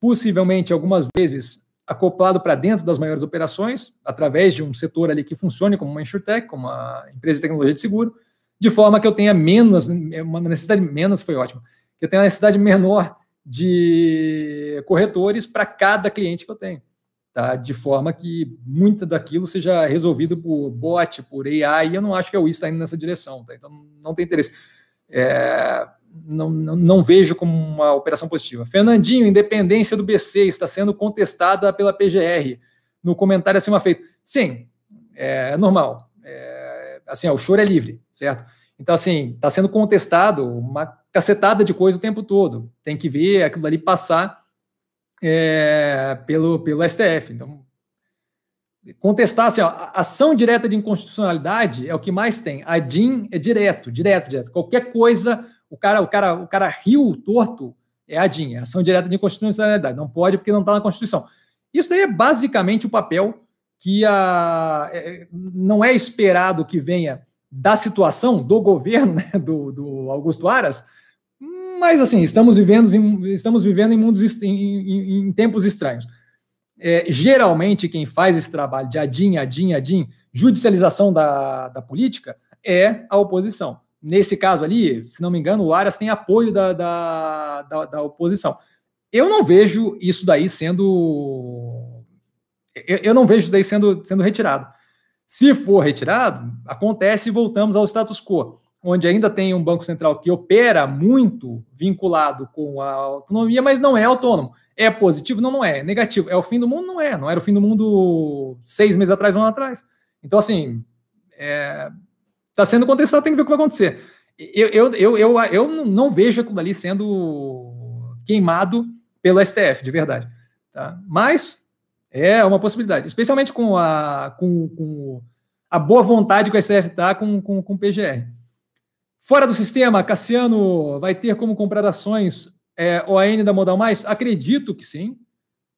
possivelmente algumas vezes acoplado para dentro das maiores operações, através de um setor ali que funcione como uma insurtech, como uma empresa de tecnologia de seguro, de forma que eu tenha menos, uma necessidade menos foi ótimo, que eu tenha uma necessidade menor de corretores para cada cliente que eu tenho, tá? De forma que muita daquilo seja resolvido por bot, por AI, e eu não acho que a WIS está indo nessa direção, tá? Então não tem interesse. É, não, não, não, vejo como uma operação positiva. Fernandinho, independência do BC está sendo contestada pela PGR. No comentário acima feito. Sim, é, é normal. É, assim, ó, o choro é livre, certo? Então, assim, está sendo contestado uma cacetada de coisa o tempo todo. Tem que ver aquilo ali passar é, pelo, pelo STF. Então, contestar, assim, ó, ação direta de inconstitucionalidade é o que mais tem. A DIN é direto, direto, direto. Qualquer coisa o cara, o cara, o cara riu torto é a DIN, é ação direta de inconstitucionalidade. Não pode porque não está na Constituição. Isso daí é basicamente o papel que a, é, não é esperado que venha da situação do governo, né, do, do Augusto Aras, mas assim, estamos vivendo em, estamos vivendo em, mundos, em, em, em tempos estranhos. É, geralmente, quem faz esse trabalho de adim, adim, adim, judicialização da, da política, é a oposição. Nesse caso ali, se não me engano, o Aras tem apoio da, da, da, da oposição. Eu não vejo isso daí sendo. Eu, eu não vejo isso daí sendo, sendo retirado. Se for retirado, acontece e voltamos ao status quo, onde ainda tem um Banco Central que opera muito vinculado com a autonomia, mas não é autônomo. É positivo? Não, não é. é negativo. É o fim do mundo? Não é. Não era o fim do mundo seis meses atrás, um ano atrás. Então, assim, é, Está sendo contestado, tem que ver o que vai acontecer. Eu, eu, eu, eu, eu não vejo aquilo ali sendo queimado pelo STF, de verdade. Tá? Mas é uma possibilidade, especialmente com a, com, com a boa vontade que o STF está com, com, com o PGR. Fora do sistema, Cassiano vai ter como comprar ações é, OAN da Modal Mais? Acredito que sim,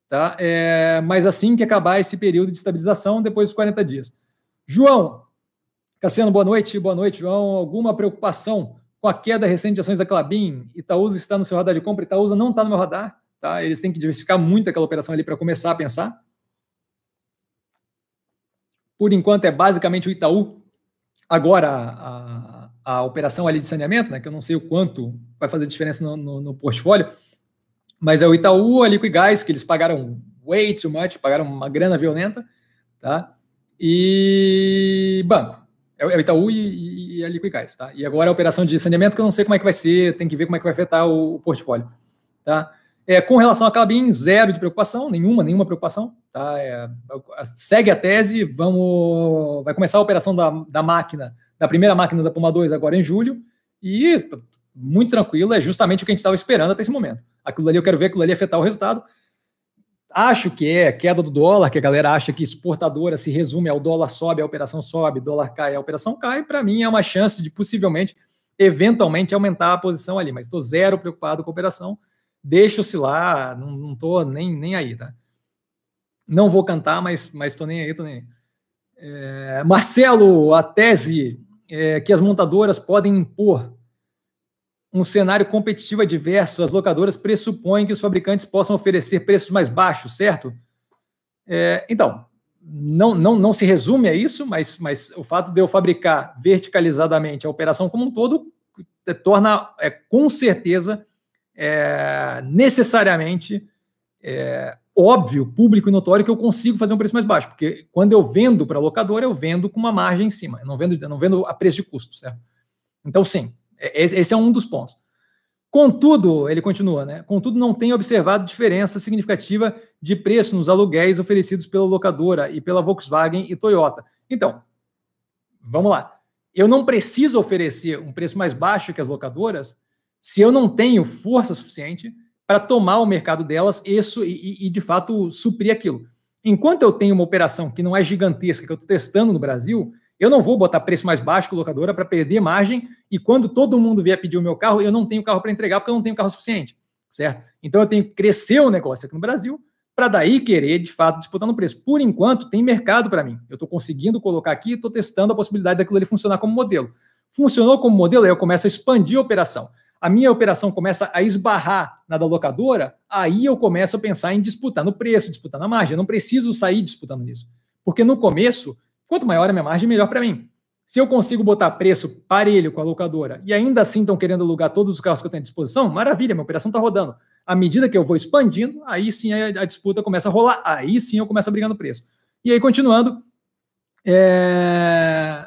tá? É, mas assim que acabar esse período de estabilização, depois dos 40 dias. João, Cassiano, boa noite. Boa noite, João. Alguma preocupação com a queda recente de ações da Clabin? Itaúsa está no seu radar de compra? Itaúsa não está no meu radar. Tá? Eles têm que diversificar muito aquela operação ali para começar a pensar. Por enquanto, é basicamente o Itaú. Agora, a, a operação ali de saneamento, né, que eu não sei o quanto vai fazer diferença no, no, no portfólio, mas é o Itaú, a Liquigás, que eles pagaram way too much, pagaram uma grana violenta, tá? E banco É, é o Itaú e, e a Liquicais, tá? E agora a operação de saneamento, que eu não sei como é que vai ser, tem que ver como é que vai afetar o, o portfólio, tá? É, com relação a Clabin, zero de preocupação, nenhuma, nenhuma preocupação, tá? É, segue a tese, vamos, vai começar a operação da, da máquina, da primeira máquina da Puma 2 agora em julho, e muito tranquilo, é justamente o que a gente estava esperando até esse momento. Aquilo ali eu quero ver aquilo ali afetar o resultado. Acho que é queda do dólar, que a galera acha que exportadora se resume ao dólar sobe, a operação sobe, dólar cai, a operação cai. Para mim é uma chance de possivelmente, eventualmente, aumentar a posição ali. Mas estou zero preocupado com a operação. Deixo-se lá, não estou nem, nem aí, tá? Não vou cantar, mas estou nem aí, estou nem aí. É, Marcelo, a tese é que as montadoras podem impor um cenário competitivo adverso, as locadoras pressupõem que os fabricantes possam oferecer preços mais baixos, certo? É, então, não, não, não se resume a isso, mas, mas o fato de eu fabricar verticalizadamente a operação como um todo é, torna, é, com certeza, é, necessariamente é, óbvio, público e notório que eu consigo fazer um preço mais baixo, porque quando eu vendo para locadora, eu vendo com uma margem em cima, eu não vendo, eu não vendo a preço de custo, certo? Então, sim, é, esse é um dos pontos. Contudo, ele continua, né? Contudo, não tem observado diferença significativa de preço nos aluguéis oferecidos pela locadora e pela Volkswagen e Toyota. Então, vamos lá. Eu não preciso oferecer um preço mais baixo que as locadoras se eu não tenho força suficiente para tomar o mercado delas isso e, e, de fato suprir aquilo. Enquanto eu tenho uma operação que não é gigantesca, que eu estou testando no Brasil, eu não vou botar preço mais baixo a locadora para perder margem e quando todo mundo vier pedir o meu carro, eu não tenho carro para entregar porque eu não tenho carro suficiente, certo? Então eu tenho que crescer o negócio aqui no Brasil para daí querer, de fato, disputar no preço. Por enquanto, tem mercado para mim. Eu estou conseguindo colocar aqui, estou testando a possibilidade daquilo ali funcionar como modelo. Funcionou como modelo, aí eu começo a expandir a operação. A minha operação começa a esbarrar na da locadora, aí eu começo a pensar em disputar no preço, disputar na margem. Eu não preciso sair disputando nisso. Porque no começo, Quanto maior a minha margem, melhor para mim. Se eu consigo botar preço parelho com a locadora e ainda assim estão querendo alugar todos os carros que eu tenho à disposição, maravilha, minha operação está rodando. À medida que eu vou expandindo, aí sim a, disputa começa a rolar, aí sim eu começo a brigar no preço. E aí, continuando, é...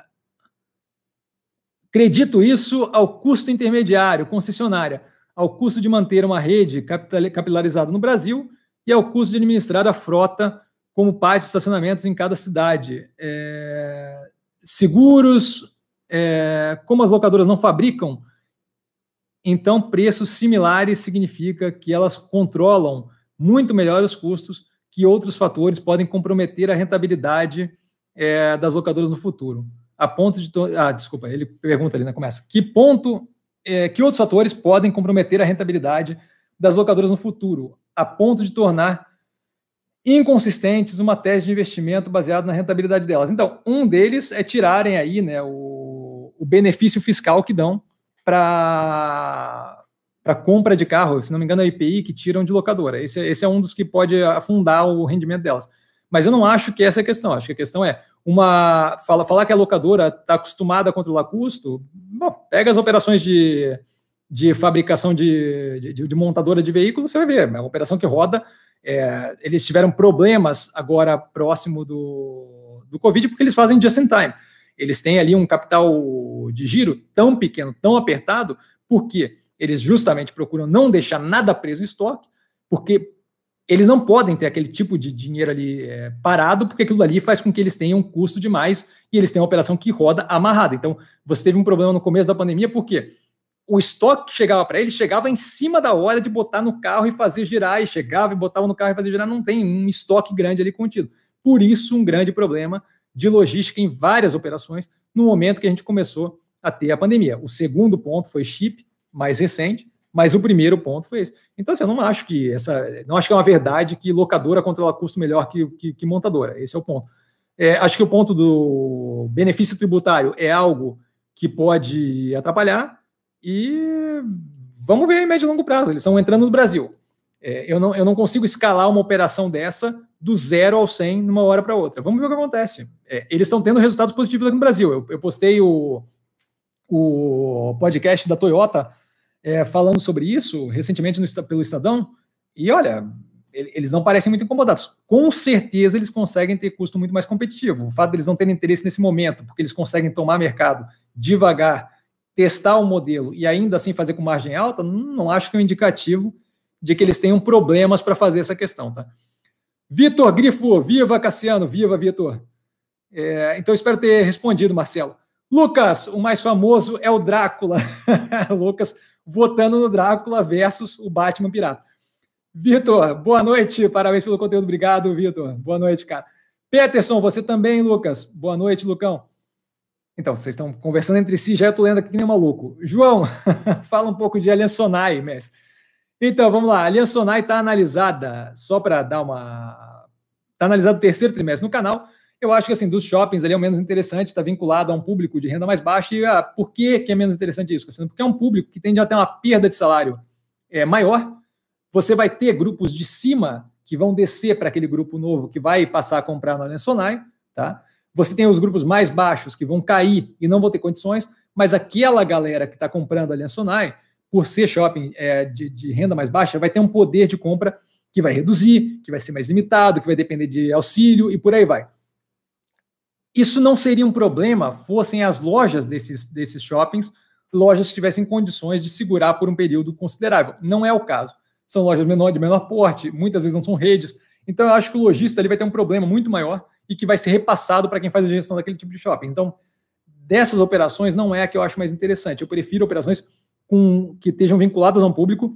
acredito isso ao custo intermediário, concessionária, ao custo de manter uma rede capilarizada no Brasil e ao custo de administrar a frota como parte de estacionamentos em cada cidade. É, seguros, é, como as locadoras não fabricam, então preços similares significa que elas controlam muito melhor os custos que outros fatores podem comprometer a rentabilidade é, das locadoras no futuro. A ponto de. Ah, desculpa, ele pergunta ali, né? Começa. Que ponto, é, que outros fatores podem comprometer a rentabilidade das locadoras no futuro, a ponto de tornar inconsistentes uma tese de investimento baseada na rentabilidade delas. Então, um deles é tirarem aí né, o, o benefício fiscal que dão para para compra de carro, se não me engano, é a IPI que tiram de locadora. Esse, é, esse é um dos que pode afundar o rendimento delas. Mas eu não acho que essa é a questão. Acho que a questão é uma fala, falar que a locadora está acostumada a controlar custo. Bom, pega as operações de, de fabricação de, de, de montadora de veículos, você vai ver. É uma operação que roda é, eles tiveram problemas agora próximo do, do Covid, porque eles fazem just in time. Eles têm ali um capital de giro tão pequeno, tão apertado, porque eles justamente procuram não deixar nada preso em estoque, porque eles não podem ter aquele tipo de dinheiro ali é, parado, porque aquilo ali faz com que eles tenham um custo demais e eles têm uma operação que roda amarrada. Então, você teve um problema no começo da pandemia, por quê? o estoque que chegava para ele chegava em cima da hora de botar no carro e fazer girar, e chegava e botava no carro e fazer girar, não tem um estoque grande ali contido. Por isso, um grande problema de logística em várias operações no momento que a gente começou a ter a pandemia. O segundo ponto foi chip, mais recente, mas o primeiro ponto foi esse. Então, assim, eu não acho que essa, não acho que é uma verdade que locadora controla custo melhor que, que, que montadora. Esse é o ponto. É, acho que o ponto do benefício tributário é algo que pode atrapalhar, e vamos ver em médio e longo prazo. Eles estão entrando no Brasil. É, eu, não, eu não consigo escalar uma operação dessa do zero ao 100 numa hora para outra. Vamos ver o que acontece. É, eles estão tendo resultados positivos aqui no Brasil. Eu, eu postei o, o podcast da Toyota é, falando sobre isso recentemente no, pelo Estadão. E olha, eles não parecem muito incomodados. Com certeza eles conseguem ter custo muito mais competitivo. O fato deles não terem interesse nesse momento, porque eles conseguem tomar mercado devagar, testar o modelo e ainda assim fazer com margem alta, não acho que é um indicativo de que eles tenham problemas para fazer essa questão, tá? Vitor Grifo, viva Cassiano, viva Vitor. É, então espero ter respondido, Marcelo. Lucas, o mais famoso é o Drácula. Lucas votando no Drácula versus o Batman Pirata. Vitor, boa noite, parabéns pelo conteúdo, obrigado, Vitor. Boa noite, cara. Peterson, você também, Lucas. Boa noite, Lucão. Então, vocês estão conversando entre si, já estou lendo aqui que nem maluco. João, fala um pouco de Aliança Sonai, mestre. Então, vamos lá. Aliança Sonai está analisada, só para dar uma. Está analisada o terceiro trimestre no canal. Eu acho que, assim, dos shoppings ali é o menos interessante, está vinculado a um público de renda mais baixa. E ah, por que, que é menos interessante isso? Porque é um público que tende a ter uma perda de salário é, maior. Você vai ter grupos de cima que vão descer para aquele grupo novo que vai passar a comprar na Aliança Sonai, tá? Você tem os grupos mais baixos que vão cair e não vão ter condições, mas aquela galera que está comprando a Aliança Sonai, por ser shopping é, de, de renda mais baixa, vai ter um poder de compra que vai reduzir, que vai ser mais limitado, que vai depender de auxílio e por aí vai. Isso não seria um problema fossem as lojas desses, desses shoppings, lojas que tivessem condições de segurar por um período considerável. Não é o caso. São lojas menor, de menor porte, muitas vezes não são redes. Então, eu acho que o lojista vai ter um problema muito maior e que vai ser repassado para quem faz a gestão daquele tipo de shopping. Então, dessas operações, não é a que eu acho mais interessante. Eu prefiro operações com, que estejam vinculadas a um público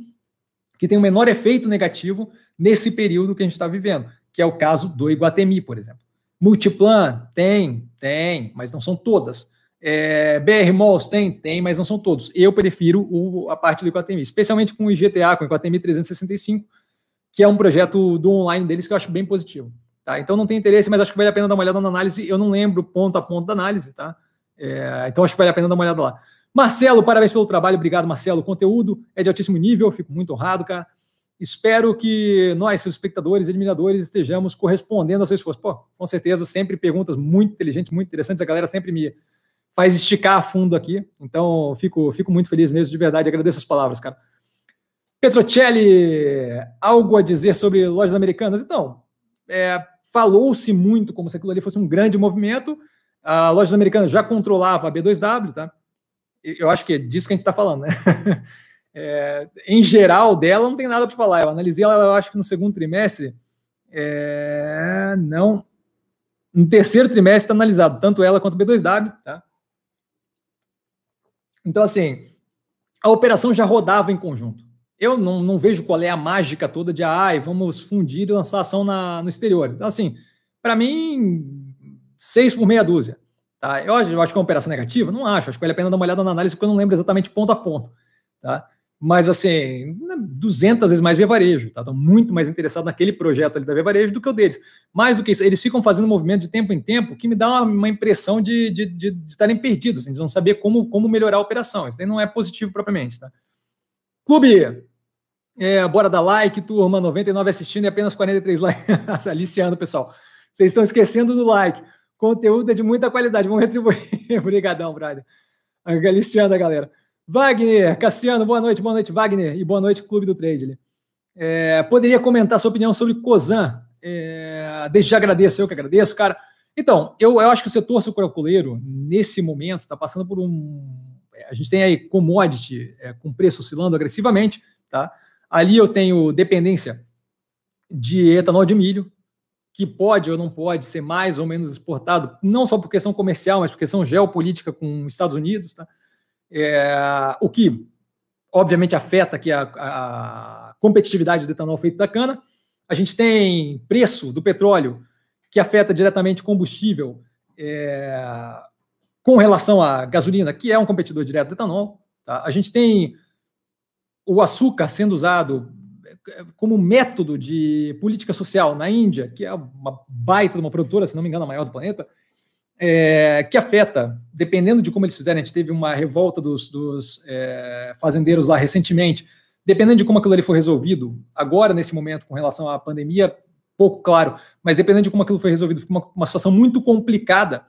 que tem um menor efeito negativo nesse período que a gente está vivendo, que é o caso do Iguatemi, por exemplo. Multiplan tem, tem, mas não são todas. É, BR Malls tem, tem, mas não são todos. Eu prefiro o, a parte do Iguatemi, especialmente com o IGTA, com o Iguatemi 365, que é um projeto do online deles que eu acho bem positivo. Tá? Então não tem interesse, mas acho que vale a pena dar uma olhada na análise. Eu não lembro ponto a ponto da análise, tá? É, então acho que vale a pena dar uma olhada lá. Marcelo, parabéns pelo trabalho, obrigado, Marcelo. O conteúdo é de altíssimo nível, fico muito honrado, cara. Espero que nós, seus espectadores e admiradores, estejamos correspondendo ao seu esforço. Pô, com certeza, sempre perguntas muito inteligentes, muito interessantes. A galera sempre me faz esticar a fundo aqui. Então, fico, fico muito feliz mesmo, de verdade. Agradeço as palavras, cara. Petrocelli, algo a dizer sobre lojas americanas? Então, é, falou-se muito como se aquilo ali fosse um grande movimento. A Lojas Americanas já controlava a B2W, tá? Eu acho que é disso que a gente está falando, né? É, em geral dela não tem nada para falar. Eu analisei ela, eu acho que no segundo trimestre, é, não, no terceiro trimestre está analisado tanto ela quanto o B2W, tá? Então assim, a operação já rodava em conjunto. Eu não, não vejo qual é a mágica toda de ai, vamos fundir e lançar ação na, no exterior. Então assim, para mim, seis por meia dúzia. Tá? Eu, eu acho que é uma operação negativa? Não acho. Acho que vale a pena dar uma olhada na análise, porque eu não lembro exatamente ponto a ponto. Tá? Mas assim, 200 vezes mais via varejo, tá? Estão muito mais interessados naquele projeto ali da via varejo do que o deles. Mais do que isso, eles ficam fazendo movimento de tempo em tempo que me dá uma, impressão de, de, de, de, estarem perdidos, assim, de não saber como, como melhorar a operação. Isso não é positivo propriamente, tá? Clube, é, bora dar like, turma, 99 assistindo e apenas 43 likes. Aliciando, pessoal. Vocês estão esquecendo do like. Conteúdo é de muita qualidade, vamos retribuir. Obrigadão, brother. Aliciando a galera. Wagner, Cassiano, boa noite, boa noite, Wagner, e boa noite, Clube do Trade. É, poderia comentar sua opinião sobre Cosan? É, desde já agradeço, eu que agradeço, cara. Então, eu, eu acho que o setor sucroalcooleiro, nesse momento, está passando por um. A gente tem aí commodity é, com preço oscilando agressivamente, tá? Ali eu tenho dependência de etanol de milho, que pode ou não pode ser mais ou menos exportado, não só por questão comercial, mas por questão geopolítica com os Estados Unidos, tá? É, o que obviamente afeta aqui a, a, competitividade do etanol feito da cana. A gente tem preço do petróleo que afeta diretamente combustível é, com relação à gasolina, que é um competidor direto do etanol. Tá? A gente tem o açúcar sendo usado como método de política social na Índia, que é uma baita de uma produtora, se não me engano, a maior do planeta, é, que afeta, dependendo de como eles fizerem, a gente teve uma revolta dos, dos é, fazendeiros lá recentemente, dependendo de como aquilo ali for resolvido, agora, nesse momento, com relação à pandemia, pouco claro, mas dependendo de como aquilo foi resolvido, fica uma, uma situação muito complicada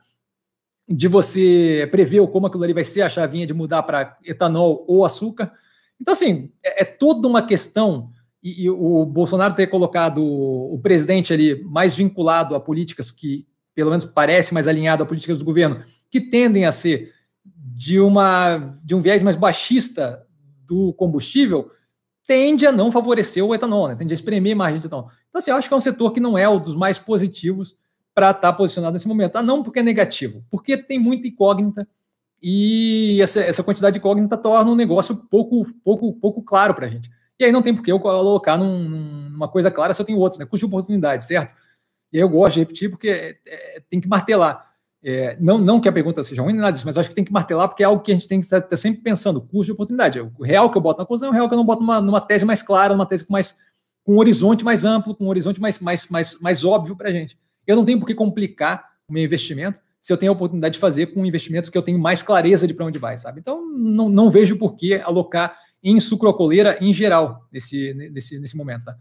de você prever como aquilo ali vai ser a chavinha de mudar para etanol ou açúcar. Então, assim, é, é toda uma questão e, e, o Bolsonaro ter colocado o presidente ali mais vinculado a políticas que, pelo menos, parece mais alinhado a políticas do governo, que tendem a ser de, uma, de um viés mais baixista do combustível, tende a não favorecer o etanol, né? tende a espremer margem de etanol. Então, assim, eu acho que é um setor que não é um dos mais positivos para estar tá posicionado nesse momento. Ah, não porque é negativo, porque tem muita incógnita e essa, essa quantidade de incógnita torna o um negócio pouco, pouco, pouco claro para a gente. E aí não tem por que eu colocar num, numa coisa clara se eu tenho outros, né? Custo de oportunidade, certo? E eu gosto de repetir porque é, é, tem que martelar. É, não, não que a pergunta seja ruim, nada disso, mas acho que tem que martelar porque é algo que a gente tem que estar sempre pensando, custo de oportunidade. O real que eu boto na coisa é o real que eu não boto numa, numa tese mais clara, numa tese com, mais, com um horizonte mais amplo, com um horizonte mais, mais, mais, mais óbvio para a gente. Eu não tenho por que complicar o meu investimento se eu tenho a oportunidade de fazer com investimentos que eu tenho mais clareza de para onde vai, sabe? Então, não, não vejo por que alocar em sucrocoleira em geral nesse, nesse, nesse momento, tá?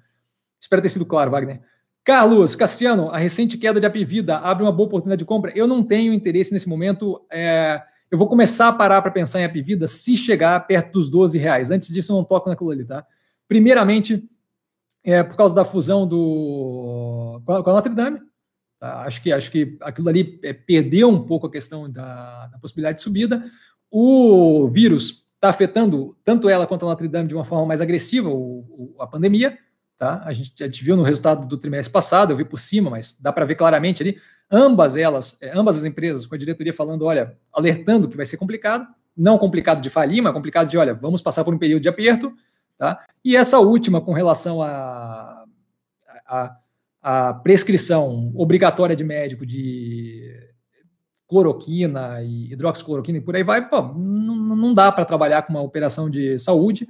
Espero ter sido claro, Wagner. Carlos, Cassiano, a recente queda de Apivida abre uma boa oportunidade de compra? Eu não tenho interesse nesse momento. É, eu vou começar a parar para pensar em Apivida se chegar perto dos 12 reais. Antes disso, eu não toco naquilo ali, tá? Primeiramente, é, por causa da fusão do com a, Notre Dame. Tá? Acho, que, acho que aquilo ali é, perdeu um pouco a questão da, da possibilidade de subida. O vírus está afetando tanto ela quanto a Notre Dame de uma forma mais agressiva, o, o, a pandemia. Tá? A gente já viu no resultado do trimestre passado, eu vi por cima, mas dá para ver claramente ali, ambas elas, é, ambas as empresas, com a diretoria falando, olha, alertando que vai ser complicado, não complicado de falir, mas complicado de, olha, vamos passar por um período de aperto, tá? E essa última com relação a, a, a prescrição obrigatória de médico de cloroquina e hidroxicloroquina e por aí vai, pô, não, não dá para trabalhar com uma operação de saúde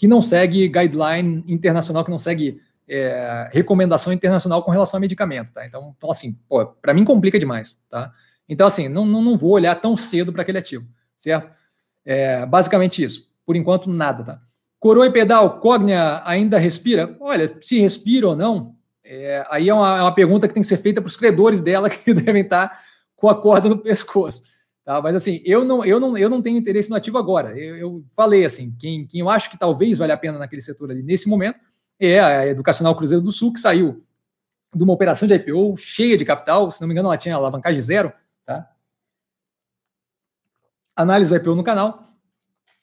que não segue guideline internacional, que não segue é, recomendação internacional com relação a medicamento, tá? Então, então assim, para mim complica demais, tá? Então, assim, não, não, não vou olhar tão cedo para aquele ativo, certo? É, basicamente isso. Por enquanto, nada, tá? Coroa e pedal, Cognia ainda respira? Olha, se respira ou não, é, aí é uma, é uma, pergunta que tem que ser feita para os credores dela, que devem estar com a corda no pescoço. Tá? Mas assim, eu não, eu não, eu não tenho interesse no ativo agora. Eu, eu falei assim, quem, quem eu acho que talvez valha a pena naquele setor ali nesse momento é a Educacional Cruzeiro do Sul, que saiu de uma operação de IPO cheia de capital, se não me engano, ela tinha alavancagem zero, tá? Análise IPO no canal,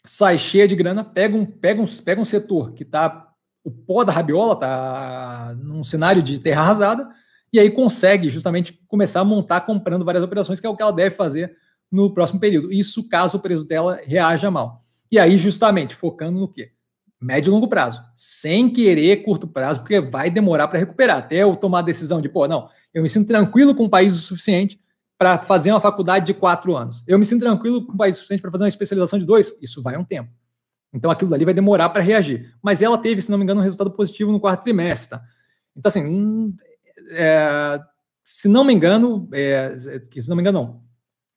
sai cheia de grana, pega um, pega um, pega um setor que está o pó da rabiola, tá num cenário de terra arrasada, e aí consegue justamente começar a montar comprando várias operações, que é o que ela deve fazer no próximo período. Isso caso o preço dela reaja mal. E aí, justamente, focando no quê? Médio e longo prazo. Sem querer curto prazo, porque vai demorar para recuperar. Até eu tomar a decisão de, pô, não, eu me sinto tranquilo com o país o suficiente para fazer uma faculdade de quatro anos. Eu me sinto tranquilo com o país o suficiente para fazer uma especialização de dois. Isso vai um tempo. Então aquilo ali vai demorar para reagir. Mas ela teve, se não me engano, um resultado positivo no quarto trimestre. Tá? Então, assim, hum, é, se não me engano, é, se não me engano, não.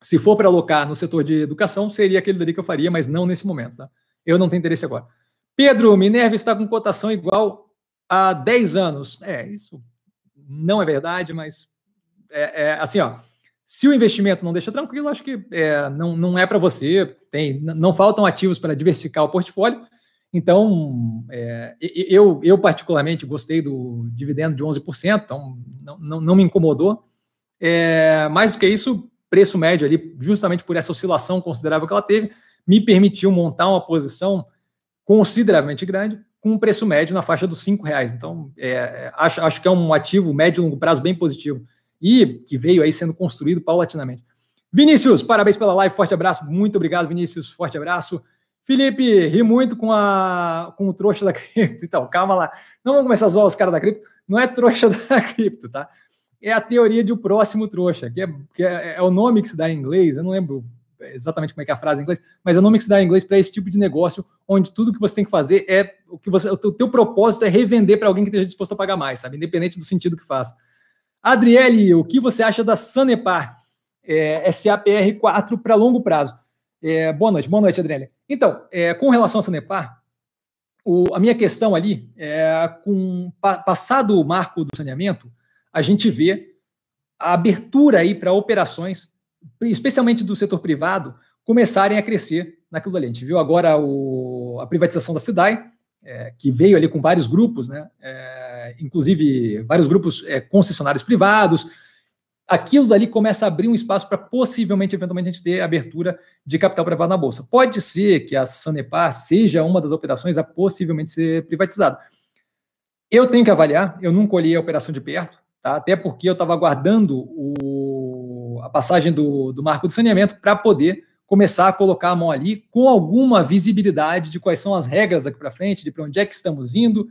Se for para alocar no setor de educação, seria aquele dali que eu faria, mas não nesse momento. Tá? Eu não tenho interesse agora. Pedro, Minerva está com cotação igual a 10 anos. É, isso não é verdade, mas é, é assim, ó. Se o investimento não deixa tranquilo, acho que é, não, não é para você. Tem, não faltam ativos para diversificar o portfólio. Então, é, eu, eu particularmente gostei do dividendo de 11%, então não, não, não me incomodou. É, mais do que isso, preço médio ali, justamente por essa oscilação considerável que ela teve, me permitiu montar uma posição consideravelmente grande com um preço médio na faixa dos cinco reais. Então, é, acho, acho que é um ativo médio e longo prazo bem positivo e que veio aí sendo construído paulatinamente. Vinícius, parabéns pela live, forte abraço, muito obrigado, Vinícius, forte abraço. Felipe, ri muito com, a, com o trouxa da cripto. Então, calma lá. Não vamos começar a zoar os caras da cripto. Não é trouxa da cripto, tá? É a teoria de o próximo trouxa, que, é, que é, é, o nome que se dá em inglês, eu não lembro exatamente como é que é a frase em inglês, mas é o nome que se dá em inglês para esse tipo de negócio, onde tudo que você tem que fazer é o que você, o teu propósito é revender para alguém que esteja disposto a pagar mais, sabe? Independente do sentido que faça. Adriele, o que você acha da Sanepar é, SAPR4 para longo prazo? É, boa noite, boa noite, Adriele. Então, é, com relação à Sanepar, o, a minha questão ali é com pa, passado o marco do saneamento, a gente vê a abertura aí para operações, especialmente do setor privado, começarem a crescer naquilo ali. A gente viu agora o, a privatização da SIDAI, é, que veio ali com vários grupos, né? É, inclusive vários grupos é, concessionários privados. Aquilo dali começa a abrir um espaço para possivelmente, eventualmente, a gente ter abertura de capital privado na Bolsa. Pode ser que a Sanepar seja uma das operações a possivelmente ser privatizada. Eu tenho que avaliar, eu nunca olhei a operação de perto, tá? até porque eu estava aguardando o, a passagem do, do marco do saneamento para poder começar a colocar a mão ali com alguma visibilidade de quais são as regras daqui para frente, de para onde é que estamos indo,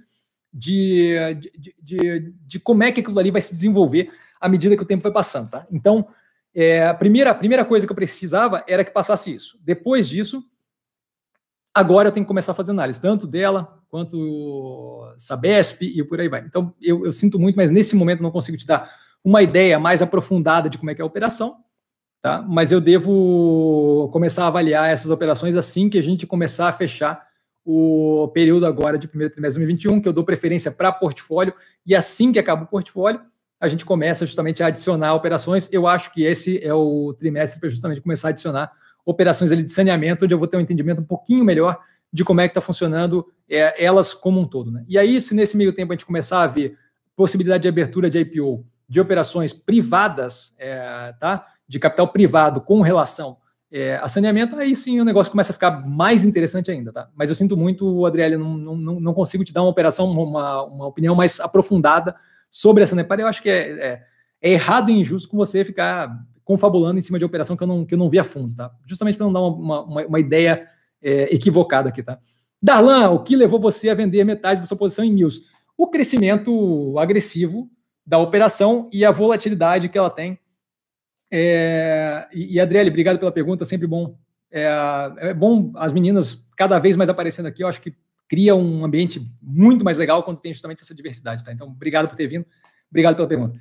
de, de, de, de, como é que aquilo ali vai se desenvolver à medida que o tempo vai passando. Tá? Então, é, a, primeira, a primeira coisa que eu precisava era que passasse isso. Depois disso, agora eu tenho que começar a fazer análise, tanto dela quanto Sabesp e por aí vai. Então, eu, eu sinto muito, mas nesse momento não consigo te dar uma ideia mais aprofundada de como é que é a operação tá? Mas eu devo começar a avaliar essas operações assim que a gente começar a fechar o período agora de primeiro trimestre de 2021, que eu dou preferência para portfólio, e assim que acaba o portfólio, a gente começa justamente a adicionar operações. Eu acho que esse é o trimestre para justamente começar a adicionar operações ali de saneamento, onde eu vou ter um entendimento um pouquinho melhor de como é que está funcionando é, elas como um todo. Né? E aí, se nesse meio tempo a gente começar a ver possibilidade de abertura de IPO de operações privadas, é, tá? de capital privado com relação é, a saneamento, aí sim o negócio começa a ficar mais interessante ainda, tá? Mas eu sinto muito, Adriele, não, não, não consigo te dar uma operação, uma, uma opinião mais aprofundada sobre a Sanepar. Eu acho que é, é, é, errado e injusto com você ficar confabulando em cima de operação que eu não, que eu não vi a fundo, tá? Justamente para não dar uma, uma, uma ideia é, equivocada aqui, tá? Darlan, o que levou você a vender metade da sua posição em Mills? O crescimento agressivo da operação e a volatilidade que ela tem é, e, e Adriele, obrigado pela pergunta, sempre bom. É, é, bom as meninas cada vez mais aparecendo aqui, eu acho que cria um ambiente muito mais legal quando tem justamente essa diversidade, tá? Então, obrigado por ter vindo, obrigado pela pergunta.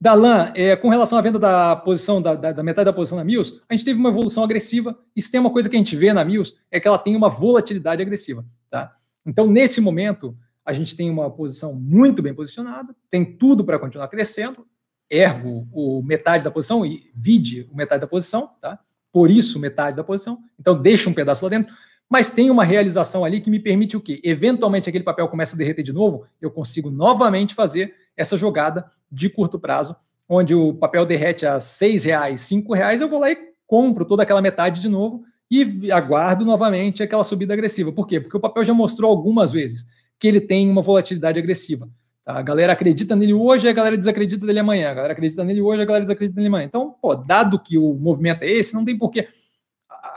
Dalan, é, com relação à venda da posição, da, da, da, metade da posição na Mills, a gente teve uma evolução agressiva, e se tem uma coisa que a gente vê na Mills, é que ela tem uma volatilidade agressiva, tá? Então, nesse momento, a gente tem uma posição muito bem posicionada, tem tudo para continuar crescendo, ergo o metade da posição e vide o metade da posição, tá? Por isso metade da posição. Então deixa um pedaço lá dentro, mas tem uma realização ali que me permite o quê? Eventualmente aquele papel começa a derreter de novo, eu consigo novamente fazer essa jogada de curto prazo, onde o papel derrete a seis reais, cinco reais, eu vou lá e compro toda aquela metade de novo e aguardo novamente aquela subida agressiva. Por quê? Porque o papel já mostrou algumas vezes que ele tem uma volatilidade agressiva. Tá? A galera acredita nele hoje, a galera desacredita dele amanhã. A galera acredita nele hoje, a galera desacredita nele amanhã. Então, pô, dado que o movimento é esse, não tem porquê.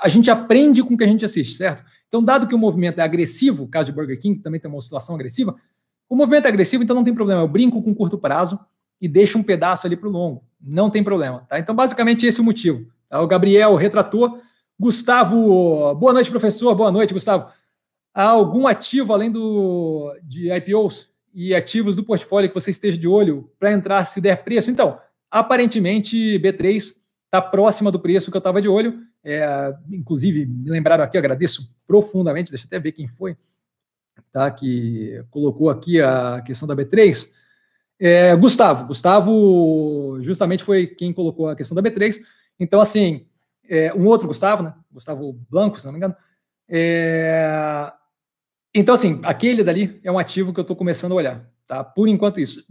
A gente aprende com o que a gente assiste, certo? Então, dado que o movimento é agressivo, o caso de Burger King, também tem uma oscilação agressiva, o movimento é agressivo, então não tem problema. Eu brinco com curto prazo e deixo um pedaço ali para o longo. Não tem problema. Tá? Então, basicamente, esse é o motivo. Tá? O Gabriel retratou. Gustavo, boa noite, professor. Boa noite, Gustavo. Há algum ativo além do de IPOs e ativos do portfólio que você esteja de olho para entrar se der preço. Então, aparentemente, B3 está próxima do preço que eu estava de olho. É, inclusive, me lembraram aqui, agradeço profundamente, deixa eu até ver quem foi, tá? Que colocou aqui a questão da B3. É, Gustavo, Gustavo justamente foi quem colocou a questão da B3. Então, assim, é, um outro Gustavo, né? Gustavo Blanco, se não me engano, é, então, assim, aquele dali é um ativo que eu estou começando a olhar, tá? Por enquanto, isso.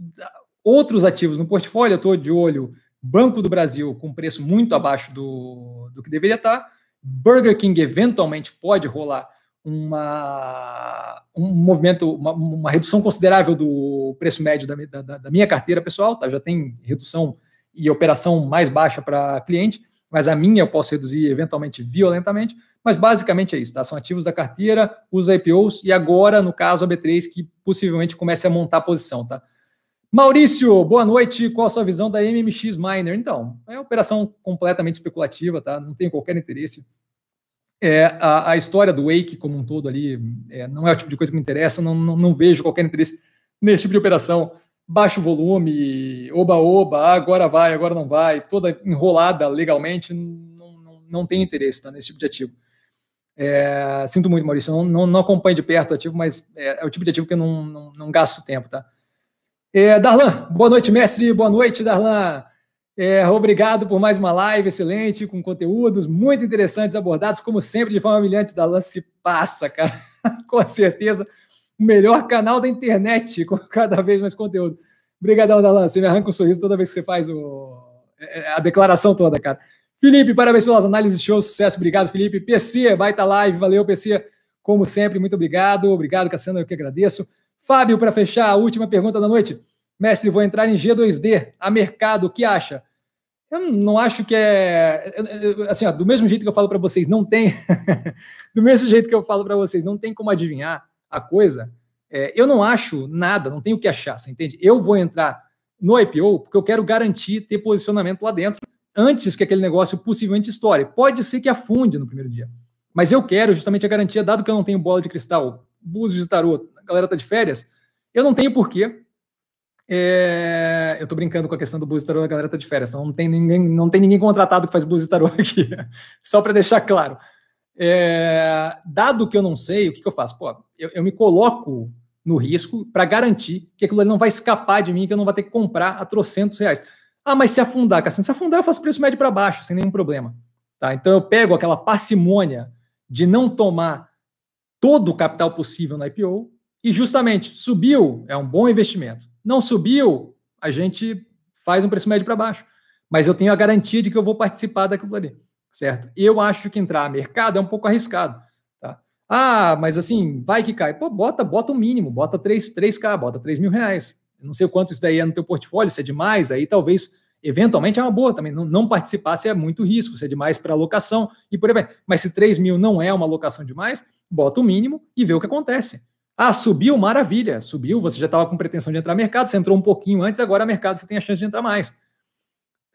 Outros ativos no portfólio, eu estou de olho Banco do Brasil com preço muito abaixo do, do que deveria estar. Tá. Burger King eventualmente pode rolar uma, um movimento, uma, uma redução considerável do preço médio da, da, da, minha carteira pessoal, tá? Já tem redução e operação mais baixa para cliente, mas a minha eu posso reduzir eventualmente violentamente. Mas basicamente é isso, tá? São ativos da carteira, os IPOs e agora, no caso, a B3, que possivelmente comece a montar a posição, tá? Maurício, boa noite. Qual a sua visão da MMX Miner? Então, é uma operação completamente especulativa, tá? Não tenho qualquer interesse. É, a, a história do Wake como um todo ali é, não é o tipo de coisa que me interessa, não, não, não vejo qualquer interesse nesse tipo de operação. Baixo volume, oba-oba, agora vai, agora não vai, toda enrolada legalmente, não, não, não tem interesse tá, nesse tipo de ativo. É, sinto muito, Maurício, não, não, não, acompanho de perto o ativo, mas é, é, o tipo de ativo que eu não, não, não gasto tempo, tá? É, Darlan, boa noite, mestre, boa noite, Darlan. É, obrigado por mais uma live excelente, com conteúdos muito interessantes abordados, como sempre, de forma brilhante. Darlan se passa, cara, com certeza. o melhor canal da internet, com cada vez mais conteúdo. Obrigadão, Dalan. Você me arranca um sorriso toda vez que você faz o, é, é, a declaração toda, cara. Felipe, parabéns pelas análises show, sucesso, obrigado, Felipe. PC, baita live, valeu, PC, como sempre, muito obrigado. Obrigado, Cassiano, eu que agradeço. Fábio, para fechar, a última pergunta da noite. Mestre, vou entrar em G2D, a mercado, o que acha? Eu não acho que é. Assim, ó, do mesmo jeito que eu falo para vocês, não tem. do mesmo jeito que eu falo para vocês, não tem como adivinhar a coisa. É, eu não acho nada, não tenho o que achar, você entende? Eu vou entrar no IPO porque eu quero garantir ter posicionamento lá dentro antes que aquele negócio possivelmente estoure. Pode ser que afunde no primeiro dia, mas eu quero justamente a garantia, dado que eu não tenho bola de cristal, búzios de tarô, a galera tá de férias, eu não tenho porquê é, eu tô brincando com a questão do Búzios Tarô, a galera tá de férias, então não tem ninguém, não tem ninguém contratado que faz Búzios Tarô aqui, só para deixar claro. É, dado que eu não sei, o que, que eu faço? Pô, eu, eu me coloco no risco para garantir que aquilo ali não vai escapar de mim, que eu não vou ter que comprar a trocentos reais. Ah, mas se afundar, se afundar eu faço preço médio para baixo, sem nenhum problema. Tá? Então eu pego aquela parcimônia de não tomar todo o capital possível no IPO e justamente subiu, é um bom investimento não subiu, a gente faz um preço médio para baixo. Mas eu tenho a garantia de que eu vou participar daquilo ali, certo? Eu acho que entrar mercado é um pouco arriscado. Tá? Ah, mas assim, vai que cai. Pô, bota, bota o mínimo, bota 3, 3K, bota 3 mil reais. Não sei o quanto isso daí é no teu portfólio, se é demais, aí talvez, eventualmente, é uma boa também. Não, não participar se é muito risco, se é demais para alocação e por aí vai. Mas se 3 mil não é uma alocação demais, bota o mínimo e vê o que acontece. Ah, subiu, maravilha. Subiu, você já estava com pretensão de entrar no mercado, você entrou um pouquinho antes, agora no mercado você tem a chance de entrar mais.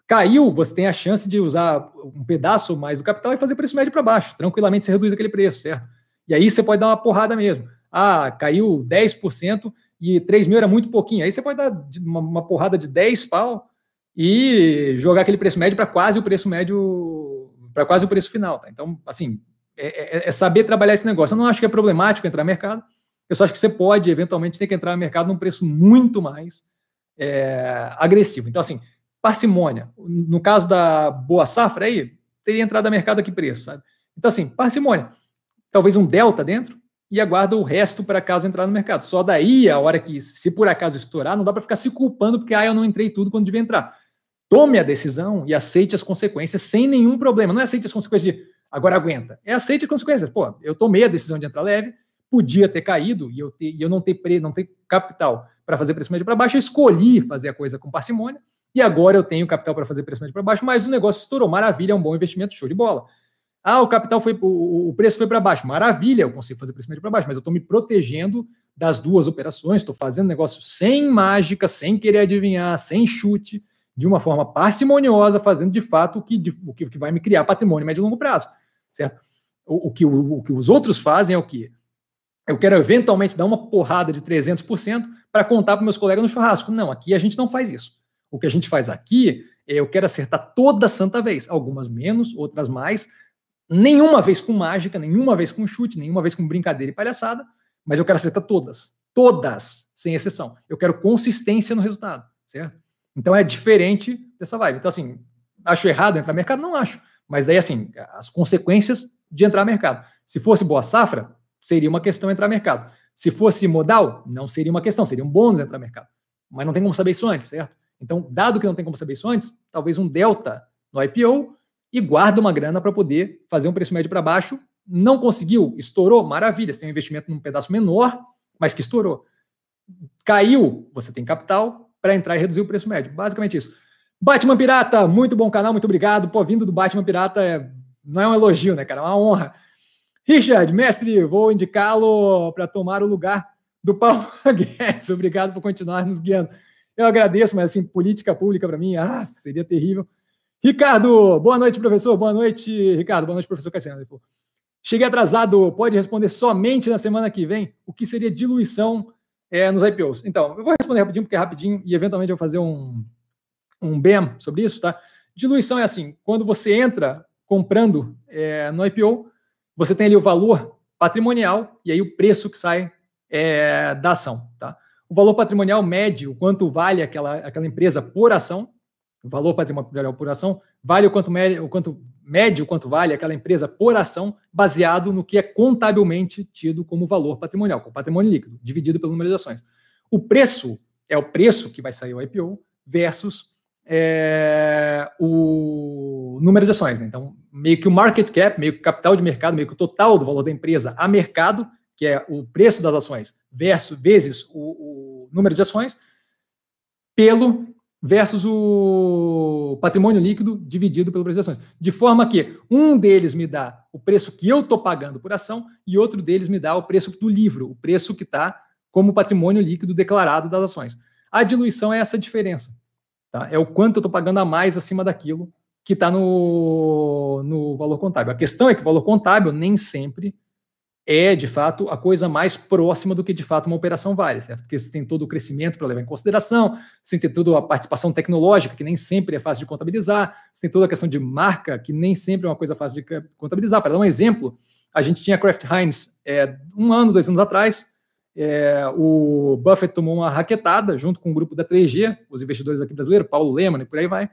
Caiu, você tem a chance de usar um pedaço mais do capital e fazer preço médio para baixo. Tranquilamente você reduz aquele preço, certo? E aí você pode dar uma porrada mesmo. Ah, caiu 10% e 3 mil era muito pouquinho. Aí você pode dar uma, uma porrada de 10 pau e jogar aquele preço médio para quase o preço médio, para quase o preço final. Tá? Então, assim, é, é, é saber trabalhar esse negócio. Eu não acho que é problemático entrar no mercado. Eu só acho que você pode, eventualmente, ter que entrar no mercado num preço muito mais é, agressivo. Então, assim, parcimônia. No caso da boa safra, aí, teria entrado no mercado a que preço, sabe? Então, assim, parcimônia. Talvez um delta dentro e aguarda o resto para caso entrar no mercado. Só daí, a hora que, se por acaso estourar, não dá para ficar se culpando porque, ah, eu não entrei tudo quando devia entrar. Tome a decisão e aceite as consequências sem nenhum problema. Não é aceite as consequências de agora aguenta. É aceite as consequências. Pô, eu tomei a decisão de entrar leve, podia ter caído e eu, ter, e eu não ter pre, não ter capital para fazer preço médio para baixo, eu escolhi fazer a coisa com parcimônia e agora eu tenho capital para fazer preço médio para baixo, mas o negócio estourou, maravilha, é um bom investimento, show de bola. Ah, o capital foi, o, preço foi para baixo, maravilha, eu consigo fazer preço médio para baixo, mas eu estou me protegendo das duas operações, estou fazendo negócio sem mágica, sem querer adivinhar, sem chute, de uma forma parcimoniosa, fazendo de fato o que, o que, vai me criar patrimônio médio e longo prazo, certo? O, o que, o que os outros fazem é o que? Eu quero eventualmente dar uma porrada de 300% para contar para meus colegas no churrasco. Não, aqui a gente não faz isso. O que a gente faz aqui é eu quero acertar toda santa vez, algumas menos, outras mais, nenhuma vez com mágica, nenhuma vez com chute, nenhuma vez com brincadeira e palhaçada, mas eu quero acertar todas, todas, sem exceção. Eu quero consistência no resultado, certo? Então é diferente dessa vibe. Então assim, acho errado entrar no mercado? Não acho. Mas daí assim, as consequências de entrar no mercado. Se fosse boa safra, seria uma questão entrar mercado. Se fosse modal, não seria uma questão, seria um bônus entrar mercado. Mas não tem como saber isso antes, certo? Então, dado que não tem como saber isso antes, talvez um delta no IPO e guarda uma grana para poder fazer um preço médio para baixo. Não conseguiu, estourou, maravilha, você tem um investimento num pedaço menor, mas que estourou. Caiu, você tem capital para entrar e reduzir o preço médio. Basicamente isso. Batman Pirata, muito bom canal, muito obrigado. Pô, vindo do Batman Pirata é, não é um elogio, né, cara? É uma honra. Richard, mestre, vou indicá-lo para tomar o lugar do Paulo Guedes. Obrigado por continuar nos guiando. Eu agradeço, mas assim, política pública para mim, ah, seria terrível. Ricardo, boa noite, professor. Boa noite, Ricardo. Boa noite, professor Cassiano. Cheguei atrasado, pode responder somente na semana que vem o que seria diluição é, nos IPOs. Então, eu vou responder rapidinho, porque é rapidinho, e eventualmente eu vou fazer um, um BEM sobre isso, tá? Diluição é assim, quando você entra comprando é, no IPO, você tem ali o valor patrimonial e aí o preço que sai é, da ação. Tá? O valor patrimonial mede o quanto vale aquela, aquela empresa por ação, o valor patrimonial por ação, vale o quanto, mede, o quanto mede o quanto vale aquela empresa por ação, baseado no que é contabilmente tido como valor patrimonial, como patrimônio líquido, dividido pelo número de ações. O preço é o preço que vai sair o IPO versus é, o número de ações. Né? Então, meio que o market cap, meio que o capital de mercado, meio que o total do valor da empresa a mercado, que é o preço das ações, versus vezes o, o número de ações, pelo versus o patrimônio líquido dividido pelo preço de ações. De forma que um deles me dá o preço que eu estou pagando por ação e outro deles me dá o preço do livro, o preço que está como patrimônio líquido declarado das ações. A diluição é essa diferença. Tá? É o quanto eu estou pagando a mais acima daquilo que está no, no valor contábil. A questão é que o valor contábil nem sempre é, de fato, a coisa mais próxima do que, de fato, uma operação vale, certo? Porque você tem todo o crescimento para levar em consideração, você tem toda a participação tecnológica, que nem sempre é fácil de contabilizar, você tem toda a questão de marca, que nem sempre é uma coisa fácil de contabilizar. Para dar um exemplo, a gente tinha Kraft Heinz é, um ano, dois anos atrás, é, o Buffett tomou uma raquetada junto com o grupo da 3G, os investidores aqui brasileiros, Paulo Lehmann e por aí vai.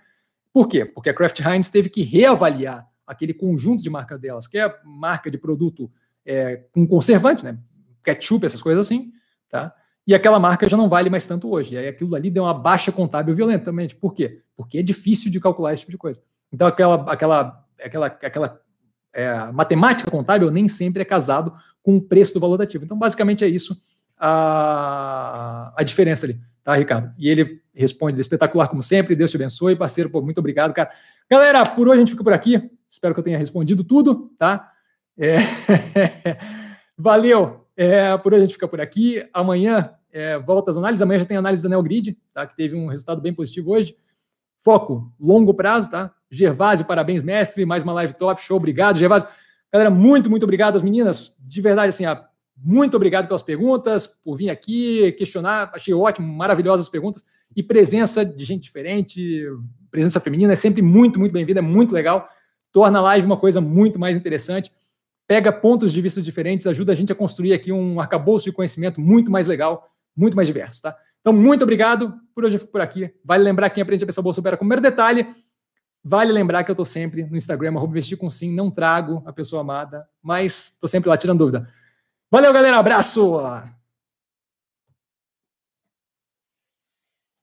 Por quê? Porque a Kraft Heinz teve que reavaliar aquele conjunto de marcas delas, que é marca de produto é, com conservante, né? Ketchup, essas coisas assim, tá? E aquela marca já não vale mais tanto hoje. E aí aquilo ali deu uma baixa contábil violentamente. Por quê? Porque é difícil de calcular esse tipo de coisa. Então aquela, aquela, aquela, aquela é, matemática contábil nem sempre é casado com o preço do valor do ativo. Então basicamente é isso a, a diferença ali, tá, Ricardo? E ele responde espetacular como sempre. Deus te abençoe, parceiro. Pô, muito obrigado, cara. Galera, por hoje a gente fica por aqui. Espero que eu tenha respondido tudo, tá? É... Valeu! É, por hoje a gente fica por aqui. Amanhã é, volta as análises. Amanhã já tem análise da Neogrid, tá? que teve um resultado bem positivo hoje. Foco, longo prazo, tá? Gervásio, parabéns, mestre. Mais uma live top, show. Obrigado, Gervásio. Galera, muito, muito obrigado às meninas. De verdade, assim, muito obrigado pelas perguntas, por vir aqui questionar. Achei ótimo, maravilhosas perguntas. E presença de gente diferente, presença feminina é sempre muito, muito bem-vinda, é muito legal. Torna a live uma coisa muito mais interessante pega pontos de vista diferentes, ajuda a gente a construir aqui um arcabouço de conhecimento muito mais legal, muito mais diverso, tá? Então, muito obrigado. Por hoje eu fico por aqui. Vale lembrar quem aprende a pensar bolsa opera com o primeiro detalhe. Vale lembrar que eu estou sempre no Instagram, arroba investir com sim, não trago a pessoa amada, mas estou sempre lá tirando dúvida. Valeu, galera. Abraço!